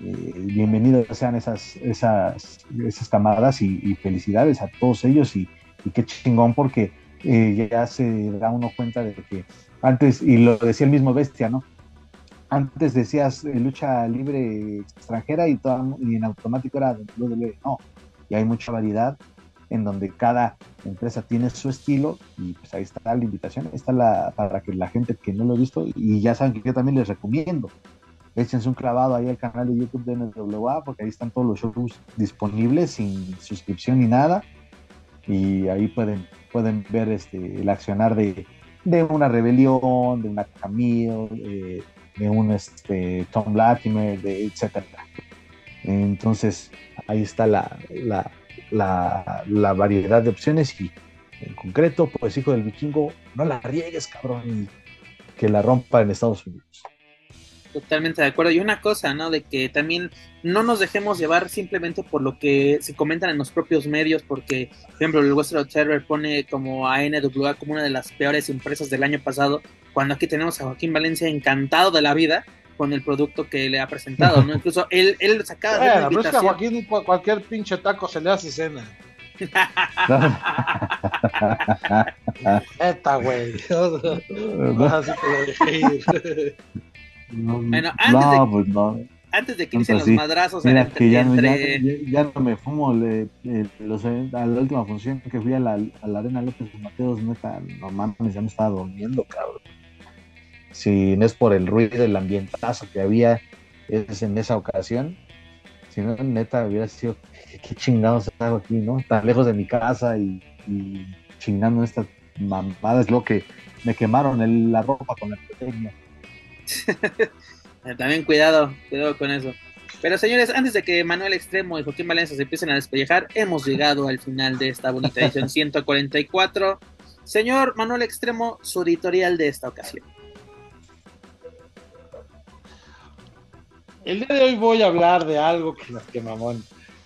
Speaker 3: bienvenidos sean esas, esas, esas camadas y, y, felicidades a todos ellos y, y qué chingón porque eh, ya se da uno cuenta de que antes, y lo decía el mismo Bestia, ¿no? Antes decías eh, lucha libre extranjera y, y en automático era no, y hay mucha variedad en donde cada empresa tiene su estilo y pues ahí está la invitación, está la, para que la gente que no lo ha visto y ya saben que yo también les recomiendo, échense un clavado ahí al canal de YouTube de NWA porque ahí están todos los shows disponibles sin suscripción ni nada y ahí pueden, pueden ver este, el accionar de, una rebelión, de una Camille, eh, de un este, Tom Latimer, de etcétera. Entonces, ahí está la, la, variedad de opciones y en concreto, pues hijo del vikingo, no la riegues, cabrón, que la rompa en Estados Unidos.
Speaker 1: Totalmente de acuerdo. Y una cosa, ¿no? De que también no nos dejemos llevar simplemente por lo que se comentan en los propios medios, porque, por ejemplo, el Western Observer pone como a NWA como una de las peores empresas del año pasado, cuando aquí tenemos a Joaquín Valencia encantado de la vida con el producto que le ha presentado, ¿no? *laughs* Incluso él, él sacaba
Speaker 2: de una invitación. a Joaquín cualquier pinche taco se le hace cena. *laughs* Esta, güey. *laughs* Así que lo
Speaker 1: bueno, antes, de, pues no. antes de que inicien los madrazos
Speaker 3: Mira, que ya, ya, no me fumo le, los, a la última función que fui a la, a la Arena López Mateos, neta, normalmente ya me estaba durmiendo, cabrón. Si no es por el ruido, el ambientazo que había es en esa ocasión, Si no, neta, hubiera sido, qué chingados hago aquí, ¿no? Tan lejos de mi casa y, chingando estas mamadas, lo que me quemaron la ropa con la pequeña. *laughs*
Speaker 1: También cuidado, cuidado con eso. Pero señores, antes de que Manuel Extremo y Joaquín Valencia se empiecen a despellejar, hemos llegado al final de esta bonita edición 144. Señor Manuel Extremo, su editorial de esta ocasión.
Speaker 2: El día de hoy voy a hablar de algo que, que mamón.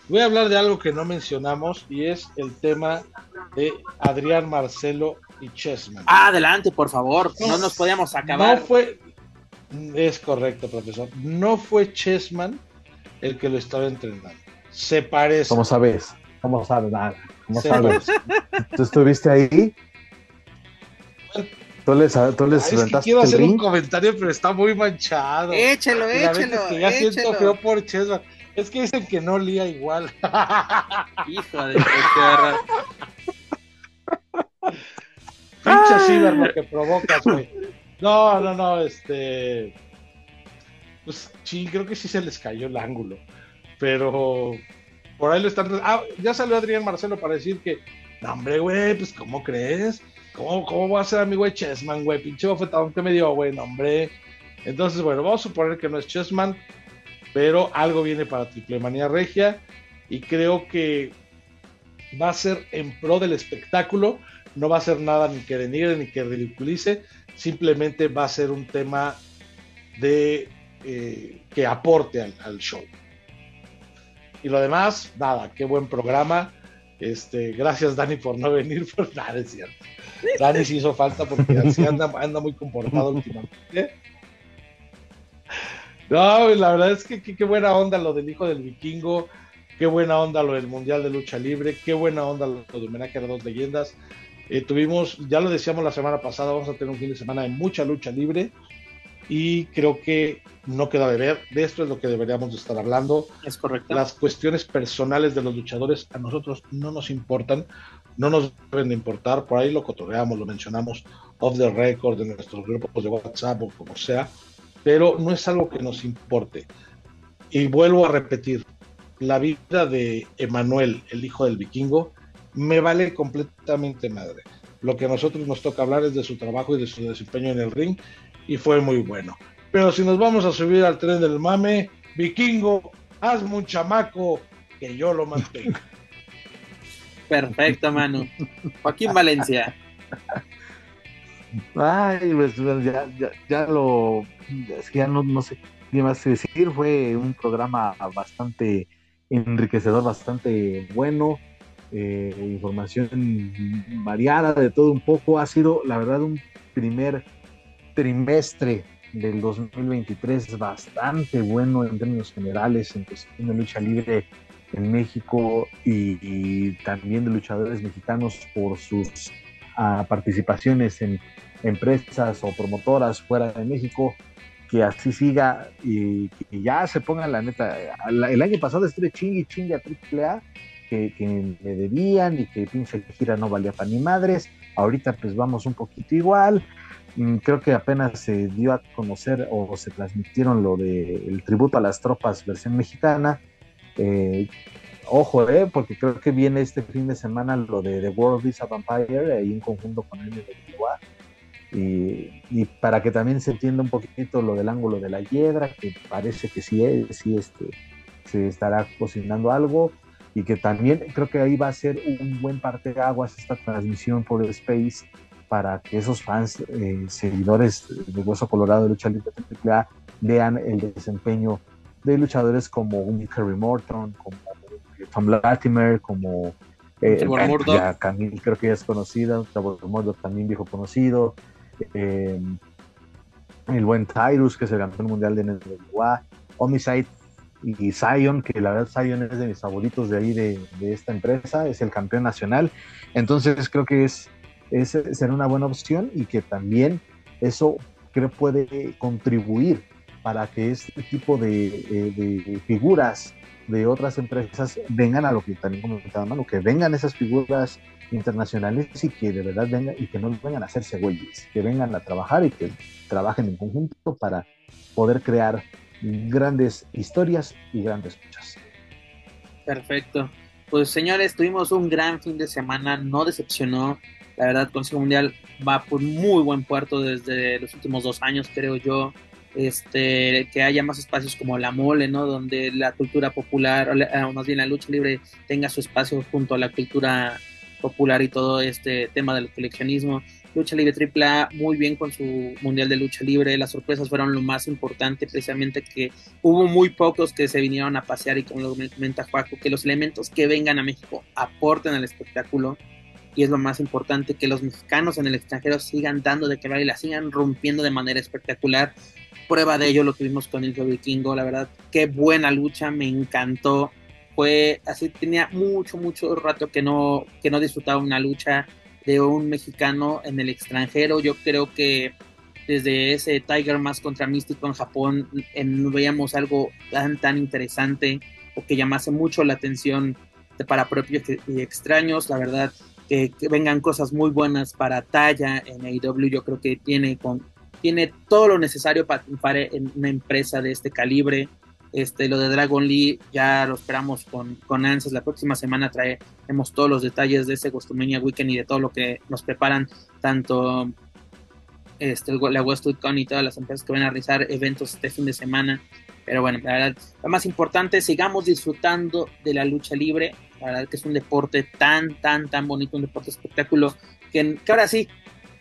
Speaker 2: Voy a hablar de algo que no mencionamos y es el tema de Adrián Marcelo y Chessman.
Speaker 1: Adelante, por favor. No nos podíamos acabar.
Speaker 2: No fue. Es correcto, profesor. No fue Chessman el que lo estaba entrenando. Se parece.
Speaker 3: ¿Cómo sabes? ¿Cómo sabes? Nada. ¿Cómo sabes? ¿Tú estuviste ahí? ¿Tú les, tú les
Speaker 2: es que quiero hacer un comentario, pero está muy manchado.
Speaker 1: Échelo, échelo.
Speaker 2: Que ya siento feo por Chesman. Es que dicen que no lía igual. *laughs*
Speaker 1: Hijo de.
Speaker 2: Pinche ciber lo que provocas, güey. No, no, no, este. Pues sí, creo que sí se les cayó el ángulo. Pero por ahí lo están. Ah, ya salió Adrián Marcelo para decir que, no, hombre, güey, pues, ¿cómo crees? ¿Cómo, cómo va a ser amigo de Chessman, güey? Pinche bofetón que me dio, güey, no, hombre. Entonces, bueno, vamos a suponer que no es Chessman, pero algo viene para Triple Manía Regia y creo que va a ser en pro del espectáculo. No va a ser nada ni que denigre ni que ridiculice, simplemente va a ser un tema de eh, que aporte al, show. Y lo demás, nada, qué buen programa. Este, gracias Dani por no venir, *laughs* por nada es cierto. Dani sí hizo falta porque así anda, anda muy comportado últimamente. No, la verdad es que qué buena onda lo del hijo del vikingo, qué buena onda lo del Mundial de Lucha Libre, qué buena onda lo de homenaje a las dos leyendas. Eh, tuvimos, ya lo decíamos la semana pasada, vamos a tener un fin de semana de mucha lucha libre y creo que no queda de ver. De esto es lo que deberíamos de estar hablando.
Speaker 1: Es correcto.
Speaker 2: Las cuestiones personales de los luchadores a nosotros no nos importan, no nos deben de importar. Por ahí lo cotorreamos, lo mencionamos off the record en nuestros grupos de WhatsApp o como sea, pero no es algo que nos importe. Y vuelvo a repetir, la vida de Emanuel, el hijo del vikingo, me vale completamente madre. Lo que a nosotros nos toca hablar es de su trabajo y de su desempeño en el ring y fue muy bueno. Pero si nos vamos a subir al tren del mame, vikingo, hazme un chamaco que yo lo mantenga. *laughs*
Speaker 1: Perfecto, Manu. Joaquín Valencia.
Speaker 3: Ay, pues ya, ya, ya lo. Es que ya no, no sé qué más decir. Fue un programa bastante enriquecedor, bastante bueno. Eh, información variada de todo un poco. Ha sido, la verdad, un primer trimestre del 2023 bastante bueno en términos generales en cuestión de lucha libre en México y, también de luchadores mexicanos por sus ah, participaciones en empresas o promotoras fuera de México que así siga y que ya se ponga la neta el año pasado estuve chingue chingue a AAA que, que me debían y que pinche gira no valía para ni madres. Ahorita pues vamos un poquito igual. Mm, creo que apenas se dio a conocer o se transmitieron lo del tributo a las tropas versión mexicana. Eh, ojo, eh, porque creo que viene este fin de semana lo de The World is a Vampire, ahí en conjunto con el y, y para que también se entienda un poquito lo del ángulo de la hiedra, que parece que sí, sí este, se estará cocinando algo y que también creo que ahí va a ser un buen parte de aguas esta transmisión por Space para que esos fans, eh, seguidores de Hueso Colorado de Lucha Libre AAA, vean el desempeño de luchadores como un Kerry Morton, como Tom Latimer, como
Speaker 1: eh,
Speaker 3: Camille creo que ya es conocido, Trevor también viejo conocido, eh, el buen Tyrus, que es el campeón mundial de NWA, Homicide y Zion, que la verdad Zion es de mis favoritos de ahí de, de esta empresa, es el campeón nacional, entonces creo que es es, ser una buena opción y que también eso creo puede contribuir para que este tipo de, eh, figuras de otras empresas vengan a lo que también comentaba Manu, que vengan esas figuras internacionales y que de verdad vengan y que no vengan a hacerse güeyes, que vengan a trabajar y que trabajen en conjunto para poder crear grandes historias y grandes luchas.
Speaker 1: Perfecto. Pues señores, tuvimos un gran fin de semana, no decepcionó. La verdad, Consejo Mundial va por muy buen puerto desde los últimos dos años, creo yo. Este, que haya más espacios como la mole, ¿no? Donde la cultura popular, o más bien la lucha libre, tenga su espacio junto a la cultura popular y todo este tema del coleccionismo. Lucha Libre AAA muy bien con su Mundial de Lucha Libre. Las sorpresas fueron lo más importante, precisamente que hubo muy pocos que se vinieron a pasear y como lo comenta Juaco, que los elementos que vengan a México aporten al espectáculo. Y es lo más importante, que los mexicanos en el extranjero sigan dando de que y la sigan rompiendo de manera espectacular. Prueba de ello lo que vimos con el Vikingo, la verdad, qué buena lucha, me encantó. Fue así, tenía mucho, mucho rato que no, que no disfrutaba una lucha de un mexicano en el extranjero. Yo creo que desde ese Tiger Mask contra Místico en Japón en, veíamos algo tan tan interesante o que llamase mucho la atención de, para propios y extraños. La verdad que, vengan cosas muy buenas para Talla en AEW. Yo creo que tiene con tiene todo lo necesario para en una empresa de este calibre. Este, lo de Dragon Lee ya lo esperamos con, con ansias. La próxima semana traemos todos los detalles de ese Costumenia Weekend y de todo lo que nos preparan, tanto este, la Westwood Con y todas las empresas que van a realizar eventos este fin de semana. Pero bueno, la verdad, lo más importante, sigamos disfrutando de la lucha libre. La verdad que es un deporte tan, tan, tan bonito, un deporte espectáculo, que, que ahora sí,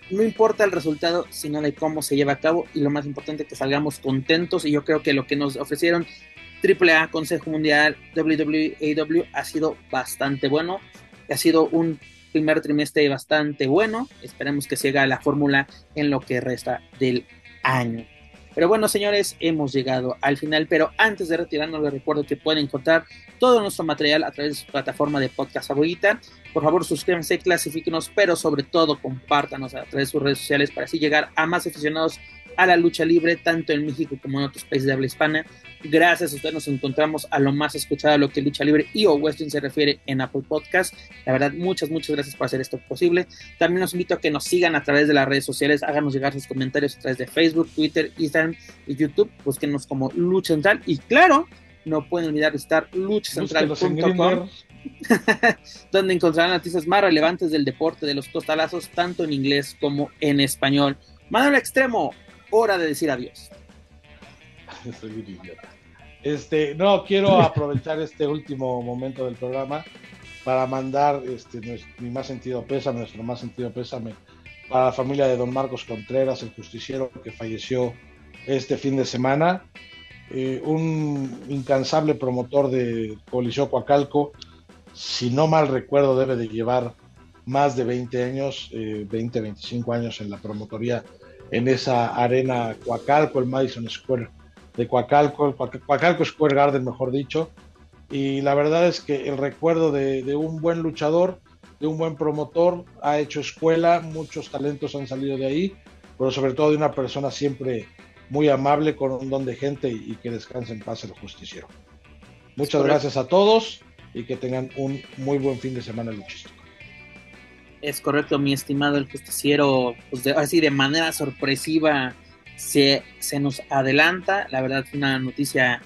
Speaker 1: no importa el resultado, sino de cómo se lleva a cabo y lo más importante que salgamos contentos y yo creo que lo que nos ofrecieron AAA, Consejo Mundial, WWE, ha sido bastante bueno, ha sido un primer trimestre bastante bueno, esperemos que siga la fórmula en lo que resta del año. Pero bueno, señores, hemos llegado al final. Pero antes de retirarnos, les recuerdo que pueden encontrar todo nuestro material a través de su plataforma de podcast favorita. Por favor, suscríbanse, clasifíquenos, pero sobre todo compártanos a través de sus redes sociales para así llegar a más aficionados a la lucha libre, tanto en México como en otros países de habla hispana. Gracias a ustedes nos encontramos a lo más escuchado a lo que lucha libre y o western se refiere en Apple Podcast. La verdad, muchas, muchas gracias por hacer esto posible. También los invito a que nos sigan a través de las redes sociales, háganos llegar sus comentarios a través de Facebook, Twitter, Instagram y YouTube. Búsquenos como Lucha Central y claro, no pueden olvidar visitar luchacentral.com *laughs* donde encontrarán noticias más relevantes del deporte de los costalazos, tanto en inglés como en español. Manuel Extremo, hora de decir adiós. *laughs*
Speaker 2: Este, no, quiero *laughs* aprovechar este último momento del programa para mandar este, mi más sentido pésame, nuestro más sentido pésame para la familia de don Marcos Contreras, el justiciero que falleció este fin de semana. Eh, un incansable promotor de Coliseo Coacalco, si no mal recuerdo, debe de llevar más de 20 años, 20, eh, 25 años en la promotoría en esa arena Coacalco, el Madison Square de Coacalco, el Coacalco Square Garden, mejor dicho. Y la verdad es que el recuerdo de, un buen luchador, de un buen promotor, ha hecho escuela, muchos talentos han salido de ahí, pero sobre todo de una persona siempre muy amable, con un don de gente y, que descanse en paz el justiciero. Muchas gracias a todos y que tengan un muy buen fin de semana luchístico.
Speaker 1: Es correcto, mi estimado el justiciero, pues así de manera sorpresiva se, se nos adelanta. La verdad fue una noticia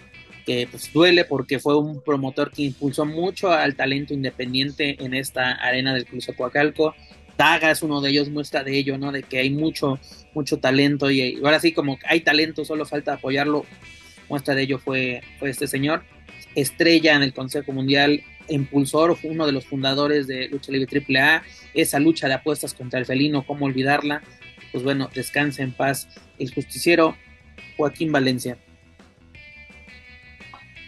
Speaker 1: que pues duele porque fue un promotor que impulsó mucho al talento independiente en esta arena del Club Coacalco. Daga es uno de ellos, muestra de ello, ¿no? De que hay mucho, mucho talento y, ahora sí como hay talento, solo falta apoyarlo. Muestra de ello fue, fue este señor. Estrella en el Consejo Mundial, impulsor, uno de los fundadores de Lucha Libre AAA, esa lucha de apuestas contra el felino, cómo olvidarla. Pues bueno, descansa en paz el justiciero Joaquín Valencia.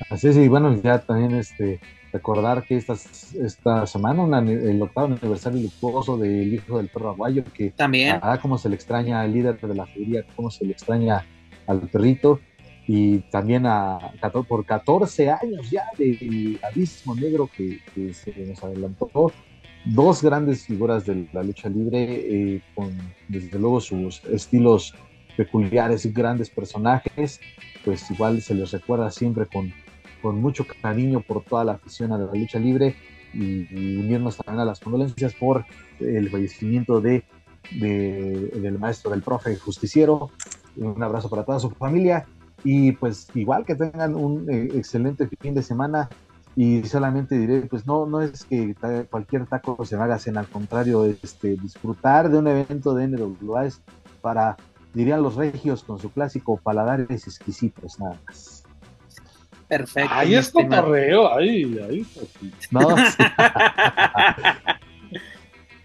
Speaker 4: Así es, y bueno, ya también este, recordar que esta, esta semana, el octavo aniversario luctuoso del hijo del perro aguayo, que
Speaker 1: también,
Speaker 4: ah, cómo se le extraña al líder de la feria, cómo se le extraña al perrito, y también a, por 14 años ya del abismo negro que, se nos adelantó. Dos grandes figuras de la lucha libre, eh, con desde luego sus estilos peculiares y grandes personajes, pues igual se les recuerda siempre con, con mucho cariño por toda la afición a la lucha libre y, unirnos también a las condolencias por el fallecimiento de, de, del maestro, del profe justiciero. Un abrazo para toda su familia y pues igual que tengan un eh, excelente fin de semana
Speaker 3: y solamente diré, pues no, no es que cualquier taco se me haga cena, al contrario, este, disfrutar de un evento de NWA es para, dirían los regios con su clásico paladares exquisitos, nada más.
Speaker 1: Perfecto.
Speaker 2: Ahí es cotorreo, ahí, ahí. Pues no. *laughs*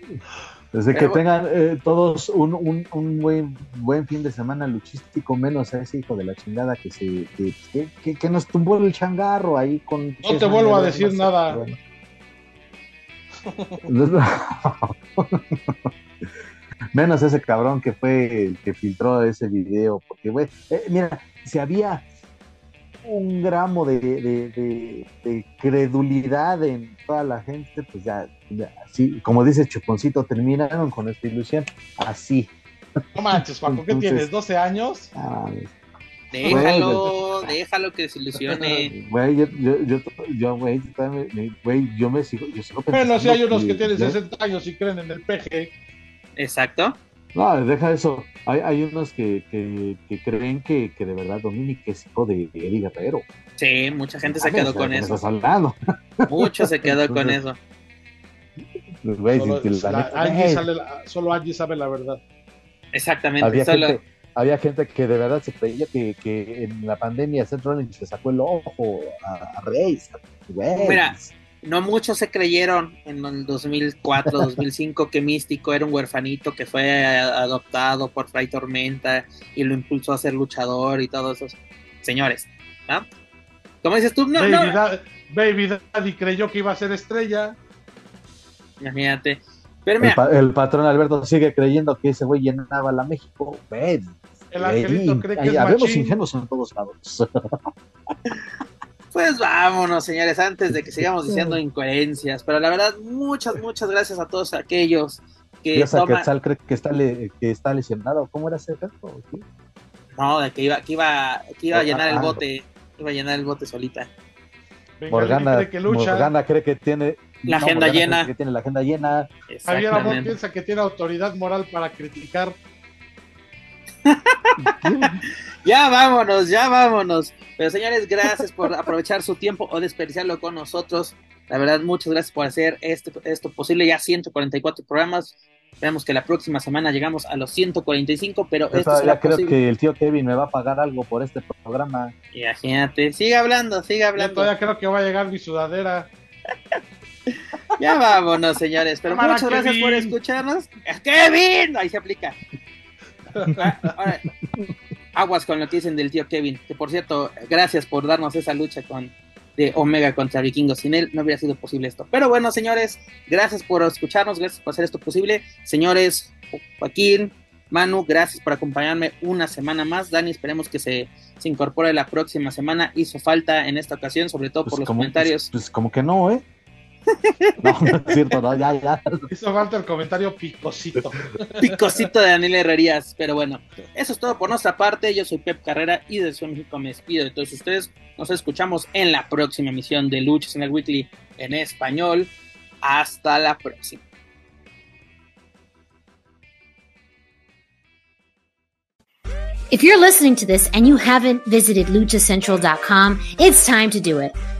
Speaker 2: *laughs*
Speaker 3: Desde que tengan eh, todos un, un, un, buen, buen fin de semana luchístico, menos a ese hijo de la chingada que se que, que, nos tumbó el changarro ahí con.
Speaker 2: No te vuelvo a decir nada. *laughs*
Speaker 3: menos ese cabrón que fue el que filtró ese video, porque, güey, eh, mira, si había un gramo de, credulidad en toda la gente, pues ya, así, como dice Chuponcito, terminaron con esta ilusión así.
Speaker 2: No manches, Paco, ¿qué tienes? ¿12 años? Ah,
Speaker 1: déjalo, déjalo que se ilusione.
Speaker 3: Güey, yo, yo, yo, güey, güey, yo me sigo, yo sigo
Speaker 2: Bueno, si hay unos que, tienen 60 años y creen en el PG.
Speaker 1: Exacto.
Speaker 3: No, deja eso. Hay, hay unos que, que, que creen que, que, de verdad Dominic es hijo de Eddie Guerrero.
Speaker 1: Sí, mucha gente se quedó con eso. Mucho se quedó con eso.
Speaker 2: solo, Angie sabe la verdad.
Speaker 1: Exactamente.
Speaker 3: Había, gente, había gente que de verdad se creía que, que en la pandemia Seth Rollins se sacó el ojo a, a Reis.
Speaker 1: Mira, no muchos se creyeron en el 2004, 2005 *laughs* que Místico era un huerfanito que fue adoptado por Fray Tormenta y lo impulsó a ser luchador y todos esos señores. ¿no? Como dices tú, no,
Speaker 2: Baby, no. Baby Daddy creyó que iba a ser estrella.
Speaker 1: Imagínate.
Speaker 3: el, patrón Alberto sigue creyendo que ese güey llenaba la México. Ven.
Speaker 2: El angelito cree que es
Speaker 3: Habemos ingenuos en todos lados. *laughs*
Speaker 1: Pues vámonos, señores, antes de que sigamos diciendo incoherencias. Pero la verdad, muchas, muchas gracias a todos aquellos que.
Speaker 3: Toman... Quetzal cree que está, que está lesionado. ¿Cómo era ese caso?
Speaker 1: No, de que iba, que iba, que iba a llenar el bote. Iba a llenar el bote solita.
Speaker 3: Morgana, cree que lucha. Morgana cree que tiene
Speaker 1: la agenda llena.
Speaker 3: Que tiene la agenda llena.
Speaker 2: Javier Amor piensa que tiene autoridad moral para criticar.
Speaker 1: Ya vámonos, ya vámonos. Pero señores, gracias por aprovechar su tiempo o desperdiciarlo con nosotros. La verdad, muchas gracias por hacer este, esto posible. Ya 144 programas. Esperamos que la próxima semana llegamos a los 145, pero
Speaker 3: esto ya creo que el tío Kevin me va a pagar algo por este programa.
Speaker 1: Imagínate, sigue hablando, sigue hablando. Yo
Speaker 2: todavía creo que va a llegar mi sudadera.
Speaker 1: ya vámonos, señores. Pero muchas gracias por escucharnos. ¡Kevin! Ahí se aplica. Aguas con lo que dicen del tío Kevin, que por cierto, gracias por darnos esa lucha con de Omega contra Vikingos. Sin él no hubiera sido posible esto. Pero bueno, señores, gracias por escucharnos, gracias por hacer esto posible. Señores, Joaquín, Manu, gracias por acompañarme una semana más. Dani, esperemos que se, se incorpore la próxima semana. Hizo falta en esta ocasión, sobre todo pues por los comentarios.
Speaker 3: Pues, pues, como que no, ¿eh? *laughs* No, no es cierto, no, ya, ya.
Speaker 2: Hizo falta el comentario picosito.
Speaker 1: Picosito de Daniel Herrerías. Pero bueno, eso es todo por nuestra parte. Yo soy Pep Carrera y desde Ciudad México me despido de todos ustedes. Nos escuchamos en la próxima emisión de Luchas en el Weekly en español. Hasta la próxima.
Speaker 5: If you're listening to this and you haven't visited luchacentral.com, it's time to do it.